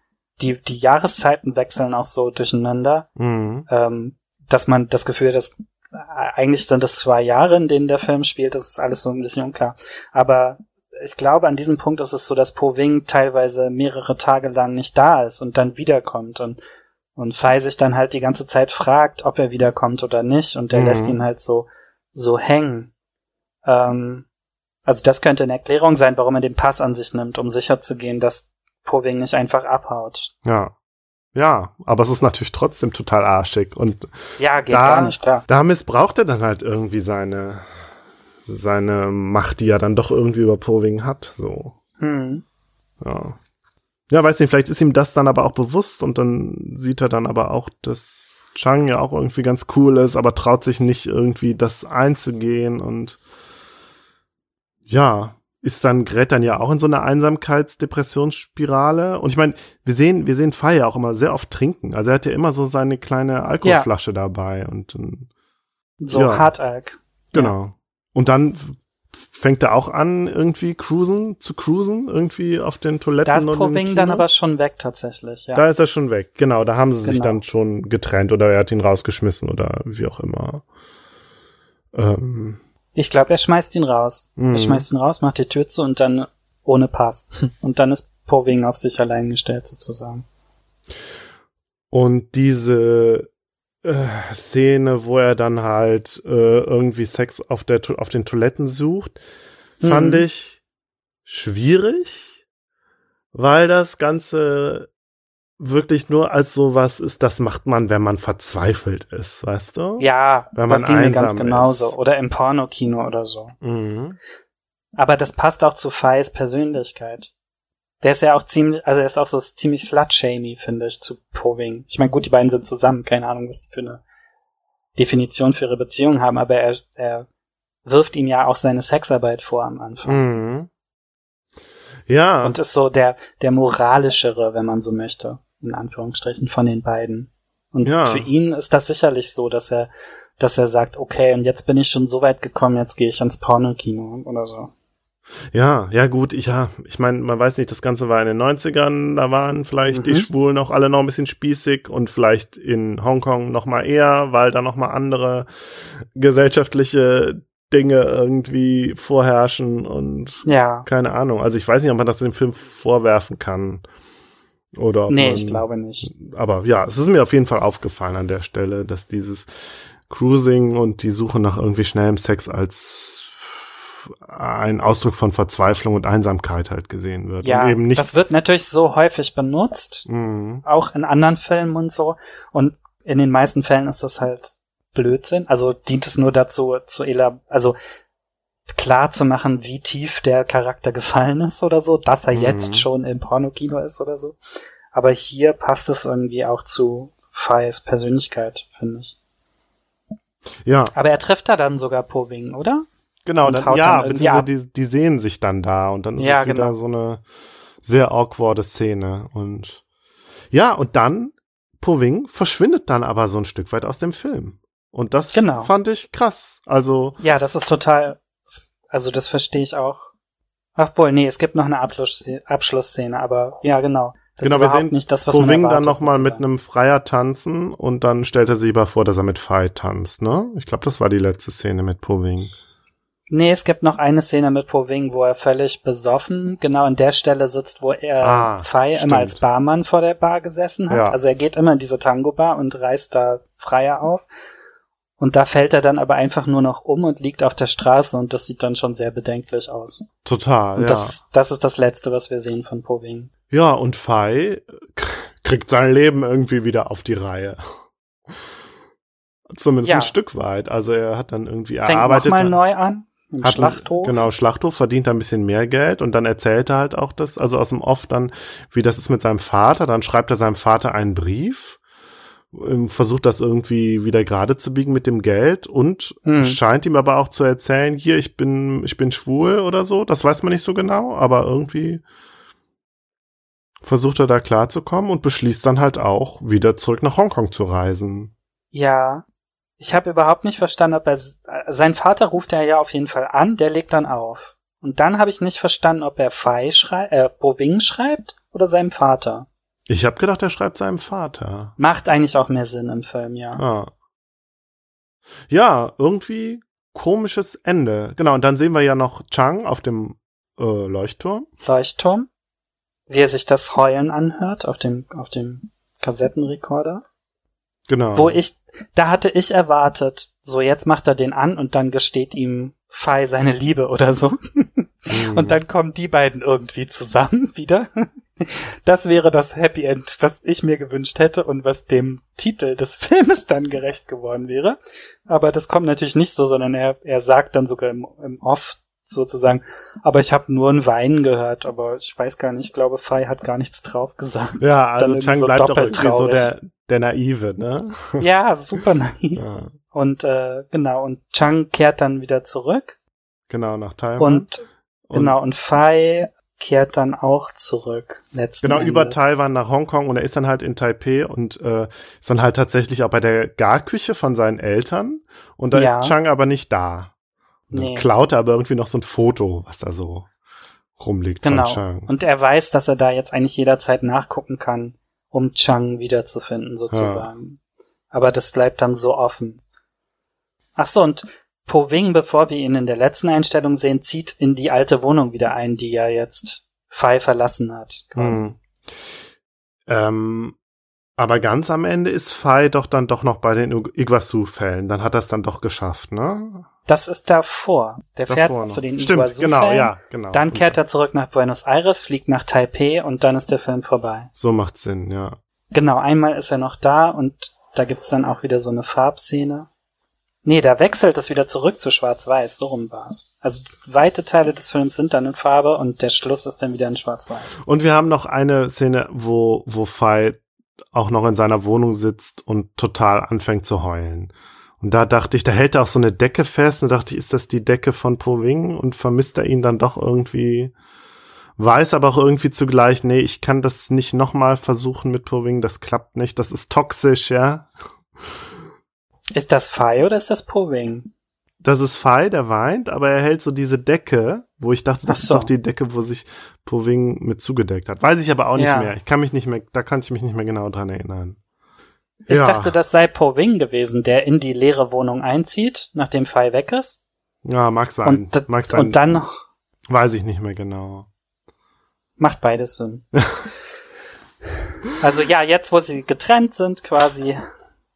die, die Jahreszeiten wechseln auch so durcheinander, Mhm. ähm, dass man das Gefühl hat, dass äh, eigentlich sind es zwei Jahre, in denen der Film spielt, das ist alles so ein bisschen unklar. Aber ich glaube, an diesem Punkt ist es so, dass Po Wing teilweise mehrere Tage lang nicht da ist und dann wiederkommt und und Fei sich dann halt die ganze Zeit fragt, ob er wiederkommt oder nicht und der Mhm. lässt ihn halt so so hängen. Ähm, also das könnte eine Erklärung sein, warum er den Pass an sich nimmt, um sicherzugehen, dass nicht einfach abhaut. ja. Ja, aber es ist natürlich trotzdem total arschig und Ja, geht Da- gar nicht, klar. da missbraucht er dann halt irgendwie seine seine Macht, die er dann doch irgendwie über Poving hat, so. Hm. Ja. Ja, weiß nicht, vielleicht ist ihm das dann aber auch bewusst und dann sieht er dann aber auch, dass Chang ja auch irgendwie ganz cool ist, aber traut sich nicht irgendwie das einzugehen und ja, ist dann, gerät dann ja auch in so eine Einsamkeitsdepressionsspirale. Und ich meine, wir sehen, wir sehen Fei ja auch immer sehr oft trinken. Also er hat ja immer so seine kleine Alkoholflasche dabei und ähm, So Ja. Hartalk. Genau. Und dann fängt er auch an, irgendwie cruisen, zu cruisen, irgendwie auf den Toiletten. Da ist Proving dann aber schon weg tatsächlich, ja. Da ist er schon weg. Genau, da haben sie sich Genau. dann schon getrennt oder er hat ihn rausgeschmissen oder wie auch immer. Ähm, Ich glaube, er schmeißt ihn raus. Mhm. Er schmeißt ihn raus, macht die Tür zu und dann ohne Pass. Und dann ist Proving auf sich allein gestellt sozusagen. und diese äh, Szene, wo er dann halt äh, irgendwie Sex auf, der, auf den Toiletten sucht, fand Mhm. ich schwierig, weil das Ganze wirklich nur als sowas ist, das macht man, wenn man verzweifelt ist, weißt du? Ja, Wenn das man ging mir ganz genauso. ist. Oder im Pornokino oder so. Mhm. Aber das passt auch zu Feis Persönlichkeit. Der ist ja auch ziemlich, also er ist auch so ziemlich slut-shamey, finde ich, zu Poving. Ich meine, gut, die beiden sind zusammen, keine Ahnung, was die für eine Definition für ihre Beziehung haben, aber er, er wirft ihm ja auch seine Sexarbeit vor am Anfang. Mhm. Ja, Und ist so der, der moralischere, wenn man so möchte, in Anführungsstrichen, von den beiden. Und Ja. für ihn ist das sicherlich so, dass er, dass er sagt, okay, und jetzt bin ich schon so weit gekommen, jetzt gehe ich ins Pornokino oder so. ja, ja gut, ich ja, ich meine, man weiß nicht, das Ganze war in den 90ern, da waren vielleicht die Mhm. Schwulen auch alle noch ein bisschen spießig und vielleicht in Hongkong noch mal eher, weil da noch mal andere gesellschaftliche Dinge irgendwie vorherrschen und Ja. keine Ahnung. Also ich weiß nicht, ob man das dem Film vorwerfen kann. Oder Nee, man, ich glaube nicht. Aber ja, es ist mir auf jeden Fall aufgefallen an der Stelle, dass dieses Cruising und die Suche nach irgendwie schnellem Sex als ein Ausdruck von Verzweiflung und Einsamkeit halt gesehen wird. Ja, und eben nicht. das wird natürlich so häufig benutzt, Mhm. auch in anderen Filmen und so. Und in den meisten Fällen ist das halt Blödsinn. Also dient es nur dazu, zu elab also klar zu machen, wie tief der Charakter gefallen ist oder so, dass er Mhm. jetzt schon im Pornokino ist oder so. Aber hier passt es irgendwie auch zu Feis Persönlichkeit, finde ich. Ja, Aber er trifft da dann sogar Poving, oder? genau. Und Dann, ja, dann beziehungsweise die, die sehen sich dann da und dann ist Ja, es wieder genau. so eine sehr awkwarde Szene. Und ja, und dann, Poving verschwindet dann aber so ein Stück weit aus dem Film. Und das Genau. fand ich krass. Also, Ja, das ist total, also das verstehe ich auch. Ach wohl, nee, es gibt noch eine Abschlussszene, aber ja, genau. Das Genau, ist wir sehen nicht das, was erwartet, dann nochmal mit einem Freier tanzen und dann stellt er sich aber vor, dass er mit Fei tanzt, ne? Ich glaube, das war die letzte Szene mit Poving. Nee, es gibt noch eine Szene mit Poving, wo er völlig besoffen genau an der Stelle sitzt, wo er Ah, Fei stimmt. immer als Barmann vor der Bar gesessen hat. Ja. Also er geht immer in diese Tango-Bar und reißt da Freier auf. Und da fällt er dann aber einfach nur noch um und liegt auf der Straße und das sieht dann schon sehr bedenklich aus. Total, Und ja. das, das ist das Letzte, was wir sehen von Poving. Ja, und Fei kriegt sein Leben irgendwie wieder auf die Reihe. Zumindest Ja. ein Stück weit. Also er hat dann irgendwie Fängt erarbeitet. nochmal neu an. Im hat Schlachthof. Genau, Schlachthof verdient ein bisschen mehr Geld und dann erzählt er halt auch das, also aus dem Off dann, wie das ist mit seinem Vater. Dann schreibt er seinem Vater einen Brief, versucht das irgendwie wieder gerade zu biegen mit dem Geld und Hm. scheint ihm aber auch zu erzählen, hier, ich bin, ich bin schwul oder so. Das weiß man nicht so genau, aber irgendwie versucht er da klarzukommen und beschließt dann halt auch, wieder zurück nach Hongkong zu reisen. Ja. Ich habe überhaupt nicht verstanden, ob er sein Vater ruft er ja auf jeden Fall an, der legt dann auf. Und dann habe ich nicht verstanden, ob er Fei schrei äh, Boving schreibt oder seinem Vater. Ich habe gedacht, er schreibt seinem Vater. Macht eigentlich auch mehr Sinn im Film, ja. Ah. Ja, irgendwie komisches Ende. Genau, und dann sehen wir ja noch Chang auf dem äh, Leuchtturm. Leuchtturm. Wie er sich das Heulen anhört auf dem, auf dem Kassettenrekorder. Genau. Wo ich, da hatte ich erwartet, so jetzt macht er den an und dann gesteht ihm Fei seine Liebe oder so. Mhm. Und dann kommen die beiden irgendwie zusammen wieder. Das wäre das Happy End, was ich mir gewünscht hätte und was dem Titel des Filmes dann gerecht geworden wäre. Aber das kommt natürlich nicht so, sondern er, er sagt dann sogar im, im Off sozusagen, aber ich habe nur ein Weinen gehört, aber ich weiß gar nicht, ich glaube, Fei hat gar nichts drauf gesagt. ja, also Chang so bleibt doch doppelt irgendwie so der, der Naive, ne? Ja, super naiv. Ja, Und äh, genau, und Chang kehrt dann wieder zurück genau, nach Taiwan. und Und genau, und Fei kehrt dann auch zurück. Letzten Genau, über Endes. Taiwan nach Hongkong und er ist dann halt in Taipei und äh, ist dann halt tatsächlich auch bei der Garküche von seinen Eltern und da Ja. ist Chang aber nicht da. Und dann Nee. klaut er aber irgendwie noch so ein Foto, was da so rumliegt Genau. von Chang. Und er weiß, dass er da jetzt eigentlich jederzeit nachgucken kann, um Chang wiederzufinden, sozusagen. Aber das bleibt dann so offen. Ach so, und Po Wing, bevor wir ihn in der letzten Einstellung sehen, zieht in die alte Wohnung wieder ein, die er jetzt Fei verlassen hat, quasi. Hm. Ähm, aber ganz am Ende ist Fei doch dann doch noch bei den Iguazu-Fällen. Dann hat er es dann doch geschafft, ne? Das ist davor. Der fährt Davor noch. zu den Stimmt, Iguazu-Fällen, genau, ja, genau. Dann kehrt er zurück nach Buenos Aires, fliegt nach Taipei und dann ist der Film vorbei. So macht Sinn, ja. Genau, einmal ist er noch da und da gibt's dann auch wieder so eine Farbszene. Nee, da wechselt es wieder zurück zu Schwarz-Weiß, so rum war's. Also weite Teile des Films sind dann in Farbe und der Schluss ist dann wieder in Schwarz-Weiß. Und wir haben noch eine Szene, wo, wo Fei auch noch in seiner Wohnung sitzt und total anfängt zu heulen. Und da dachte ich, da hält er auch so eine Decke fest und dachte ich, ist das die Decke von Po Wing und vermisst er ihn dann doch irgendwie, weiß aber auch irgendwie zugleich, nee, ich kann das nicht nochmal versuchen mit Po Wing, das klappt nicht, das ist toxisch, ja. Ist das Fei oder ist das Powing? Das ist Fei, der weint, aber er hält so diese Decke, wo ich dachte, das so. ist doch die Decke, wo sich Po Wing mit zugedeckt hat. Weiß ich aber auch nicht Ja. mehr. Ich kann mich nicht mehr, da kann ich mich nicht mehr genau dran erinnern. Ich ja. dachte, das sei Powing gewesen, der in die leere Wohnung einzieht, nachdem Fei weg ist. Ja, mag sein. Und, mag sein. und dann noch Weiß ich nicht mehr genau. macht beides Sinn. also ja, jetzt wo sie getrennt sind, quasi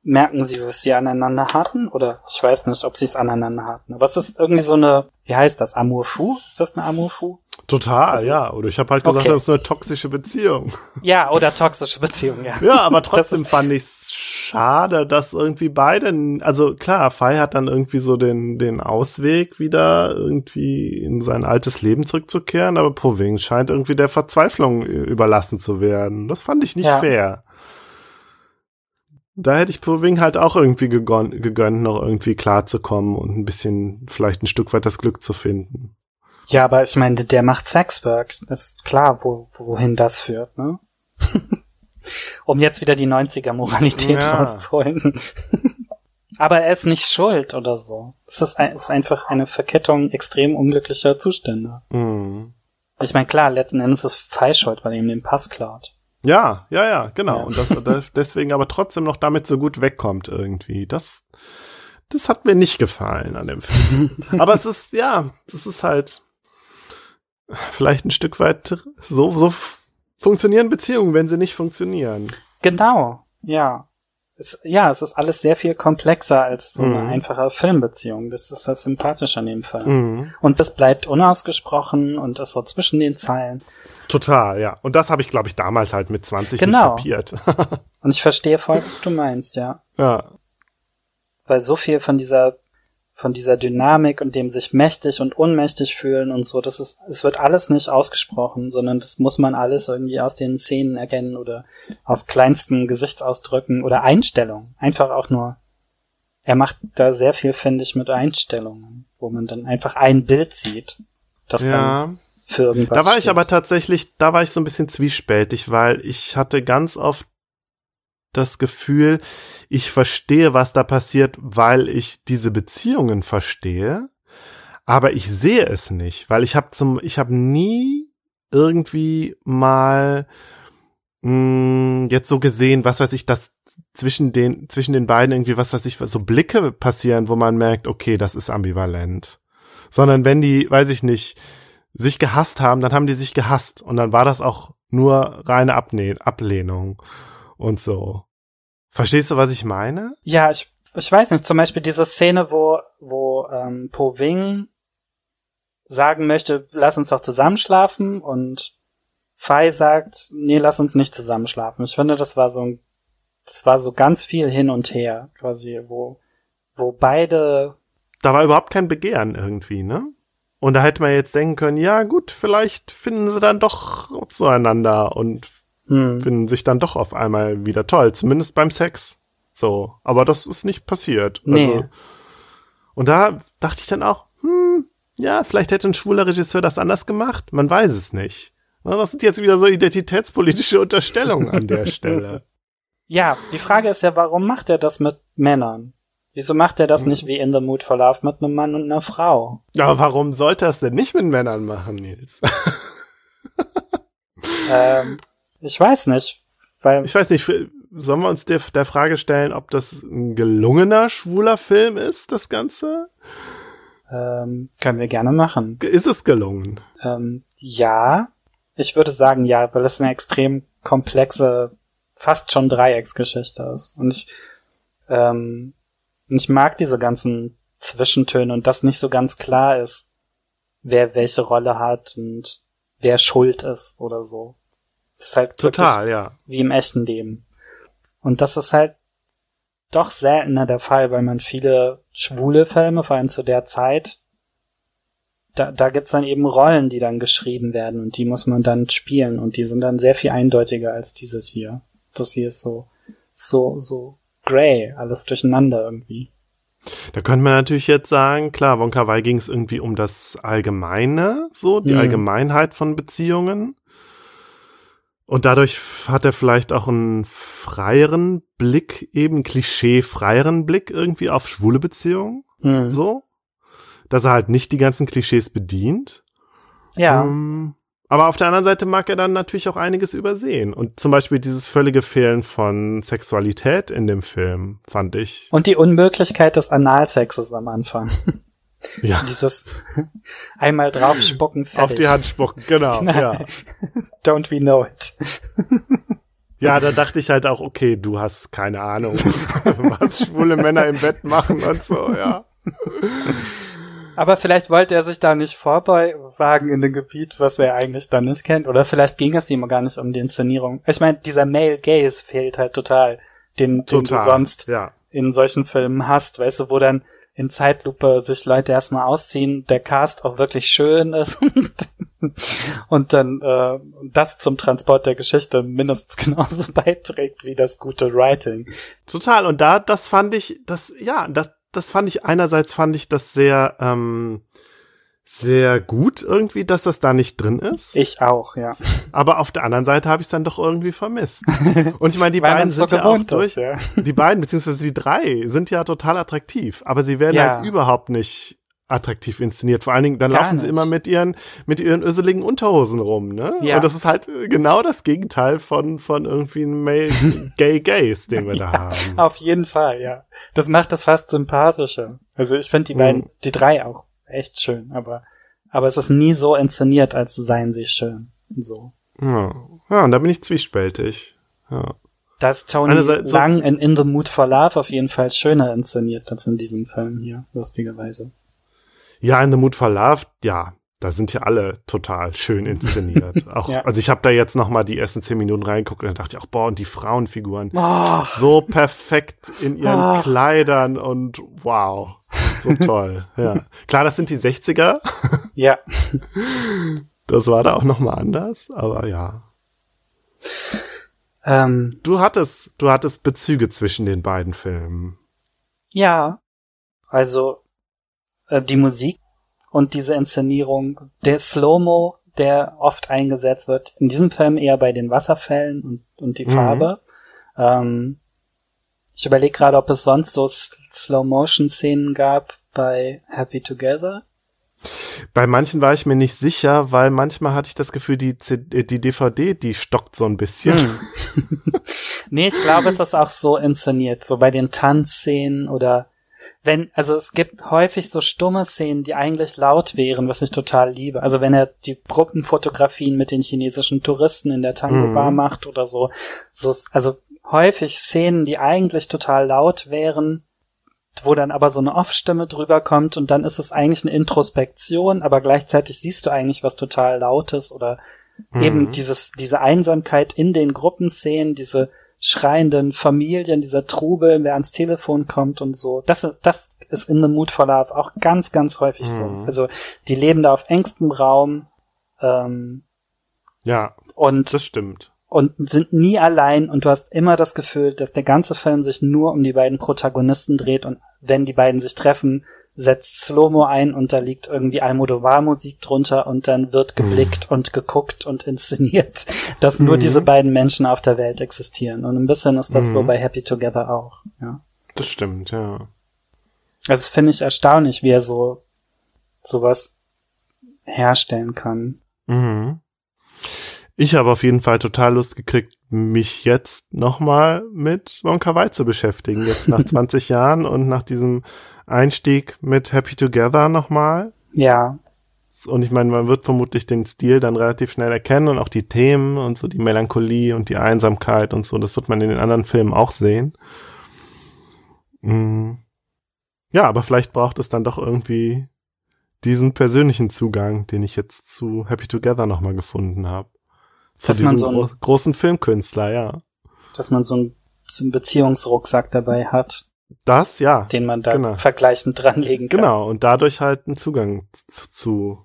merken sie, was sie aneinander hatten. Oder ich weiß nicht, ob sie es aneinander hatten. Aber es ist irgendwie so eine, wie heißt das, Amour fou? Ist das eine Amour fou? Total, Also- ja. Oder ich habe halt gesagt, Okay. das ist eine toxische Beziehung. Ja, oder toxische Beziehung, ja. Ja, aber trotzdem fand ich es schade, dass irgendwie beide, also klar, Fei hat dann irgendwie so den, den Ausweg, wieder irgendwie in sein altes Leben zurückzukehren, aber Proving scheint irgendwie der Verzweiflung ü- überlassen zu werden. Das fand ich nicht Ja. fair. Da hätte ich Proving halt auch irgendwie gegönnt, noch irgendwie klarzukommen und ein bisschen, vielleicht ein Stück weit das Glück zu finden. Ja, aber ich meine, der macht Sexwork. Ist klar, wo, wohin das führt, ne? um jetzt wieder die 90er-Moralität Ja. rauszuholen. aber er ist nicht schuld oder so. Es ist, ein, es ist einfach eine Verkettung extrem unglücklicher Zustände. Mhm. Ich meine, klar, letzten Endes ist Fei schuld, weil er ihm den Pass klaut. Ja, ja, ja, genau. Ja. Und das, das deswegen aber trotzdem noch damit so gut wegkommt irgendwie. Das, das hat mir nicht gefallen an dem Film. aber es ist, ja, das ist halt vielleicht ein Stück weit so, so funktionieren Beziehungen, wenn sie nicht funktionieren. Genau, ja. es, ja, es ist alles sehr viel komplexer als so eine mhm. einfache Filmbeziehung. Das ist das Sympathische an dem Film. Mhm. Und das bleibt unausgesprochen und ist so zwischen den Zeilen. Total, ja. Und das habe ich, glaube ich, damals halt mit 20 genau. nicht kapiert. und ich verstehe voll, was du meinst, ja. Ja. Weil so viel von dieser von dieser Dynamik und dem sich mächtig und unmächtig fühlen und so, das ist, es wird alles nicht ausgesprochen, sondern das muss man alles irgendwie aus den Szenen erkennen oder aus kleinsten Gesichtsausdrücken oder Einstellungen. Einfach auch nur. Er macht da sehr viel, finde ich, mit Einstellungen, wo man dann einfach ein Bild sieht, das ja. dann für irgendwas. Da war steht. ich aber tatsächlich, da war ich so ein bisschen zwiespältig, weil ich hatte ganz oft das Gefühl, ich verstehe, was da passiert, weil ich diese Beziehungen verstehe, aber ich sehe es nicht, weil ich habe zum, ich habe nie irgendwie mal mh, hm, jetzt so gesehen, was weiß ich, dass zwischen den zwischen den beiden irgendwie was weiß ich, so Blicke passieren, wo man merkt, okay, das ist ambivalent. Sondern wenn die, weiß ich nicht, sich gehasst haben, dann haben die sich gehasst und dann war das auch nur reine Abne Ablehnung und so. Verstehst du, was ich meine? Ja, ich, ich weiß nicht. Zum Beispiel diese Szene, wo, wo ähm, Po Wing sagen möchte, lass uns doch zusammenschlafen und Fei sagt, nee, lass uns nicht zusammenschlafen. Ich finde, das war so ein, das war so ganz viel hin und her, quasi, wo, wo beide. Da war überhaupt kein Begehren irgendwie, ne? Und da hätte man jetzt denken können, ja gut, vielleicht finden sie dann doch zueinander und hm. finden sich dann doch auf einmal wieder toll, zumindest beim Sex. So, aber das ist nicht passiert. Nee. Also, und da dachte ich dann auch, hm, ja, vielleicht hätte ein schwuler Regisseur das anders gemacht. Man weiß es nicht. Das sind jetzt wieder so identitätspolitische Unterstellungen an der Stelle. Ja, die Frage ist ja, warum macht er das mit Männern? Wieso macht er das hm. nicht wie in The Mood for Love mit einem Mann und einer Frau? Ja, warum sollte er es denn nicht mit Männern machen, Nils? ähm, ich weiß nicht. Weil ich weiß nicht, sollen wir uns der, der Frage stellen, ob das ein gelungener schwuler Film ist, das Ganze? Ähm, können wir gerne machen. Ist es gelungen? Ähm, ja. Ich würde sagen ja, weil es eine extrem komplexe, fast schon Dreiecksgeschichte ist. Und ich, ähm, ich mag diese ganzen Zwischentöne und das nicht so ganz klar ist, wer welche Rolle hat und wer schuld ist oder so. Ist halt total, ja. Wie im echten Leben. Und das ist halt doch seltener der Fall, weil man viele schwule Filme, vor allem zu der Zeit, da, da gibt's dann eben Rollen, die dann geschrieben werden und die muss man dann spielen und die sind dann sehr viel eindeutiger als dieses hier. Das hier ist so, so, so grey, alles durcheinander irgendwie. Da könnte man natürlich jetzt sagen, klar, Wonka Wai ging es irgendwie um das Allgemeine, so, die mhm. Allgemeinheit von Beziehungen. Und dadurch hat er vielleicht auch einen freieren Blick, eben klischee-freieren Blick irgendwie auf schwule Beziehungen. Mhm. So. Dass er halt nicht die ganzen Klischees bedient. Ja. Ähm, aber auf der anderen Seite mag er dann natürlich auch einiges übersehen. Und zum Beispiel dieses völlige Fehlen von Sexualität in dem Film, fand ich. Und die Unmöglichkeit des Analsexes am Anfang. Ja. Dieses einmal draufspucken, fertig. Auf die Hand spucken, genau, ja. Don't we know it. Ja, da dachte ich halt auch, okay, du hast keine Ahnung, was schwule Männer im Bett machen und so, ja. Aber vielleicht wollte er sich da nicht vorwagen in dem Gebiet, was er eigentlich dann nicht kennt. Oder vielleicht ging es ihm gar nicht um die Inszenierung. Ich meine, dieser Male Gaze fehlt halt total, den, den du sonst ja. in solchen Filmen hast, weißt du, wo dann in Zeitlupe sich Leute erstmal ausziehen, der Cast auch wirklich schön ist und dann äh, das zum Transport der Geschichte mindestens genauso beiträgt wie das gute Writing. Total. Und da, das fand ich, das, ja, das, das fand ich, einerseits fand ich das sehr, ähm, sehr gut irgendwie, dass das da nicht drin ist. Ich auch, ja. Aber auf der anderen Seite habe ich es dann doch irgendwie vermisst. Und ich meine, die beiden sind so ja auch durch. Ist, ja. Die beiden, beziehungsweise die drei, sind ja total attraktiv. Aber sie werden ja. halt überhaupt nicht attraktiv inszeniert. Vor allen Dingen, dann Gar laufen nicht. sie immer mit ihren, mit ihren öseligen Unterhosen rum, ne? Ja. Und das ist halt genau das Gegenteil von, von irgendwie einem Male Gay Gays, den wir da ja, haben. Auf jeden Fall, ja. Das macht das fast sympathischer. Also ich finde die beiden, mhm. die drei auch echt schön, aber, aber es ist nie so inszeniert, als seien sie schön. So. Ja. ja, und da bin ich zwiespältig. Ja. Da ist Tony Lang in In the Mood for Love auf jeden Fall schöner inszeniert als in diesem Film hier, lustigerweise. Ja, in the Mood for Love, ja, da sind ja alle total schön inszeniert. Auch, ja. Also ich habe da jetzt noch mal die ersten zehn Minuten reingeguckt und da dachte ich auch, boah, und die Frauenfiguren oh. so perfekt in ihren oh. Kleidern und wow, so toll. ja, klar, das sind die 60er. ja. Das war da auch noch mal anders, aber ja. Ähm, du hattest, du hattest Bezüge zwischen den beiden Filmen. Ja, also äh, die Musik und diese Inszenierung, der Slow-Mo, der oft eingesetzt wird, in diesem Film eher bei den Wasserfällen und, und die mhm. Farbe. Ähm, ich überlege gerade, ob es sonst so Slow-Motion-Szenen gab bei Happy Together. Bei manchen war ich mir nicht sicher, weil manchmal hatte ich das Gefühl, die, CD, die DVD, die stockt so ein bisschen. Hm. nee, ich glaube, es ist auch so inszeniert, so bei den Tanzszenen oder wenn, also es gibt häufig so stumme Szenen, die eigentlich laut wären, was ich total liebe. Also wenn er die Gruppenfotografien mit den chinesischen Touristen in der Tango Bar mhm. macht oder so, so, also häufig Szenen, die eigentlich total laut wären, wo dann aber so eine Off-Stimme drüber kommt und dann ist es eigentlich eine Introspektion, aber gleichzeitig siehst du eigentlich was total Lautes oder mhm. eben dieses, diese Einsamkeit in den Gruppenszenen, diese schreienden Familien, dieser Trubel, wer ans Telefon kommt und so. Das ist, das ist in The Mood for Love auch ganz, ganz häufig mhm. so. Also die leben da auf engstem Raum. Ähm, ja, und das stimmt. Und sind nie allein und du hast immer das Gefühl, dass der ganze Film sich nur um die beiden Protagonisten dreht und wenn die beiden sich treffen, setzt Slomo ein und da liegt irgendwie Almodovar-Musik drunter und dann wird geblickt mhm. und geguckt und inszeniert, dass nur mhm. diese beiden Menschen auf der Welt existieren. Und ein bisschen ist das mhm. so bei Happy Together auch, ja. Das stimmt, ja. Also finde ich erstaunlich, wie er so sowas herstellen kann. Mhm. Ich habe auf jeden Fall total Lust gekriegt, mich jetzt nochmal mit Wonka Wai zu beschäftigen, jetzt nach 20 Jahren und nach diesem Einstieg mit Happy Together nochmal. Ja. Und ich meine, man wird vermutlich den Stil dann relativ schnell erkennen und auch die Themen und so die Melancholie und die Einsamkeit und so, das wird man in den anderen Filmen auch sehen. Mhm. Ja, aber vielleicht braucht es dann doch irgendwie diesen persönlichen Zugang, den ich jetzt zu Happy Together nochmal gefunden habe. Zu dass man so einen, großen Filmkünstler, ja. Dass man so einen, so einen Beziehungsrucksack dabei hat, das, ja. Den man da genau. vergleichend dranlegen kann. Genau, und dadurch halt einen Zugang zu,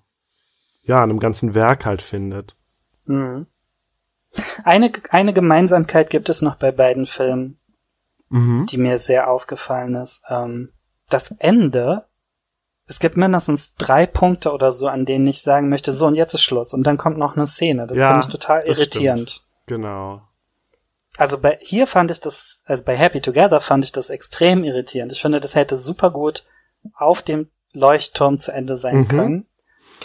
ja, einem ganzen Werk halt findet. Mhm. Eine, eine Gemeinsamkeit gibt es noch bei beiden Filmen, mhm. die mir sehr aufgefallen ist. Ähm, das Ende, es gibt mindestens drei Punkte oder so, an denen ich sagen möchte, so und jetzt ist Schluss. Und dann kommt noch eine Szene. Das ja, finde ich total irritierend. Stimmt. Genau also bei hier fand ich das, also bei Happy Together fand ich das extrem irritierend. Ich finde, das hätte super gut auf dem Leuchtturm zu Ende sein mhm. können.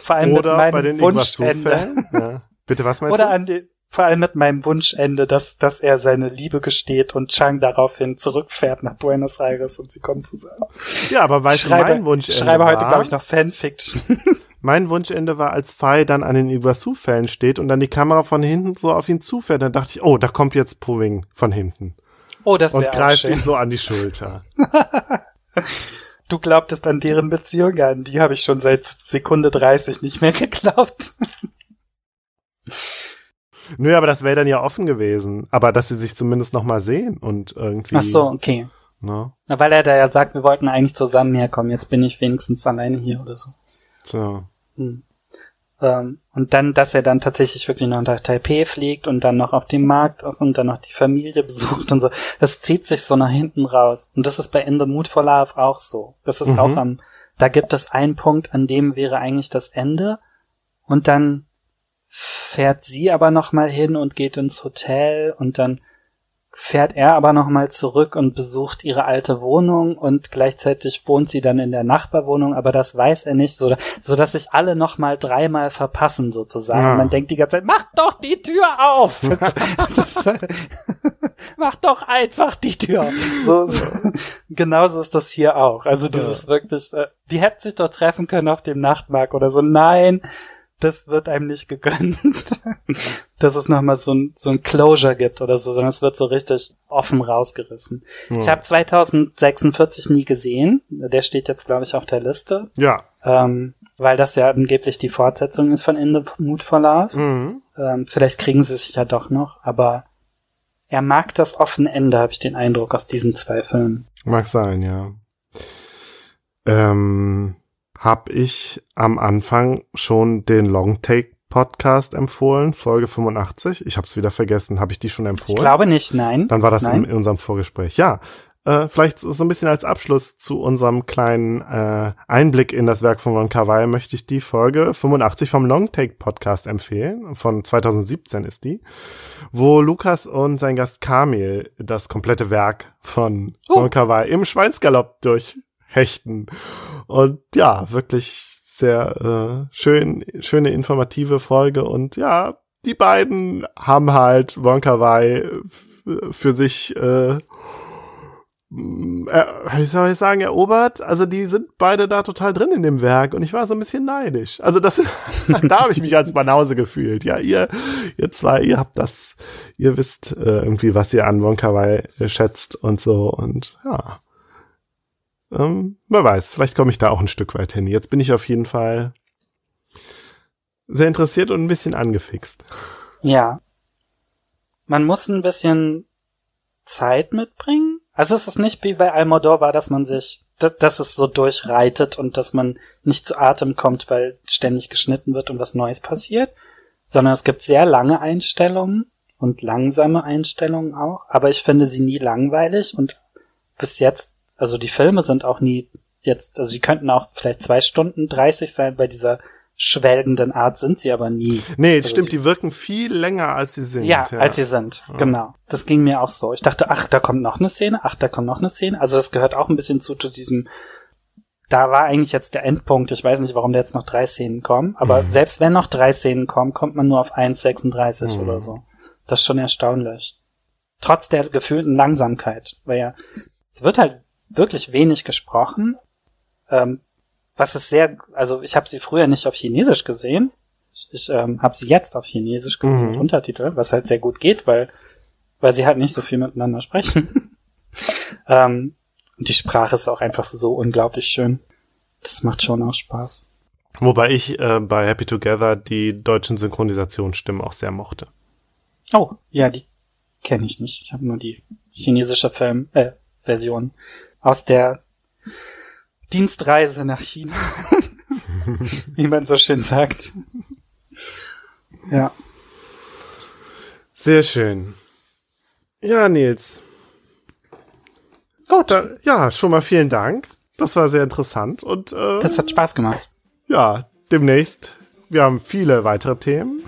Vor allem Oder mit meinem bei den Wunschende. Ja. Bitte, was meinst Oder du? an den, vor allem mit meinem Wunschende, dass, dass er seine Liebe gesteht und Chang daraufhin zurückfährt nach Buenos Aires und sie kommen zusammen. Ja, aber weißt du, mein Wunschende Ich schreibe heute, glaube ich, noch Fanfiction. Mein Wunschende war, als Fai dann an den Iguazu-Fällen steht und dann die Kamera von hinten so auf ihn zufährt. Dann dachte ich, oh, da kommt jetzt Proving von hinten. Oh, das Und greift ihn so an die Schulter. du glaubtest an deren Beziehung an. Die habe ich schon seit Sekunde 30 nicht mehr geglaubt. Nö, aber das wäre dann ja offen gewesen. Aber dass sie sich zumindest noch mal sehen und irgendwie. Ach so, okay. Ne? Na, weil er da ja sagt, wir wollten eigentlich zusammen herkommen. Jetzt bin ich wenigstens alleine hier oder so. So. Hm. Ähm, und dann, dass er dann tatsächlich wirklich noch nach Taipei fliegt und dann noch auf dem Markt ist und dann noch die Familie besucht und so. Das zieht sich so nach hinten raus. Und das ist bei In the Mood for Love auch so. Das ist mhm. auch am, da gibt es einen Punkt, an dem wäre eigentlich das Ende. Und dann fährt sie aber noch mal hin und geht ins Hotel und dann fährt er aber nochmal zurück und besucht ihre alte Wohnung und gleichzeitig wohnt sie dann in der Nachbarwohnung, aber das weiß er nicht, so, so dass sich alle nochmal dreimal verpassen sozusagen. Ja. Man denkt die ganze Zeit, mach doch die Tür auf! mach doch einfach die Tür. So, so. Genauso ist das hier auch. Also dieses ja. wirklich, äh, die hätten sich doch treffen können auf dem Nachtmarkt oder so. Nein, das wird einem nicht gegönnt, dass es nochmal so ein, so ein Closure gibt oder so, sondern es wird so richtig offen rausgerissen. Ja. Ich habe 2046 nie gesehen. Der steht jetzt, glaube ich, auf der Liste. Ja. Ähm, weil das ja angeblich die Fortsetzung ist von Ende Mut for Love. Mhm. Ähm, vielleicht kriegen sie sich ja doch noch, aber er mag das offene Ende, habe ich den Eindruck, aus diesen zwei Filmen. Mag sein, ja. Ähm, hab ich am Anfang schon den Longtake Podcast empfohlen, Folge 85. Ich habe es wieder vergessen. Habe ich die schon empfohlen? Ich glaube nicht, nein. Dann war das in, in, unserem Vorgespräch. Ja, äh, vielleicht so ein bisschen als Abschluss zu unserem kleinen äh, Einblick in das Werk von Ron Carville möchte ich die Folge 85 vom Longtake Podcast empfehlen. Von 2017 ist die, wo Lukas und sein Gast Kamil das komplette Werk von oh. Ron Carville im Schweinsgalopp durchhechten. Und ja, wirklich sehr äh, schön, schöne wie Folge und ja, die beiden haben halt Wonka Wai für sich äh, wie soll ich sagen, erobert. Also die sind beide da total drin in dem Werk und ich war so ein bisschen neidisch. Also das, da habe ich mich als Banause gefühlt. Ja, ihr, ihr zwei, ihr habt das, ihr wisst äh, irgendwie, was ihr an Wonka Wai schätzt und so und ja. Ähm, wer weiß, vielleicht komme ich da auch ein Stück weit hin. Jetzt bin ich auf jeden Fall sehr interessiert und ein bisschen angefixt. Ja. Man muss ein bisschen Zeit mitbringen. Also es ist nicht wie bei Almodovar, dass man sich, dass es so durchreitet und dass man nicht zu Atem kommt, weil ständig geschnitten wird und was Neues passiert, sondern es gibt sehr lange Einstellungen und langsame Einstellungen auch, aber ich finde sie nie langweilig und bis jetzt also die Filme sind auch nie jetzt, also die könnten auch vielleicht zwei Stunden dreißig sein bei dieser schwelgenden Art sind sie aber nie. Nee, also stimmt, die wirken viel länger als sie sind. Ja, ja. als sie sind, ja. genau. Das ging mir auch so. Ich dachte, ach, da kommt noch eine Szene, ach, da kommt noch eine Szene. Also das gehört auch ein bisschen zu, zu diesem, da war eigentlich jetzt der Endpunkt. Ich weiß nicht, warum da jetzt noch drei Szenen kommen, aber mhm. selbst wenn noch drei Szenen kommen, kommt man nur auf 1,36 mhm. oder so. Das ist schon erstaunlich. Trotz der gefühlten Langsamkeit, weil ja, es wird halt wirklich wenig gesprochen. Ähm, was ist sehr, also ich habe sie früher nicht auf Chinesisch gesehen. Ich, ich ähm, habe sie jetzt auf Chinesisch gesehen mhm. mit Untertitel, was halt sehr gut geht, weil weil sie halt nicht so viel miteinander sprechen. ähm, und die Sprache ist auch einfach so unglaublich schön. Das macht schon auch Spaß. Wobei ich äh, bei Happy Together die deutschen Synchronisationsstimmen auch sehr mochte. Oh, ja, die kenne ich nicht. Ich habe nur die chinesische Film äh, Version aus der Dienstreise nach China. Wie man so schön sagt. Ja. Sehr schön. Ja, Nils. Gut. Da, ja, schon mal vielen Dank. Das war sehr interessant und äh, das hat Spaß gemacht. Ja, demnächst. Wir haben viele weitere Themen.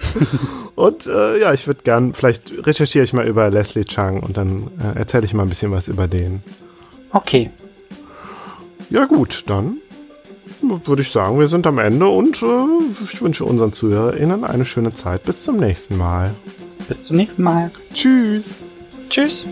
und äh, ja, ich würde gern, vielleicht recherchiere ich mal über Leslie Chang und dann äh, erzähle ich mal ein bisschen was über den. Okay. Ja gut, dann würde ich sagen, wir sind am Ende und äh, ich wünsche unseren ZuhörerInnen eine schöne Zeit. Bis zum nächsten Mal. Bis zum nächsten Mal. Tschüss. Tschüss.